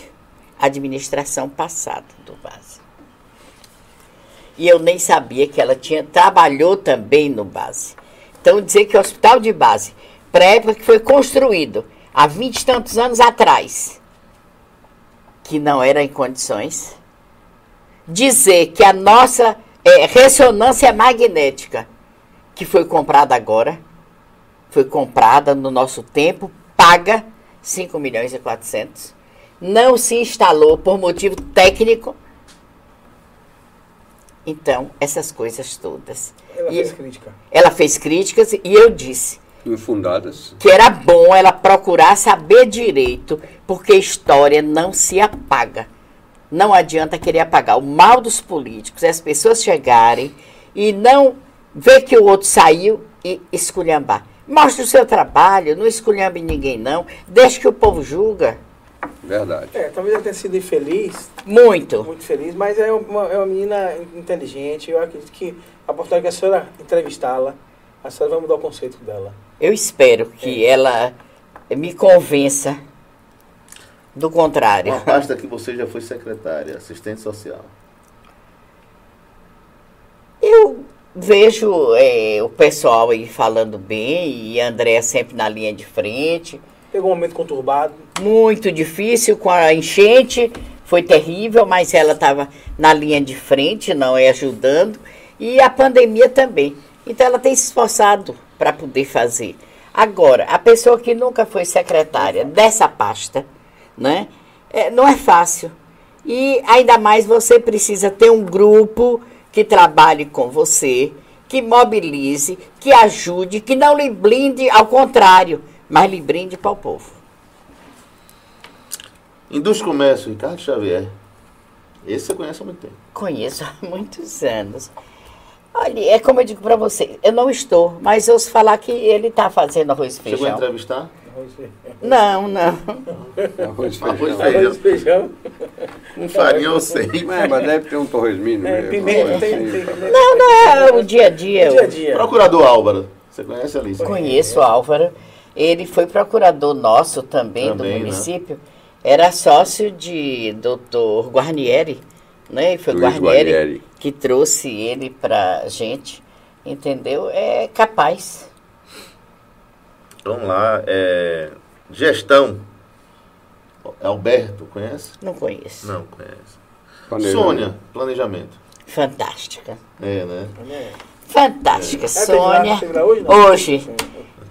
à administração passada do base. E eu nem sabia que ela tinha trabalhou também no base. Então, dizer que o hospital de base, para época que foi construído, há vinte e tantos anos atrás, que não era em condições, dizer que a nossa eh, ressonância magnética, que foi comprada agora, foi comprada no nosso tempo, paga 5 milhões e 400, não se instalou por motivo técnico. Então, essas coisas todas. Ela E fez crítica. ela fez críticas e eu disse Infundadas. que era bom ela procurar saber direito, porque história não se apaga. Não adianta querer apagar. O mal dos políticos é as pessoas chegarem e não ver que o outro saiu e esculhambar. Mostre o seu trabalho, não esculhambe ninguém, não. Deixe que o povo julga. Verdade. É, talvez ela tenha sido infeliz, Muito. muito feliz, mas é uma, é uma menina inteligente. Eu acredito que a oportunidade que a senhora entrevistá-la, A senhora vai mudar o conceito dela. Eu espero que ela me convença do contrário. Uma pasta que você já foi secretária, assistente social. Eu vejo é, o pessoal aí falando bem e a Andréa sempre na linha de frente. Pegou um momento conturbado. Muito difícil com a enchente, foi terrível, mas ela estava na linha de frente, não é ajudando. E a pandemia também. Então ela tem se esforçado para poder fazer. Agora, a pessoa que nunca foi secretária dessa pasta, né? É, não é fácil. E ainda mais você precisa ter um grupo que trabalhe com você, que mobilize, que ajude, que não lhe blinde, ao contrário, mas lhe brinde para o povo. Indústria e Comércio, Ricardo Xavier. Esse você conhece há muito tempo. Conheço há muitos anos. Olha, é como eu digo para você, eu não estou, mas eu ouço falar que ele está fazendo arroz e Chegou a feijão. Não, não. Arroz, Arroz, feijão. feijão. Arroz e feijão. Com farinha eu sei. Mas, mas deve ter um torresminho É, pimenta, assim. tem, tem pimenta. Não, não é o dia a dia. Dia a dia. Procurador Álvaro. Você conhece Alice? Conheço o Álvaro. Ele foi procurador nosso também, Também, do né? município. Era sócio de doutor Guarnieri, né? E foi Luiz Guarnieri, Guarnieri. que trouxe ele pra gente, entendeu? É capaz. Vamos lá. É... Gestão. Alberto, conhece? Não conheço. Não, conhece. Planejamento. Sônia, planejamento. Fantástica. É, né? Fantástica. Teve lá- Sônia. hoje? Hoje.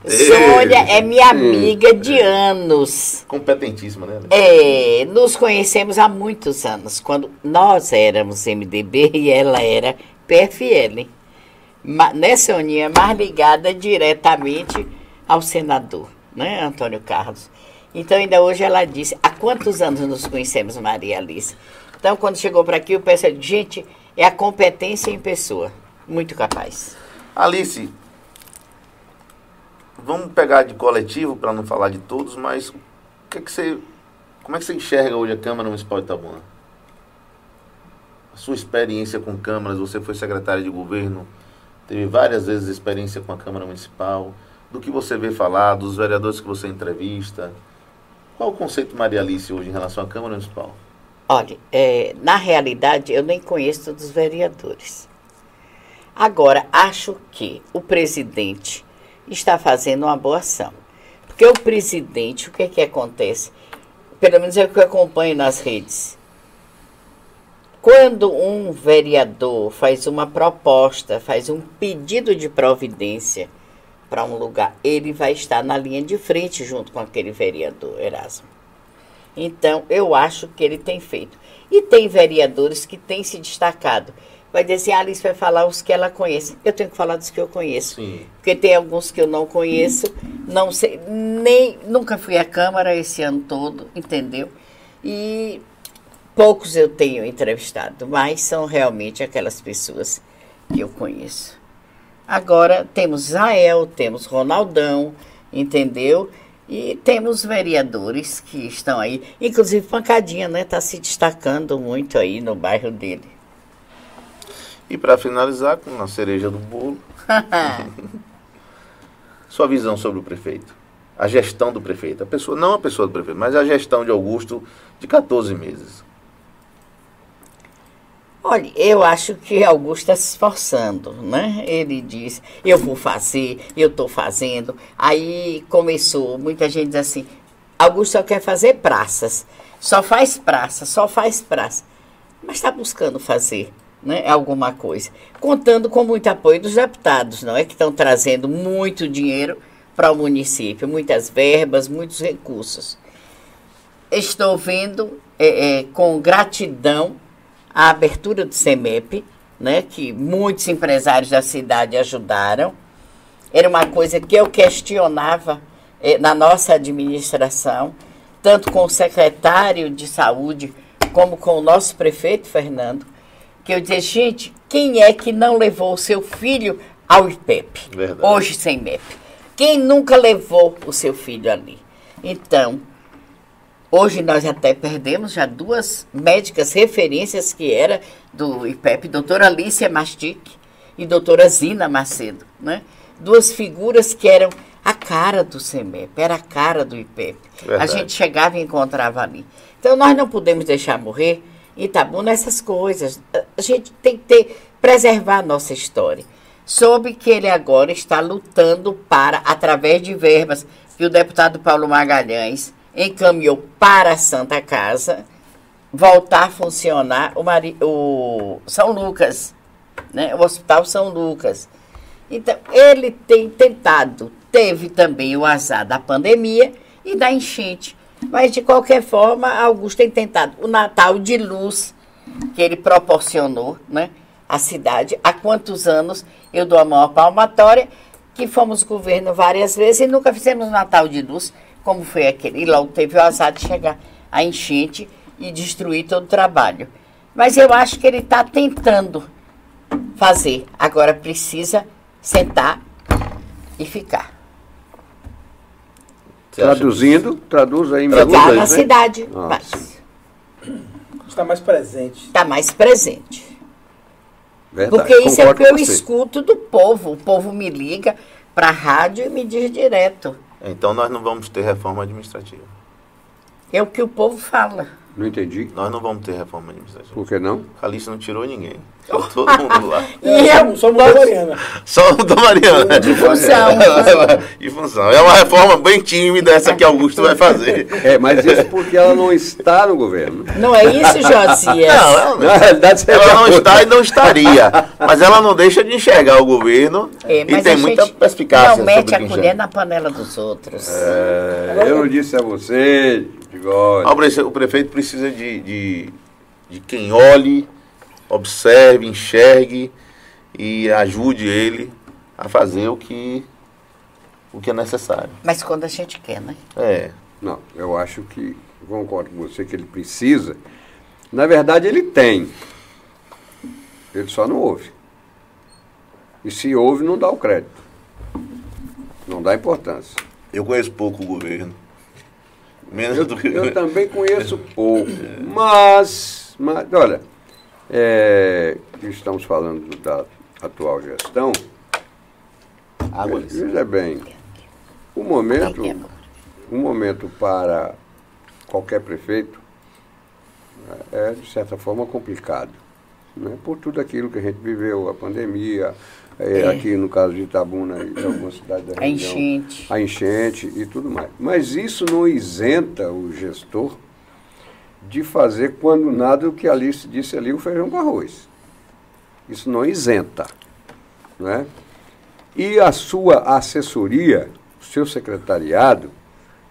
Sônia é minha amiga de anos. Competentíssima, né? É, nos conhecemos há muitos anos, quando nós éramos MDB e ela era PFL. Né, Soninha? Mais ligada diretamente ao senador, né, Antônio Carlos. Então, ainda hoje ela disse, há quantos anos nos conhecemos, Maria Alice? Então, quando chegou para aqui, eu pensei, gente, é a competência em pessoa. Muito capaz. Alice, vamos pegar de coletivo para não falar de todos, mas o que, é que você, como é que você enxerga hoje a Câmara Municipal de Itabuna? A sua experiência com câmaras, você foi secretário de governo, teve várias vezes experiência com a Câmara Municipal, do que você vê falar, dos vereadores que você entrevista. Qual o conceito Maria Alice hoje em relação à Câmara Municipal? Olha, é, na realidade, eu nem conheço todos os vereadores. Agora, acho que o presidente está fazendo uma boa ação. Porque o presidente, o que, que acontece? Pelo menos é o que eu acompanho nas redes. Quando um vereador faz uma proposta, faz um pedido de providência para um lugar, ele vai estar na linha de frente junto com aquele vereador, Erasmo. Então, eu acho que ele tem feito. E tem vereadores que têm se destacado. Vai dizer assim, a Alice vai falar os que ela conhece. Eu tenho que falar dos que eu conheço. Sim. Porque tem alguns que eu não conheço, não sei, nem nunca fui à Câmara esse ano todo, entendeu? E poucos eu tenho entrevistado, mas são realmente aquelas pessoas que eu conheço. Agora temos Israel, temos Ronaldão, entendeu? E temos vereadores que estão aí, inclusive Pancadinha, né? Está se destacando muito aí no bairro dele. E para finalizar, com a cereja do bolo, sua visão sobre o prefeito. A gestão do prefeito. A pessoa, não a pessoa do prefeito, mas a gestão de Augusto de 14 meses. Olha, eu acho que Augusto está se esforçando, né? Ele diz, eu vou fazer, eu estou fazendo. Aí começou, muita gente diz assim, Augusto só quer fazer praças, só faz praça, só faz praça. Mas está buscando fazer né, alguma coisa. Contando com muito apoio dos deputados, não é? Que estão trazendo muito dinheiro para o município, muitas verbas, muitos recursos. Estou vendo é, é, com gratidão a abertura do CEMEP, né, que muitos empresários da cidade ajudaram. Era uma coisa que eu questionava eh, na nossa administração, tanto com o secretário de saúde como com o nosso prefeito Fernando, que eu dizia, gente, quem é que não levou o seu filho ao IPEP? Verdade. Hoje sem MEP. Quem nunca levou o seu filho ali? Então, Hoje nós até perdemos já duas médicas referências que era do IPEP, doutora Alicia Mastic e doutora Zina Macedo, né? duas figuras que eram a cara do CEMEP, era a cara do IPEP. Verdade. A gente chegava e encontrava ali. Então nós não podemos deixar morrer Itabuna essas coisas. A gente tem que ter, preservar a nossa história. Soube que ele agora está lutando para, através de verbas que o deputado Paulo Magalhães encaminhou para a Santa Casa, voltar a funcionar o, Mari, o São Lucas, né? o Hospital São Lucas. Então, ele tem tentado, teve também o azar da pandemia e da enchente. Mas, de qualquer forma, Augusto tem tentado o Natal de luz que ele proporcionou né, à cidade. Há quantos anos eu dou a à palmatória, que fomos governo várias vezes e nunca fizemos Natal de luz, como foi aquele. E logo teve o azar de chegar a enchente e destruir todo o trabalho. Mas eu acho que ele está tentando fazer. Agora precisa sentar e ficar. Traduzindo, traduz aí em Ficar na né? cidade. Ah, mas. Está mais presente. está mais presente. Verdade, Porque isso é o que eu você. escuto do povo. O povo me liga para a rádio e me diz direto. Então nós não vamos ter reforma administrativa. É o que o povo fala. Não entendi. Nós não vamos ter reforma administrativa. Por que não? Calixto não tirou ninguém. Só todo mundo lá. E É, eu, só mudou a Mariana. Só o da Mariana. de função. De função. É uma reforma bem tímida essa que Augusto vai fazer. É, mas isso porque ela não está no governo. Não é isso, Josias? Não, ela, Na realidade, você ela não está e não estaria. Mas ela não deixa de enxergar o governo. É, e tem a muita gente perspicácia. Não mete sobre a colher na panela dos outros. É, eu não disse a você. Ah, o prefe- O prefeito precisa de, de, de quem olhe, observe, enxergue e ajude ele a fazer o que, o que é necessário. Mas quando a gente quer, né? É. Não, eu acho que, concordo com você que ele precisa. Na verdade, ele tem. Ele só não ouve. E se ouve, não dá o crédito. Não dá importância. Eu conheço pouco o governo. Menos Eu, do que. eu também conheço pouco. Mas, mas olha, é, estamos falando da atual gestão. Água. Veja bem, o momento, tempo. o momento para qualquer prefeito é, de certa forma, complicado. Né? Por tudo aquilo que a gente viveu, a pandemia, é, É. aqui no caso de Itabuna e algumas cidades da A região enchente. a enchente e tudo mais. Mas isso não isenta o gestor de fazer quando nada o que a Alice disse ali, o feijão com arroz. Isso não isenta. Não é? E a sua assessoria, o seu secretariado,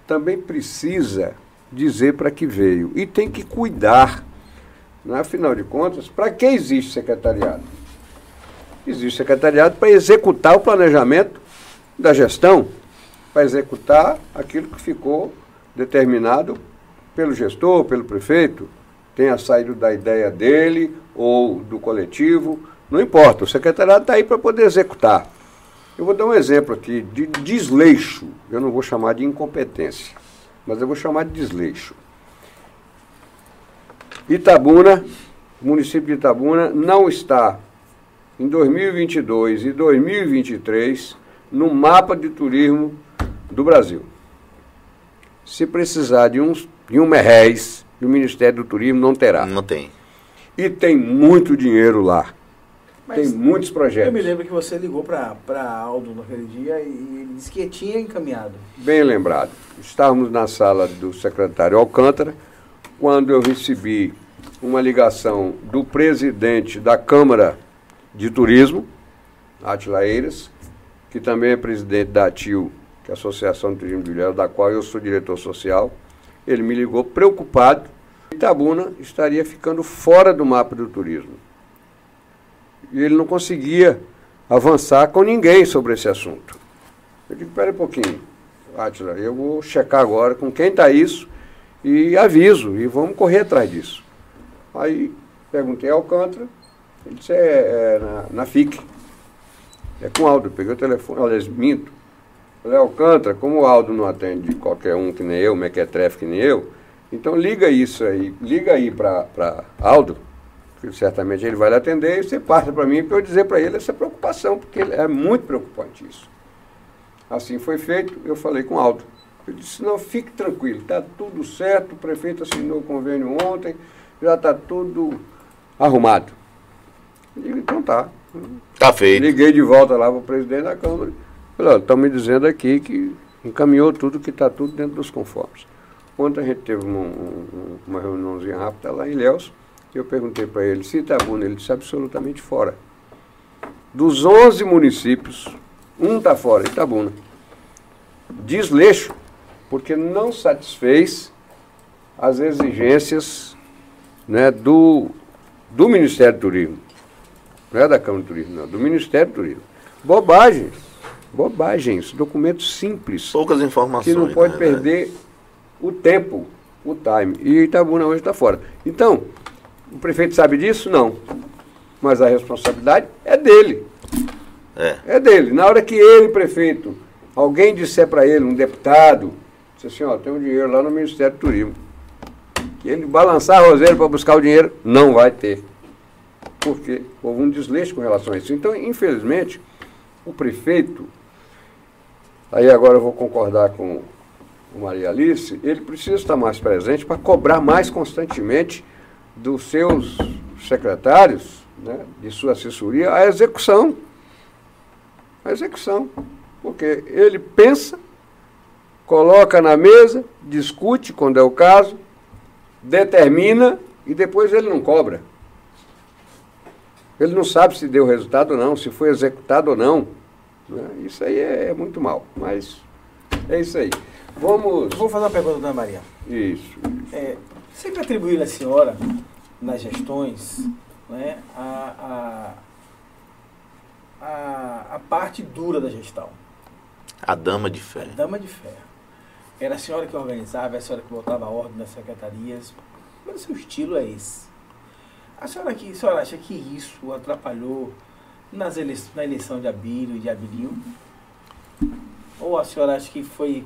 também precisa dizer para que veio. E tem que cuidar. É? Afinal de contas, para que existe secretariado? Existe secretariado para executar o planejamento da gestão, para executar aquilo que ficou determinado pelo gestor, pelo prefeito, tenha saído da ideia dele ou do coletivo, não importa, o secretariado está aí para poder executar. Eu vou dar um exemplo aqui de desleixo, eu não vou chamar de incompetência, mas eu vou chamar de desleixo. Itabuna, o município de Itabuna, não está em 2022 e 2023 no mapa de turismo do Brasil. Se precisar de um, de um merréis, o Ministério do Turismo não terá. Não tem. E tem muito dinheiro lá. Mas tem muitos projetos. Eu me lembro que você ligou para Aldo naquele dia e ele disse que tinha encaminhado. Bem lembrado. Estávamos na sala do secretário Alcântara quando eu recebi uma ligação do presidente da Câmara de Turismo, Atila Eiras, que também é presidente da ATIL, que é a Associação de Turismo de Ilhéus, da qual eu sou diretor social. Ele me ligou preocupado. Itabuna estaria ficando fora do mapa do turismo. E ele não conseguia avançar com ninguém sobre esse assunto. Eu digo, espera um pouquinho, Átila, eu vou checar agora com quem está isso e aviso, e vamos correr atrás disso. Aí perguntei ao Alcântara, ele disse, é, é na, na FIC. É com o Aldo, peguei o telefone, olha, minto. Falei, Alcântara, como o Aldo não atende qualquer um que nem eu, mequetrefe que nem eu, então liga isso aí, liga aí para Aldo, que certamente ele vai lhe atender, e você passa para mim para eu dizer para ele essa preocupação, porque é muito preocupante isso. Assim foi feito, eu falei com o Aldo. Ele disse, não, fique tranquilo, está tudo certo, o prefeito assinou o convênio ontem, já está tudo arrumado. Eu digo, então tá. Tá feito. Liguei de volta lá para o presidente da Câmara. Falei, estão me dizendo aqui que encaminhou tudo, que está tudo dentro dos conformes. Ontem a gente teve um, um, uma reuniãozinha rápida lá em Ilhéus, e eu perguntei para ele se Itabuna, ele disse absolutamente fora. Dos 11 municípios, um está fora, Itabuna. Desleixo, porque não satisfez as exigências né, do, do Ministério do Turismo. Não é da Câmara do Turismo, não, do Ministério do Turismo. Bobagens, bobagens, documentos simples. Poucas informações. Que não pode né, perder o tempo, o time. E Itabuna hoje está fora. Então, o prefeito sabe disso? Não. Mas a responsabilidade é dele. É. É dele. Na hora que ele, prefeito, alguém disser para ele, um deputado, disse assim, ó, tem um dinheiro lá no Ministério do Turismo. Que ele balançar a roseira para buscar o dinheiro, não vai ter. Porque houve um desleixo com relação a isso. Então, infelizmente, o prefeito, aí agora eu vou concordar com o Maria Alice, ele precisa estar mais presente para cobrar mais constantemente dos seus secretários, né, de sua assessoria, a execução. A execução. Porque ele pensa, coloca na mesa, discute quando é o caso, determina e depois ele não cobra. Ele não sabe se deu resultado ou não, se foi executado ou não. Né? Isso aí é muito mal, mas é isso aí. Vamos. Vou fazer uma pergunta, dona Maria. Isso. isso. É, sempre atribuir à senhora, nas gestões, né, a, a, a, a parte dura da gestão. A dama de fé. A dama de fé. Era a senhora que organizava, era a senhora que botava a ordem nas secretarias. Mas o seu estilo é esse. A senhora, aqui, a senhora acha que isso atrapalhou nas ele, na eleição de Abílio e de Abilio? Ou a senhora acha que foi,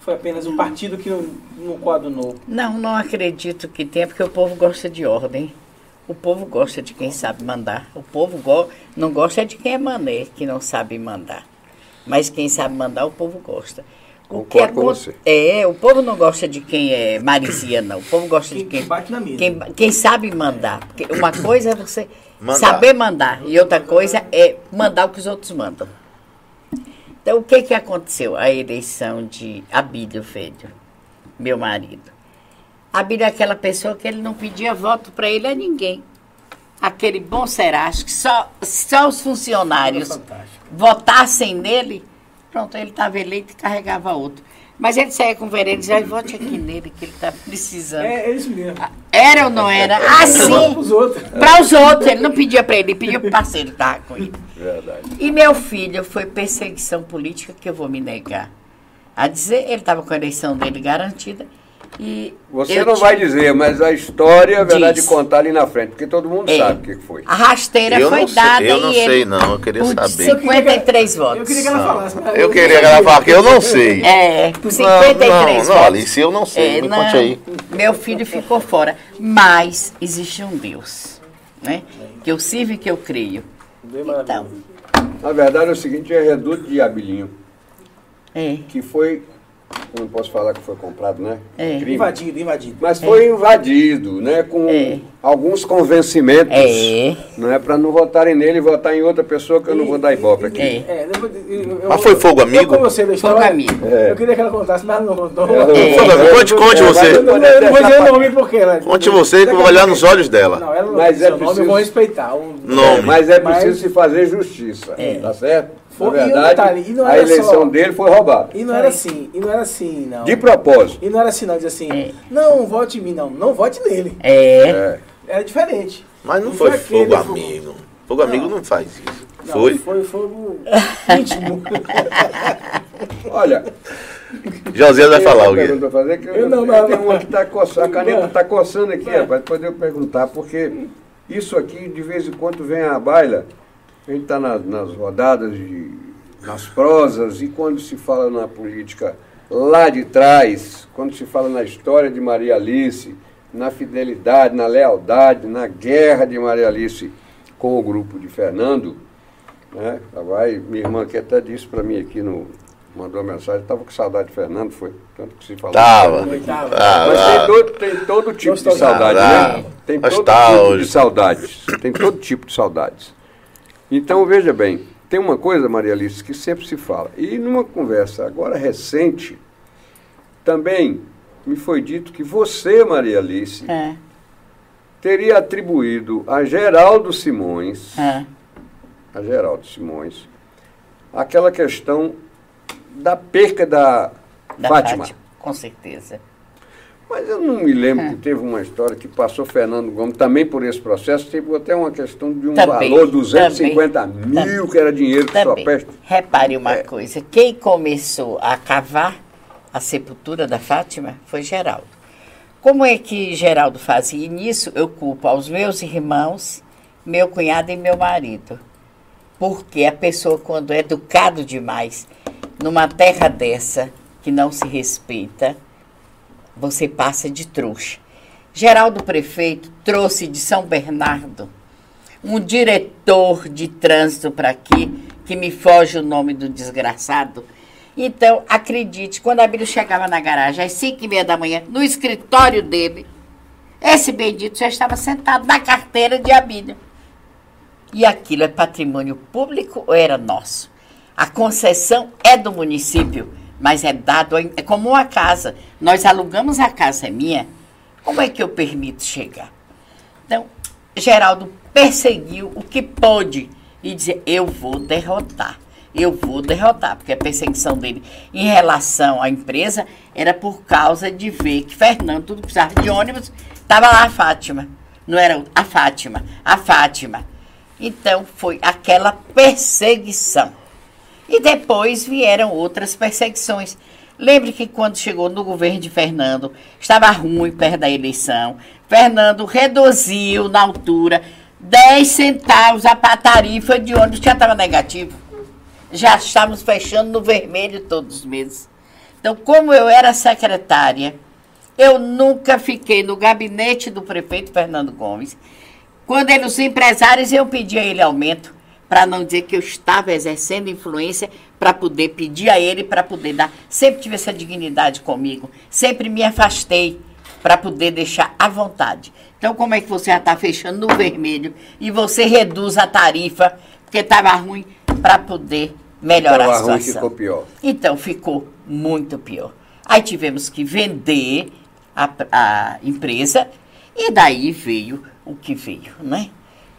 foi apenas um partido que não, não coadunou? Não, não acredito que tenha, porque o povo gosta de ordem. O povo gosta de quem sabe mandar. O povo go não gosta de quem é mané, que não sabe mandar. Mas quem sabe mandar, o povo gosta. O que você. É, o povo não gosta de quem é marizia, não. O povo gosta de Quem, quem, quem bate na mesa. quem, quem sabe mandar. Porque uma coisa é você Mandar. saber mandar e outra coisa é mandar o que os outros mandam. Então, o que, que aconteceu? A eleição de Abílio Filho, meu marido. Abílio é aquela pessoa que ele não pedia voto para ele a ninguém. Aquele bom serás que só, só os funcionários votassem nele, pronto, ele estava eleito e carregava outro. Mas ele saía com o vereador e dizia, vote aqui nele, que ele está precisando. É, é isso mesmo. Era ou não era? Assim, pros outros. para os outros. Ele não pedia para ele, ele pedia para o parceiro que estava com ele. Verdade. E meu filho foi perseguição política que eu vou me negar a dizer. Ele estava com a eleição dele garantida. E Você eu não ti- vai dizer, mas a história é verdade Diz. contar ali na frente, porque todo mundo É. sabe o que foi. A rasteira Eu foi não sei- dada eu e não sei, não, eu queria saber. 53 Eu votos. queria que ela falasse. mas Eu queria que ela falasse que eu não sei. É, por Não, 53 não, votos. não, Alice, eu não sei. É, Me não, conte aí. Meu filho ficou fora. Mas existe um Deus, né? Que eu sirvo e que eu creio. Então. Na verdade é o seguinte, é reduto de Abilinho, é. que foi, eu não posso falar que foi comprado, né? É. Crime. Invadido, invadido. Mas foi invadido, né? Com É. alguns convencimentos. É. Não é para não votarem nele e votar em outra pessoa que eu não vou dar ibope aqui. É. É, depois, eu, eu- Mas foi fogo amigo? Eu, sei da história, Fogo amigo. É. eu queria que ela contasse, mas ela não contou. É. Conte, conte É, você. mas Eu não, eu não vou dizer o nome porque ela... Conte você que eu vou olhar nos olhos dela. Não, ela não Mas é seu nome, preciso- eu vou respeitar. O, Nome. Mas é Mas- preciso se fazer justiça, tá certo? Foi- Na e um verdade, detalhe, e não a eleição só- dele foi roubada. E não era assim, e não era assim, não. De propósito. E não era assim, não, dizer assim, É. não, vote em mim, não, não vote nele. É. É. Era diferente. Mas não Não foi foi aquele fogo amigo. Fogo amigo não faz isso. Não, Foi? Foi fogo íntimo. Olha, José vai tem falar que eu, Eu não, eu não, tenho não. uma que tá coçando, a caneta Não. está coçando aqui, Não. rapaz, poder eu perguntar, porque isso aqui, de vez em quando, vem à baila, a gente está nas rodadas, de, nas prosas, e quando se fala na política lá de trás, quando se fala na história de Maria Alice, na fidelidade, na lealdade, na guerra de Maria Alice com o grupo de Fernando, né? Vai, minha irmã que até disse para mim aqui no, mandou uma mensagem, estava com saudade de Fernando, foi tanto que se falou. Tava. Ah, Mas tem todo, tem todo tipo de saudade, né? Tem todo nostálgico. tipo de saudades. Tem todo tipo de saudades. Então, veja bem, tem uma coisa, Maria Alice, que sempre se fala. E numa conversa agora recente, também me foi dito que você, Maria Alice, É, teria atribuído a Geraldo Simões, é. a Geraldo Simões, aquela questão da perca da, Da Fátima. Com certeza. Mas eu não me lembro É. que teve uma história que passou Fernando Gomes também por esse processo, teve até uma questão de um Também, valor de 250 também, mil, também. que era dinheiro que só peste. Repare uma É. coisa: quem começou a cavar a sepultura da Fátima foi Geraldo. Como é que Geraldo fazia? E nisso eu culpo aos meus irmãos, meu cunhado e meu marido. Porque a pessoa, quando é educado demais, numa terra dessa, que não se respeita, você passa de trouxa. Geraldo Prefeito trouxe de São Bernardo um diretor de trânsito para aqui, que me foge o nome do desgraçado. Então, acredite, quando a Bíblia chegava na garagem às 5 e meia da manhã, no escritório dele, esse bendito já estava sentado na carteira de Abílio. E aquilo é patrimônio público ou era nosso? A concessão é do município, mas é dado, a- é como uma casa. Nós alugamos a casa, minha. Como é que eu permito chegar? Então, Geraldo perseguiu o que pôde e dizer: eu vou derrotar. Eu vou derrotar, porque a perseguição dele em relação à empresa era por causa de ver que Fernando, tudo precisava de ônibus, estava lá a Fátima. Não era a Fátima, a Fátima. Então foi aquela perseguição. E depois vieram outras perseguições. Lembre que quando chegou no governo de Fernando, estava ruim perto da eleição. Fernando reduziu na altura 10 centavos a tarifa de ônibus, já estava negativo. Já estávamos fechando no vermelho todos os meses. Então, como eu era secretária, eu nunca fiquei no gabinete do prefeito Fernando Gomes. Quando ele, os empresários iam pedir a ele aumento, para não dizer que eu estava exercendo influência para poder pedir a ele, para poder dar. Sempre tive essa dignidade comigo. Sempre me afastei para poder deixar à vontade. Então, como é que você já está fechando no vermelho e você reduz a tarifa, porque estava ruim, para poder melhorar a ruim, situação? ficou pior. Então ficou muito pior. Aí tivemos que vender a, a empresa e daí veio o que veio, né?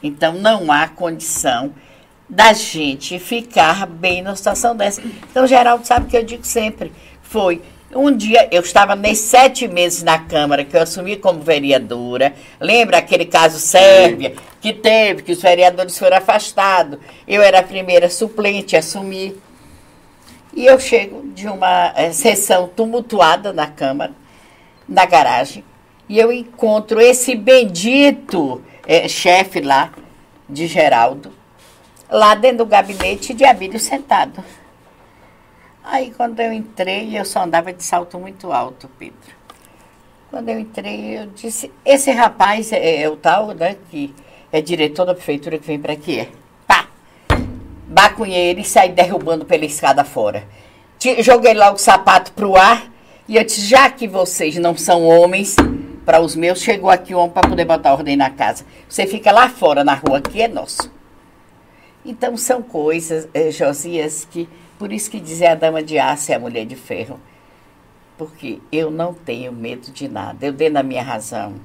Então não há condição da gente ficar bem numa situação dessa. Então, Geraldo sabe que eu digo sempre, foi um dia, eu estava nesses sete meses na Câmara, que eu assumi como vereadora. Lembra aquele caso Sérvia, que teve, que os vereadores foram afastados. Eu era a primeira suplente a assumir. E eu chego de uma eh, sessão tumultuada na Câmara, na garagem, e eu encontro esse bendito eh, chefe lá, de Geraldo, lá dentro do gabinete de Abílio sentado. Aí quando eu entrei, eu só andava de salto muito alto, Pedro. Quando eu entrei, eu disse, esse rapaz é, é o tal, né, que é diretor da prefeitura que vem para aqui, é. Pá! Bacunhei ele e saí derrubando pela escada fora. Joguei logo o sapato pro ar e eu disse, já que vocês não são homens, para os meus, chegou aqui um homem para poder botar ordem na casa. Você fica lá fora, na rua, aqui é nosso. Então são coisas, eh, Josias, que por isso que dizer a dama de aço é a mulher de ferro. Porque eu não tenho medo de nada. Eu dei na minha razão.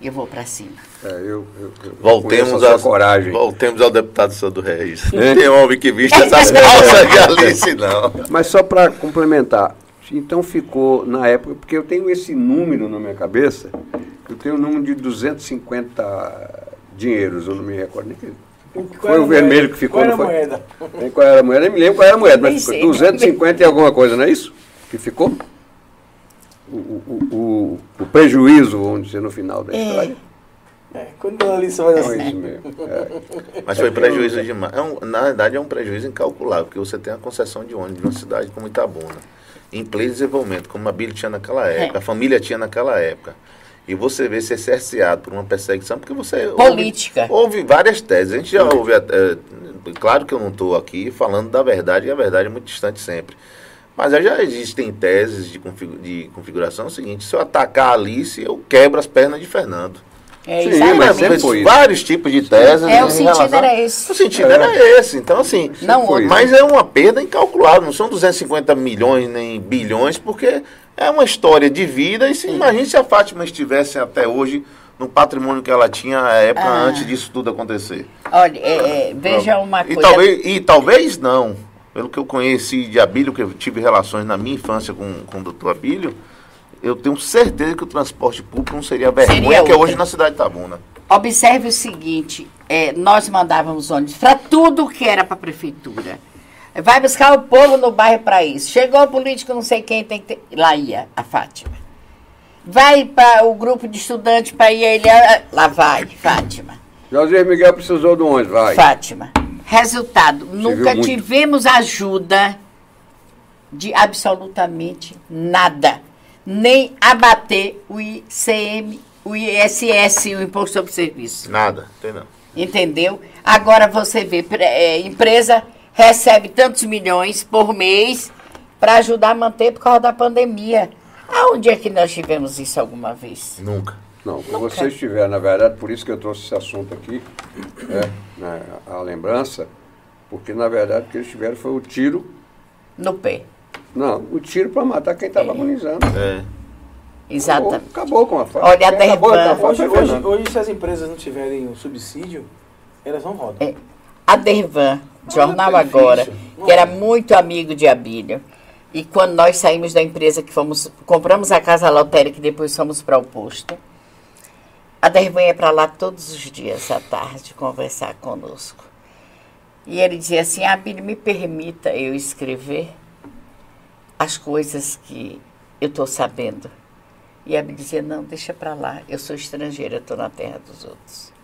Eu vou para cima. É, eu, eu, eu Voltemos, a a, coragem. voltemos ao deputado Sandro Reis. É. Não tem homem que viste essas calças de Alice, não. Mas só para complementar, então ficou na época, porque eu tenho esse número na minha cabeça, eu tenho o número de 250 dinheiros, eu não me recordo nem que. Qual Foi o vermelho que ficou, Qual era não a foi? moeda? Nem qual era a moeda, nem me lembro qual era a moeda, mas ficou sei. 250 e alguma coisa, não é isso? Que ficou? O, o, o, o prejuízo, vamos dizer, no final da É. história. É, quando a Alice faz é assim. isso mesmo. é. Mas foi prejuízo demais. É um- na verdade, é um prejuízo incalculável, porque você tem a concessão de ônibus numa cidade como Itabuna, em pleno desenvolvimento, como a Bíblia tinha naquela época, a família tinha naquela época. E você vê ser cerceado por uma perseguição, porque você. Política. Houve, houve várias teses. A gente já ouve. É, claro que eu não estou aqui falando da verdade, e a verdade é muito distante sempre. Mas já existem teses de, config, de configuração é o seguinte: se eu atacar a Alice, eu quebro as pernas de Fernando. É Sim, isso aí. mas sempre foi isso. vários tipos de teses. É, o sentido relação- era esse. O sentido É. era esse. Então, assim. Não. Mas é uma perda incalculável, não são 250 milhões nem bilhões, porque é uma história de vida. E se, imagine se a Fátima estivesse até hoje no patrimônio que ela tinha na época Ah. antes disso tudo acontecer. Olha, é, é, veja uma E coisa. talvez, e talvez não. Pelo que eu conheci de Abílio, que eu tive relações na minha infância com, com o doutor Abílio, eu tenho certeza que o transporte público não seria a vergonha Seria que é hoje na cidade de Itabuna. Observe o seguinte: é, nós mandávamos ônibus para tudo que era para a prefeitura. Vai buscar o povo no bairro para isso. Chegou o político, não sei quem tem que ter. Lá ia a Fátima. Vai para o grupo de estudantes para ir a ele. Lá vai, Fátima. José Miguel precisou de onde? Vai. Fátima. Resultado: nunca muito. tivemos ajuda de absolutamente nada. Nem abater o ICM, o ISS, o Imposto sobre Serviço. Nada, entendeu? Entendeu? Agora você vê, é, empresa recebe tantos milhões por mês para ajudar a manter por causa da pandemia. Aonde é que nós tivemos isso alguma vez? Nunca. Não, se você estiver, na verdade, por isso que eu trouxe esse assunto aqui, é, né, a lembrança, porque na verdade o que eles tiveram foi o tiro, No pé. não, o tiro para matar quem estava agonizando. É. Exatamente. Acabou, acabou com a faca. Olha, a Quem acabou, Dervan- a faca Hoje, hoje, hoje, se as empresas não tiverem o subsídio, elas não rodam. É. A Dervan, Jornal difícil. Agora, que era muito amigo de Abílio. E quando nós saímos da empresa que fomos, compramos a casa lotérica e depois fomos para o posto, a Dervan ia para lá todos os dias à tarde conversar conosco. E ele dizia assim, Abílio, me permita eu escrever as coisas que eu estou sabendo. E a Abílio dizia, não, deixa para lá, eu sou estrangeira, estou na terra dos outros.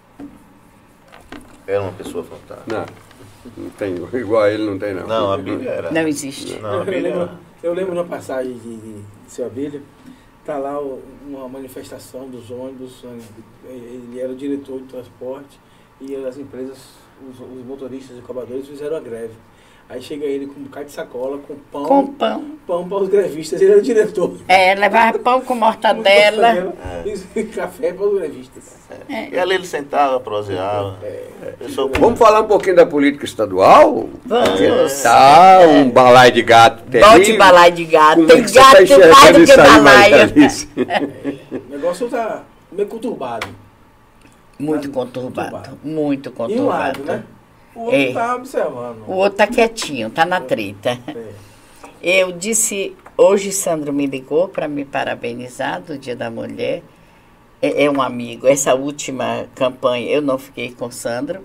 Era uma pessoa fantástica. Não, não tem, igual a ele não tem não. Não, a Bíblia era. Não existe. Não, a eu, Bíblia lembro, era. eu lembro na passagem de, de, seu Abelha, tá lá o- uma manifestação dos ônibus, ele era o diretor de transporte e as empresas, os, os motoristas e cobradores fizeram a greve. Aí chega ele com um bocado de sacola, com pão, Com pão. pão para os grevistas, ele era o diretor. É, levava pão com mortadela. E café para os grevistas. E ali ele sentava, proseava. Com- Vamos falar um pouquinho da política estadual? Vamos. Tá, um balai de gato terrível. Bote balai de gato. Como é Tem que você tá gato mais do que balaia. Maricalice? O negócio tá meio conturbado. Muito conturbado. conturbado. Muito E um conturbado. lado, né? O outro É. tá observando. O outro tá quietinho, tá na treta. É. Eu disse, hoje Sandro me ligou para me parabenizar do Dia da Mulher. É, é um amigo. Essa última campanha eu não fiquei com Sandro,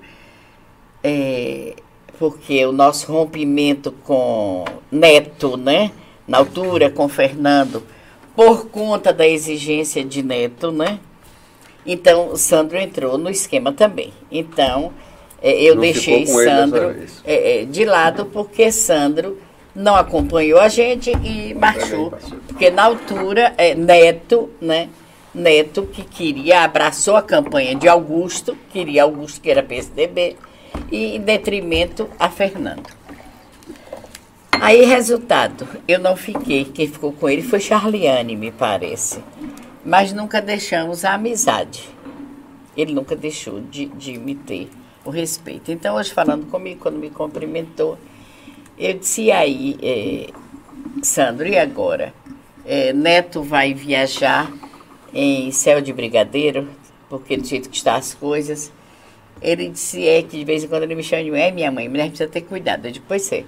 é, porque o nosso rompimento com Neto, né? Na altura com Fernando, por conta da exigência de Neto, né? Então, o Sandro entrou no esquema também. Então, é, eu Não deixei Sandro é, é, de lado porque Sandro não acompanhou a gente e marchou. Porque na altura, é, Neto, né? Neto que queria, abraçou a campanha de Augusto, queria Augusto, que era PSDB, e em detrimento a Fernando. Aí, resultado, eu não fiquei, quem ficou com ele foi Charliane, me parece. Mas nunca deixamos a amizade. Ele nunca deixou de, de me ter o respeito. Então, hoje falando comigo, quando me cumprimentou, eu disse, e aí, eh, Sandro, e agora? Eh, Neto vai viajar em céu de brigadeiro, porque do jeito que estão as coisas. Ele disse, é que de vez em quando ele me chama de é minha mãe, mulher precisa ter cuidado. Eu disse, pois é,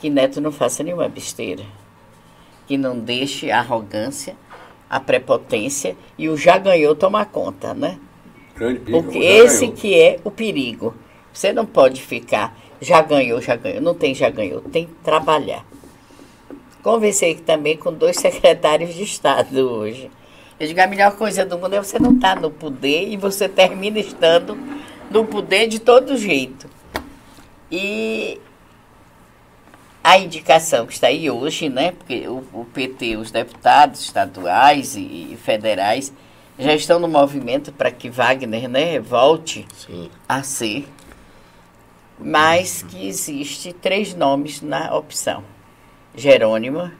que Neto não faça nenhuma besteira. Que não deixe a arrogância, a prepotência e o já ganhou tomar conta, né? Grande pica, Porque esse ganhou. que é o perigo. Você não pode ficar, já ganhou, já ganhou. Não tem já ganhou, tem que trabalhar. Conversei também com dois secretários de Estado hoje. Eu digo, a melhor coisa do mundo é você não estar no poder e você termina estando no poder de todo jeito. E a indicação que está aí hoje, né? Porque o, o PT, os deputados estaduais e, e federais já estão no movimento para que Wagner né, volte Sim. a ser, mas que existe três nomes na opção. Jerônimo,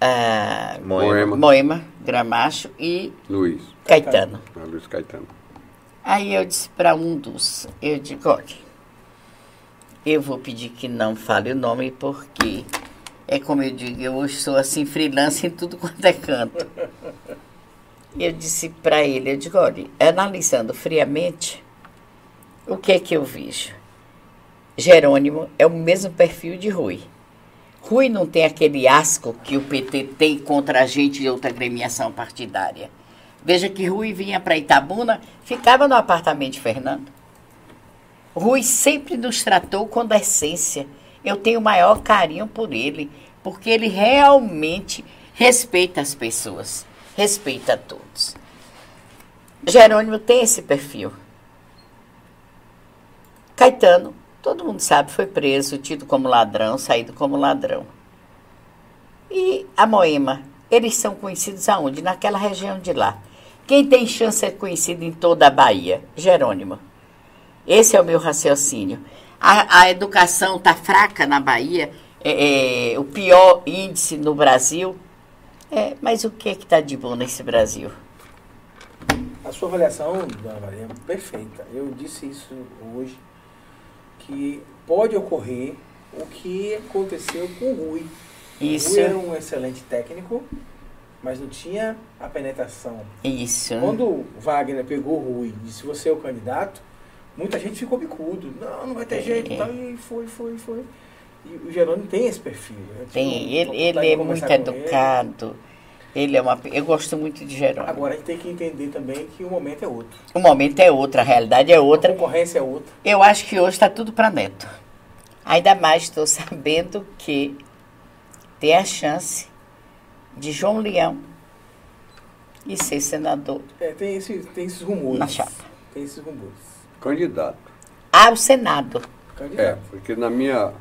ah, Moema. Moema, Gramacho e Luiz. Caetano. Ah, Luiz Caetano. Aí eu disse para um dos, eu digo, olha, eu vou pedir que não fale o nome porque é como eu digo, eu sou assim freelance em tudo quanto é canto. Eu disse para ele, eu digo, olha, analisando friamente, o que é que eu vejo? Jerônimo é o mesmo perfil de Rui. Rui não tem aquele asco que o PT tem contra a gente de outra gremiação partidária. Veja que Rui vinha para Itabuna, ficava no apartamento de Fernando. Rui sempre nos tratou com decência. Eu tenho o maior carinho por ele, porque ele realmente respeita as pessoas, respeita a todos. Jerônimo tem esse perfil. Caetano, todo mundo sabe, foi preso, tido como ladrão, saído como ladrão. E a Moema, eles são conhecidos aonde? Naquela região de lá. Quem tem chance ser conhecido em toda a Bahia? Jerônimo. Esse é o meu raciocínio. A, a educação está fraca na Bahia, é, é, o pior índice no Brasil. É, mas o que é que está de bom nesse Brasil? A sua avaliação, dona Maria, é perfeita. Eu disse isso hoje, que pode ocorrer o que aconteceu com o Rui. Isso, O Rui era um excelente técnico, mas não tinha a penetração. isso. Quando o Wagner pegou o Rui e disse, você é o candidato, muita gente ficou bicudo. Não, não vai ter É. jeito. tal, E foi, foi, foi. E o Jerônimo tem esse perfil. Eu Tem, ele, ele é muito com ele. educado. Ele é uma. Eu gosto muito de Jerônimo. Agora a gente tem que entender também que o momento é outro. O momento é outro, a realidade é A outra. concorrência é outra. Eu acho que hoje está tudo para Neto. Ainda mais estou sabendo que tem a chance de João Leão e ser senador É, tem, esse, tem esses rumores. na chapa. Tem esses rumores. Candidato. Ao Senado. É, Candidato. porque na minha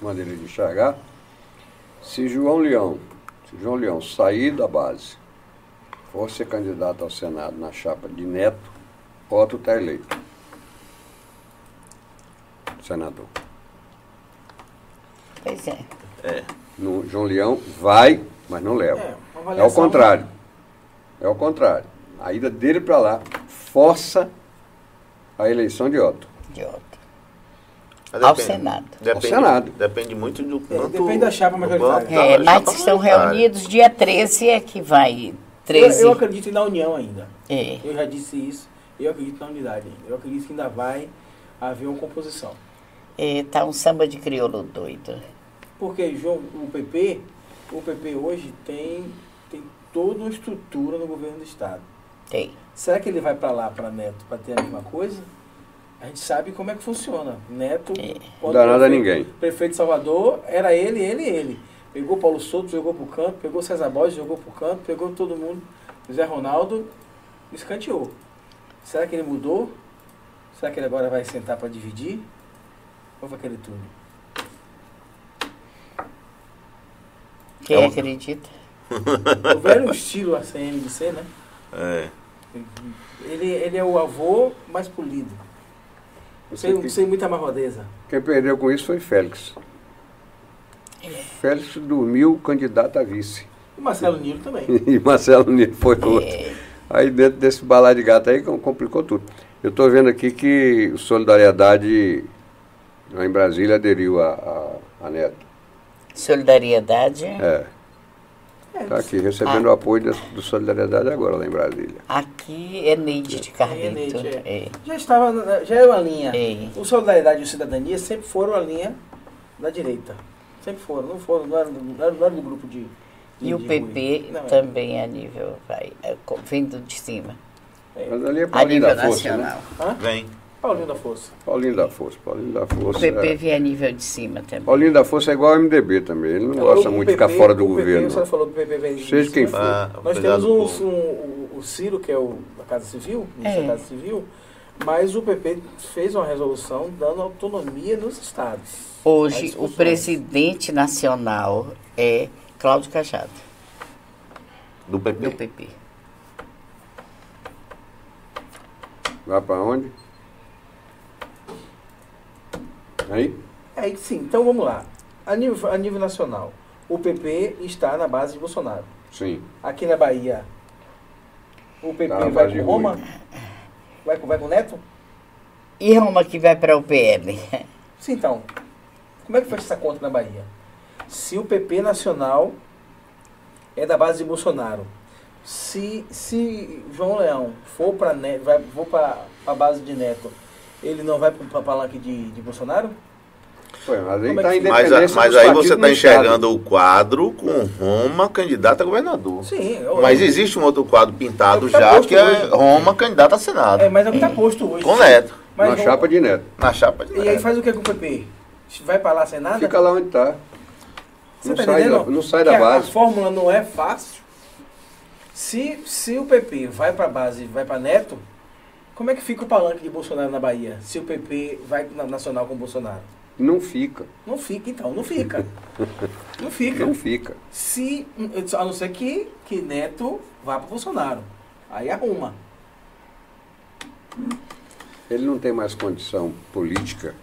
maneira de enxergar, se João Leão, se João Leão sair da base, for ser candidato ao Senado na chapa de Neto, Otto está eleito. Senador. Pois é. É. No, João Leão vai, mas não leva. É, É o contrário. É o contrário. A ida dele para lá força a eleição de Otto. De outro. Mas Ao depende- Senado. Depende, Ao Senado. Depende muito do É, quanto. depende da chapa do majoritária. quanto É, mas chapa estão reunidos dia 13 é que vai. Eu, 13. eu acredito na união ainda. É. Eu já disse isso. Eu acredito na unidade ainda. Eu acredito que ainda vai haver uma composição. É, tá um samba de crioulo doido. Porque João, o PP, o PP hoje tem, tem toda uma estrutura no governo do Estado. Tem. Será que ele vai para lá, para Neto, para ter a mesma coisa? A gente sabe como é que funciona. Neto, É. Dá nada a prefeito- ninguém. Prefeito de Salvador, era ele, ele, ele. Pegou Paulo Souto, jogou pro canto, pegou César Borges, jogou pro canto, pegou todo mundo. Zé Ronaldo escanteou. Será que ele mudou? Será que ele agora vai sentar para dividir? Ou vai querer tudo? Quem É uma- acredita? O velho estilo ACM de ser, né? É. Ele, ele é o avô mais polido. Sem, que- sem muita marrodeza. Quem perdeu com isso foi Félix. Félix dormiu candidato a vice. E Marcelo Nilo também. E Marcelo Nilo foi outro. Aí dentro desse balai de gato aí com- complicou tudo. Eu estou vendo aqui que o Solidariedade lá em Brasília aderiu a, a, a Neto. Solidariedade. É. É, Está aqui, recebendo o apoio da- do Solidariedade agora lá em Brasília. Aqui é Neide de É, Carlito. É. É. Já estava, já era uma linha. É. O Solidariedade e o Cidadania sempre foram a linha da direita. Sempre foram, não foram, não eram, do- não eram, não eram do grupo de. de- E o de PP Rui. Não, é. também a nível, vai, é, vindo de cima. Mas ali é A nível da Força, nacional. né? Vem. Paulinho da Força. Paulinho da Força, Paulinho da O Força. PP é. vem a nível de cima também. Paulinho da Força é igual ao MDB também. Ele não gosta O muito de PP ficar fora do o PP, governo. Senhora falou que o PP vem de Seja quem cima. for. Ah, Nós temos um, um- o- o Ciro, que é o da Casa Civil, É. da Casa Civil, mas o PP fez uma resolução dando autonomia nos estados. Hoje, o presidente nacional é Cláudio Cajado, Do PP. do PP. Vai para onde? Aí? Aí sim, então vamos lá. A nível, a nível nacional, o PP está na base de Bolsonaro. Sim. Aqui na Bahia, o PP Tá vai com Roma? Rui. Vai com, vai com Neto? E Roma que vai para o PM? Sim, então. Como é que fecha essa conta na Bahia? Se o PP nacional é da base de Bolsonaro, se, se João Leão for para vai for para a base de Neto, ele não vai para o palanque de, de Bolsonaro? Foi, mas é tá a que- Mas, a- independência mas aí você no está Estado. enxergando o quadro com Roma candidato a governador. Sim. eu- Mas existe um outro quadro pintado É tá já, que é hoje. Roma candidato a Senado. É, mas é o que está posto hoje. Com Neto. Mas Na chapa de neto. Na chapa de E aí Neto. faz o que com o PP? Vai para lá sem nada? Fica lá onde está. Você Não, tá sai entendendo? da, não sai da a- base. A fórmula não é fácil. Se, se o PP vai para base e vai para Neto, como é que fica o palanque de Bolsonaro na Bahia? Se o PP vai na nacional com Bolsonaro? Não fica. Não fica, então, não fica. Não fica. Não fica. Se, a não ser que, que Neto vá para Bolsonaro. Aí arruma. Ele não tem mais condição política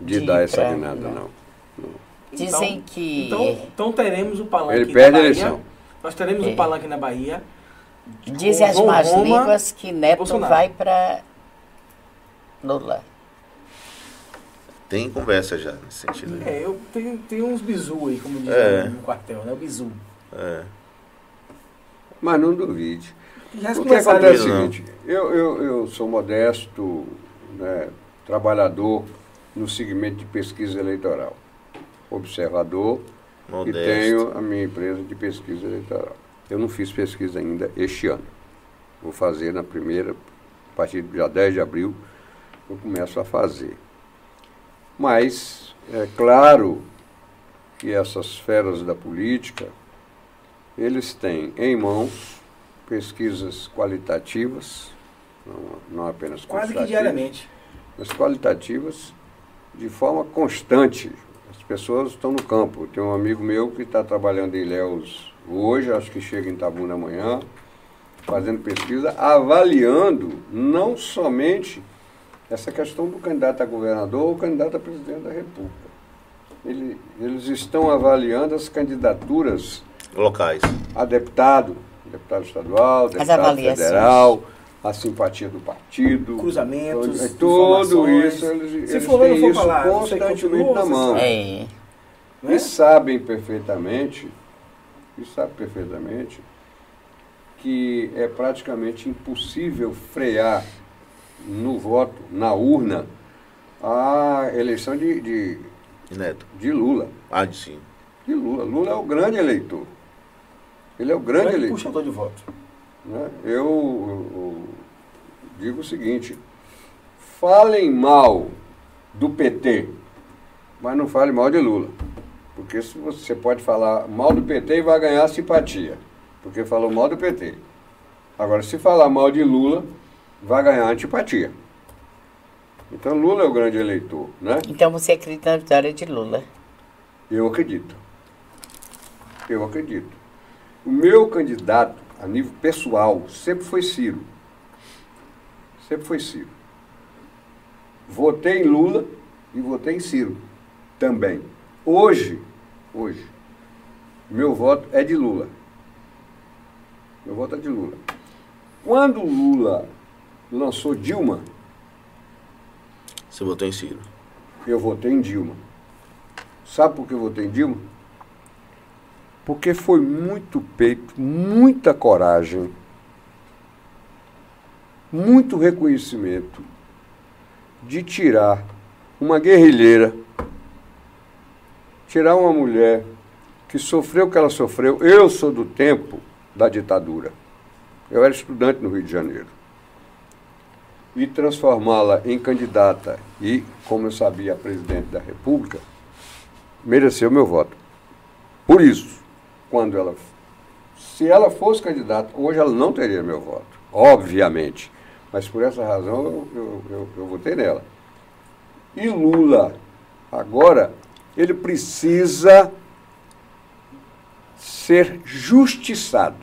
de, De dar essa guinada, não. não. Dizem que. Então, então teremos o palanque Ele na perde a Bahia. eleição. Nós teremos É. o palanque na Bahia. Dizem as más Roma, línguas que Neto Bolsonaro. vai para Lula. Tem conversa já nesse sentido. aí. É, eu tenho, tenho uns bizu aí, como diz É. no quartel, né? O bizu. É. Mas não duvide. Já O que acontece é o seguinte, eu, eu, eu sou modesto, né, trabalhador no segmento de pesquisa eleitoral, observador e Modesto. tenho a minha empresa de pesquisa eleitoral. Eu não fiz pesquisa ainda este ano. Vou fazer na primeira, a partir do dia 10 de abril, eu começo a fazer. Mas é claro que essas feras da política, eles têm em mãos pesquisas qualitativas, não, não apenas quase que diariamente. mas qualitativas de forma constante. As pessoas estão no campo. Tem um amigo meu que está trabalhando em Ilhéus hoje, acho que chega em Itabuna amanhã, fazendo pesquisa, avaliando não somente essa questão do candidato a governador ou candidato a presidente da República. Ele- eles estão avaliando as candidaturas Locais. a deputado, deputado estadual, deputado federal, a simpatia do partido. Cruzamentos, É tudo isso, eles, Se eles têm for isso você constantemente na mão. É. né? E sabem perfeitamente, e sabem perfeitamente que é praticamente impossível frear no voto, na urna, a eleição de, de, Neto. de Lula. Ah, de sim. De Lula. Lula é o grande eleitor. Ele é o grande Grande eleitor. puxador de voto. né? Eu, eu- eu digo o seguinte: falem mal do PT, mas não falem mal de Lula. Porque se você pode falar mal do PT e vai ganhar simpatia, porque falou mal do PT. Agora, se falar mal de Lula, vai ganhar antipatia. Então, Lula é o grande eleitor, né? Então você acredita na vitória de Lula? Eu acredito. Eu acredito. O meu candidato, a nível pessoal, sempre foi Ciro. Sempre foi Ciro. Votei em Lula e votei em Ciro também. Hoje, hoje, meu voto é de Lula. Meu voto é de Lula. Quando Lula lançou Dilma, Você votou em Ciro. eu votei em Dilma. Sabe por que eu votei em Dilma? Porque foi muito peito, muita coragem, muito reconhecimento de tirar uma guerrilheira, tirar uma mulher que sofreu o que ela sofreu. Eu sou do tempo da ditadura. Eu era estudante no Rio de Janeiro e transformá-la em candidata e, como eu sabia, presidente da República, mereceu meu voto. Por isso, quando ela, se ela fosse candidata, hoje ela não teria meu voto, obviamente. Mas por essa razão eu, eu, eu, eu votei nela. E Lula, agora, ele precisa ser justiçado.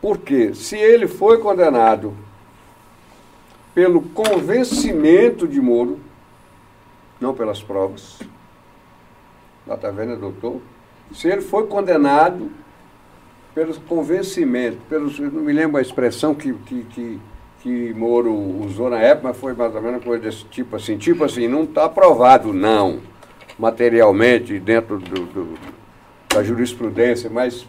Porque se ele foi condenado pelo convencimento de Moro, não pelas provas. Lá está vendo, doutor? Se ele foi condenado pelo convencimento, pelos, não me lembro a expressão que, que, que, que Moro usou na época, mas foi mais ou menos coisa desse tipo assim, tipo assim, não está provado, não, materialmente, dentro do, do, da jurisprudência, mas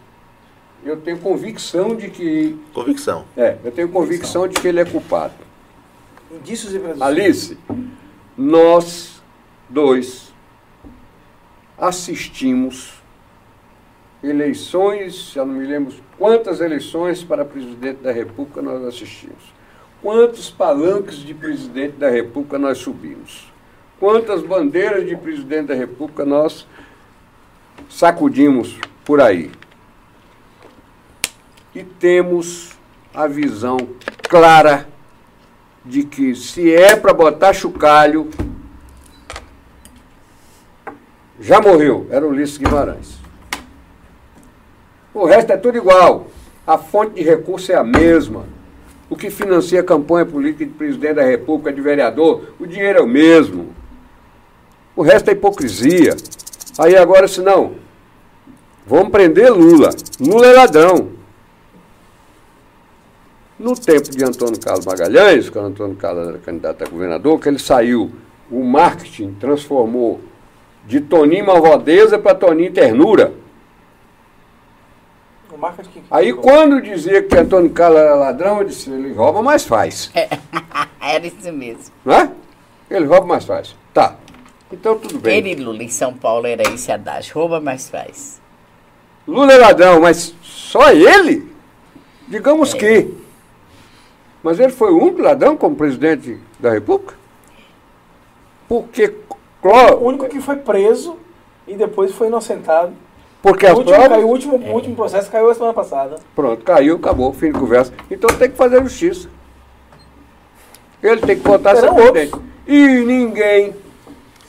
eu tenho convicção de que. Convicção. É, eu tenho convicção de que ele é culpado. Indícios e presunções. Alice, nós dois assistimos eleições, já não me lembro quantas eleições para presidente da República nós assistimos. Quantos palanques de presidente da República nós subimos? Quantas bandeiras de presidente da República nós sacudimos por aí? E temos a visão clara de que se é para botar chocalho, já morreu, era Ulisses Guimarães. O resto é tudo igual. A fonte de recurso é a mesma. O que financia a campanha política de presidente da República, de vereador, o dinheiro é o mesmo. O resto é hipocrisia. Aí agora, se não, vamos prender Lula. Lula é ladrão. No tempo de Antônio Carlos Magalhães, quando Antônio Carlos era candidato a governador, que ele saiu, o marketing transformou de Toninho Malvadeza para Toninho Ternura. O marketing que- Aí quando dizia que Antônio Carlos era ladrão, eu disse, ele rouba, mas faz. Era isso mesmo. Não é? Ele rouba, mas faz. Tá. Então tudo bem. Ele e Lula em São Paulo era esse adágio. Rouba, mas faz. Lula é ladrão, mas só ele? Digamos que. Mas ele foi o único ladrão como presidente da República? Porque, cló- O único que foi preso e depois foi inocentado. porque O último, provas... caiu, o, último, o último processo caiu a semana passada. Pronto, caiu, acabou, fim de conversa. Então tem que fazer justiça. Ele tem que votar ser Terão presidente. E ninguém.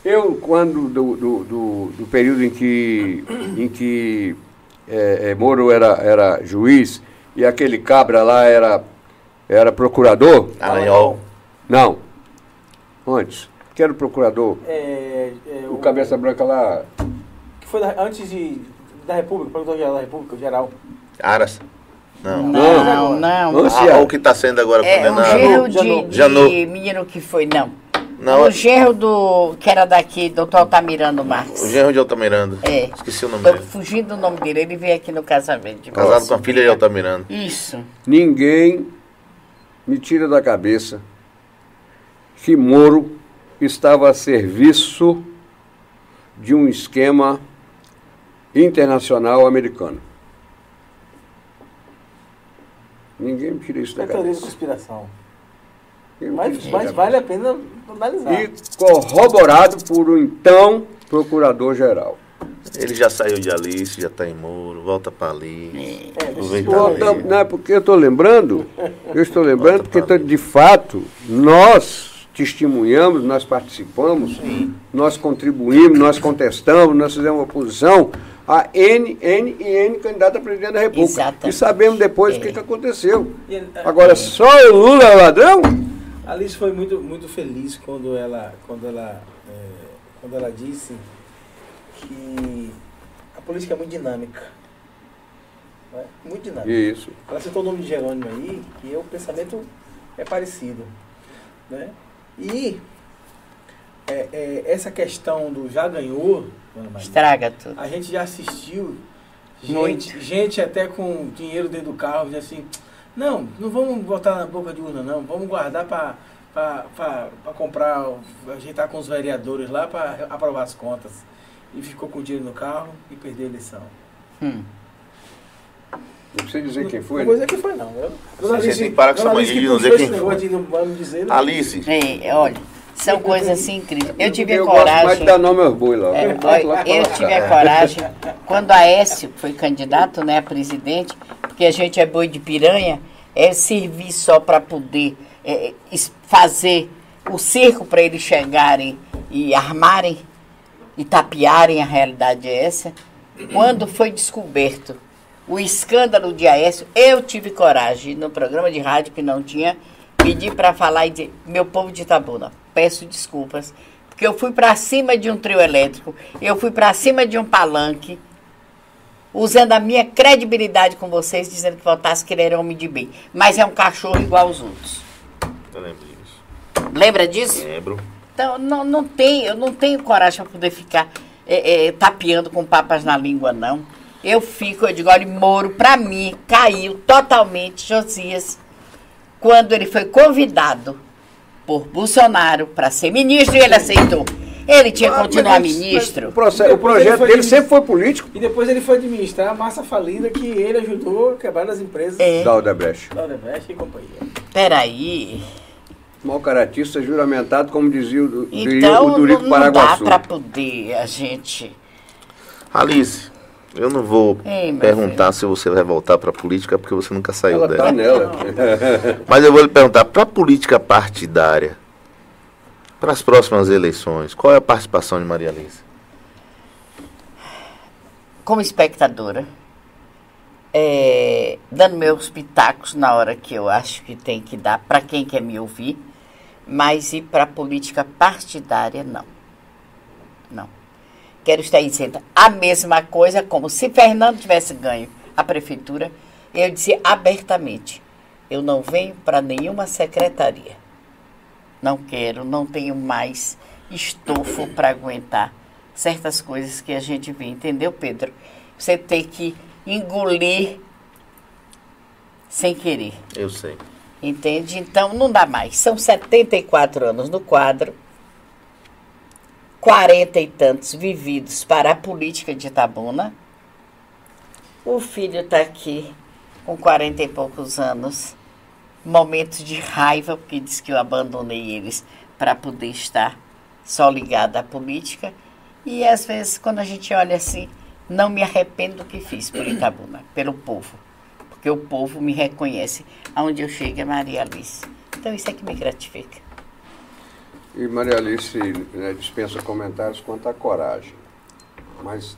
Eu, quando do, do, do, do período em que, em que é, é, Moro era, era juiz e aquele cabra lá era, era procurador, Aranhol. não. Antes. Que era o procurador. É, é, O cabeça branca lá. Que foi da- antes de, da República, Procurador-Geral da República, geral. Aras. Não. Não, não. Antes Ah, era. o que está sendo agora É, o condenado. Janot. de, de Janot. menino que foi, não. Não, o genro do, que era daqui, doutor Altamirano Marques. o genro de Altamiranda. É. Esqueci o nome Tô dele. fugindo do nome dele, ele veio aqui no casamento. de Casado moça. com a filha de Altamiranda. Isso. Ninguém me tira da cabeça que Moro estava a serviço de um esquema internacional americano. Ninguém me tira isso da É teoria de cabeça. conspiração. Mas, mas cabeça. vale a pena analisar. E corroborado por um então procurador-geral. Ele já saiu de Alice, já está em Moro, volta para ali. É, ali. Volta- não é porque eu estou lembrando, eu estou lembrando porque tô- de fato nós testemunhamos, nós participamos, nós contribuímos, nós contestamos, nós fizemos oposição a N, N e N candidato a presidente da República. Exatamente. E sabemos depois o que, É. que aconteceu. É, Agora, só o Lula é ladrão? Alice foi muito, muito feliz quando ela, quando ela, é, quando ela disse que a política é muito dinâmica. né? Muito dinâmica. Isso. Ela citou o nome de Jerônimo aí, que o pensamento é parecido. Né? E é, é, essa questão do já ganhou, Estraga tudo. a gente já assistiu Muito. gente, gente até com dinheiro dentro do carro, assim, não, não vamos botar na boca de urna não, vamos guardar para comprar, ajeitar com os vereadores lá para aprovar as contas. E ficou com o dinheiro no carro e perdeu a eleição. Hum. Não precisa dizer quem foi. Não vou né? dizer quem foi não. Eu, Você tem que parar com essa mania de não dizer quem foi. De não vamos dizer, não. Alice, É, olha, são coisas assim incríveis. Eu tive a eu gosto mais coragem. de dar nome aos boi lá. É, Eu eu lascar. tive a coragem, quando a Aécio foi candidato né, a presidente, porque a gente é boi de piranha, é servir só para poder é, es- fazer o cerco para eles chegarem e armarem e tapearem, a realidade é essa. Quando foi descoberto o escândalo de Aécio, eu tive coragem, no programa de rádio que não tinha, pedir para falar e dizer, meu povo de Itabuna, peço desculpas, porque eu fui para cima de um trio elétrico, eu fui para cima de um palanque, usando a minha credibilidade com vocês, dizendo que votasse que ele era homem de bem. Mas é um cachorro igual aos outros. Eu lembro disso. Lembra disso? Lembro. Então, não, não tenho, eu não tenho coragem para poder ficar é, é, tapeando com papas na língua, não. Eu fico, eu digo, olha, Moro, para mim, caiu totalmente Josias quando ele foi convidado por Bolsonaro para ser ministro e ele aceitou. Ele tinha que Ah, continuar mas- ministro. mas O, processo- o projeto dele de- sempre foi político. E depois ele foi administrar a massa falida que ele ajudou a quebrar as empresas É. Da Odebrecht. da Odebrecht e companhia. Peraí. Mal caratista juramentado, como dizia o, Então, o não, Durico não dá para poder a gente. Alice, eu não vou Ei, perguntar se você vai voltar para a política, porque você nunca saiu Ela dela. tá nela. Mas eu vou lhe perguntar, para a política partidária, para as próximas eleições, qual é a participação de Maria Alice? como espectadora, é, dando meus pitacos na hora que eu acho que tem que dar para quem quer me ouvir, mas ir para a política partidária, não. Não. Quero estar dizendo a mesma coisa, como se Fernando tivesse ganho a prefeitura, eu dizia abertamente: eu não venho para nenhuma secretaria. Não quero, não tenho mais estofo para aguentar certas coisas que a gente vê, entendeu, Pedro? Você tem que engolir sem querer, Eu sei. entende? Então não dá mais. São 74 anos no quadro, 40 e tantos vividos para a política de Itabuna. O filho está aqui com 40 e poucos anos, momentos de raiva, porque diz que eu abandonei eles para poder estar só ligada à política. E às vezes, quando a gente olha assim, não me arrependo do que fiz por Itabuna, pelo povo. Porque o povo me reconhece. Aonde eu chego é Maria Alice. Então isso é que me gratifica. E Maria Alice né, dispensa comentários quanto à coragem. Mas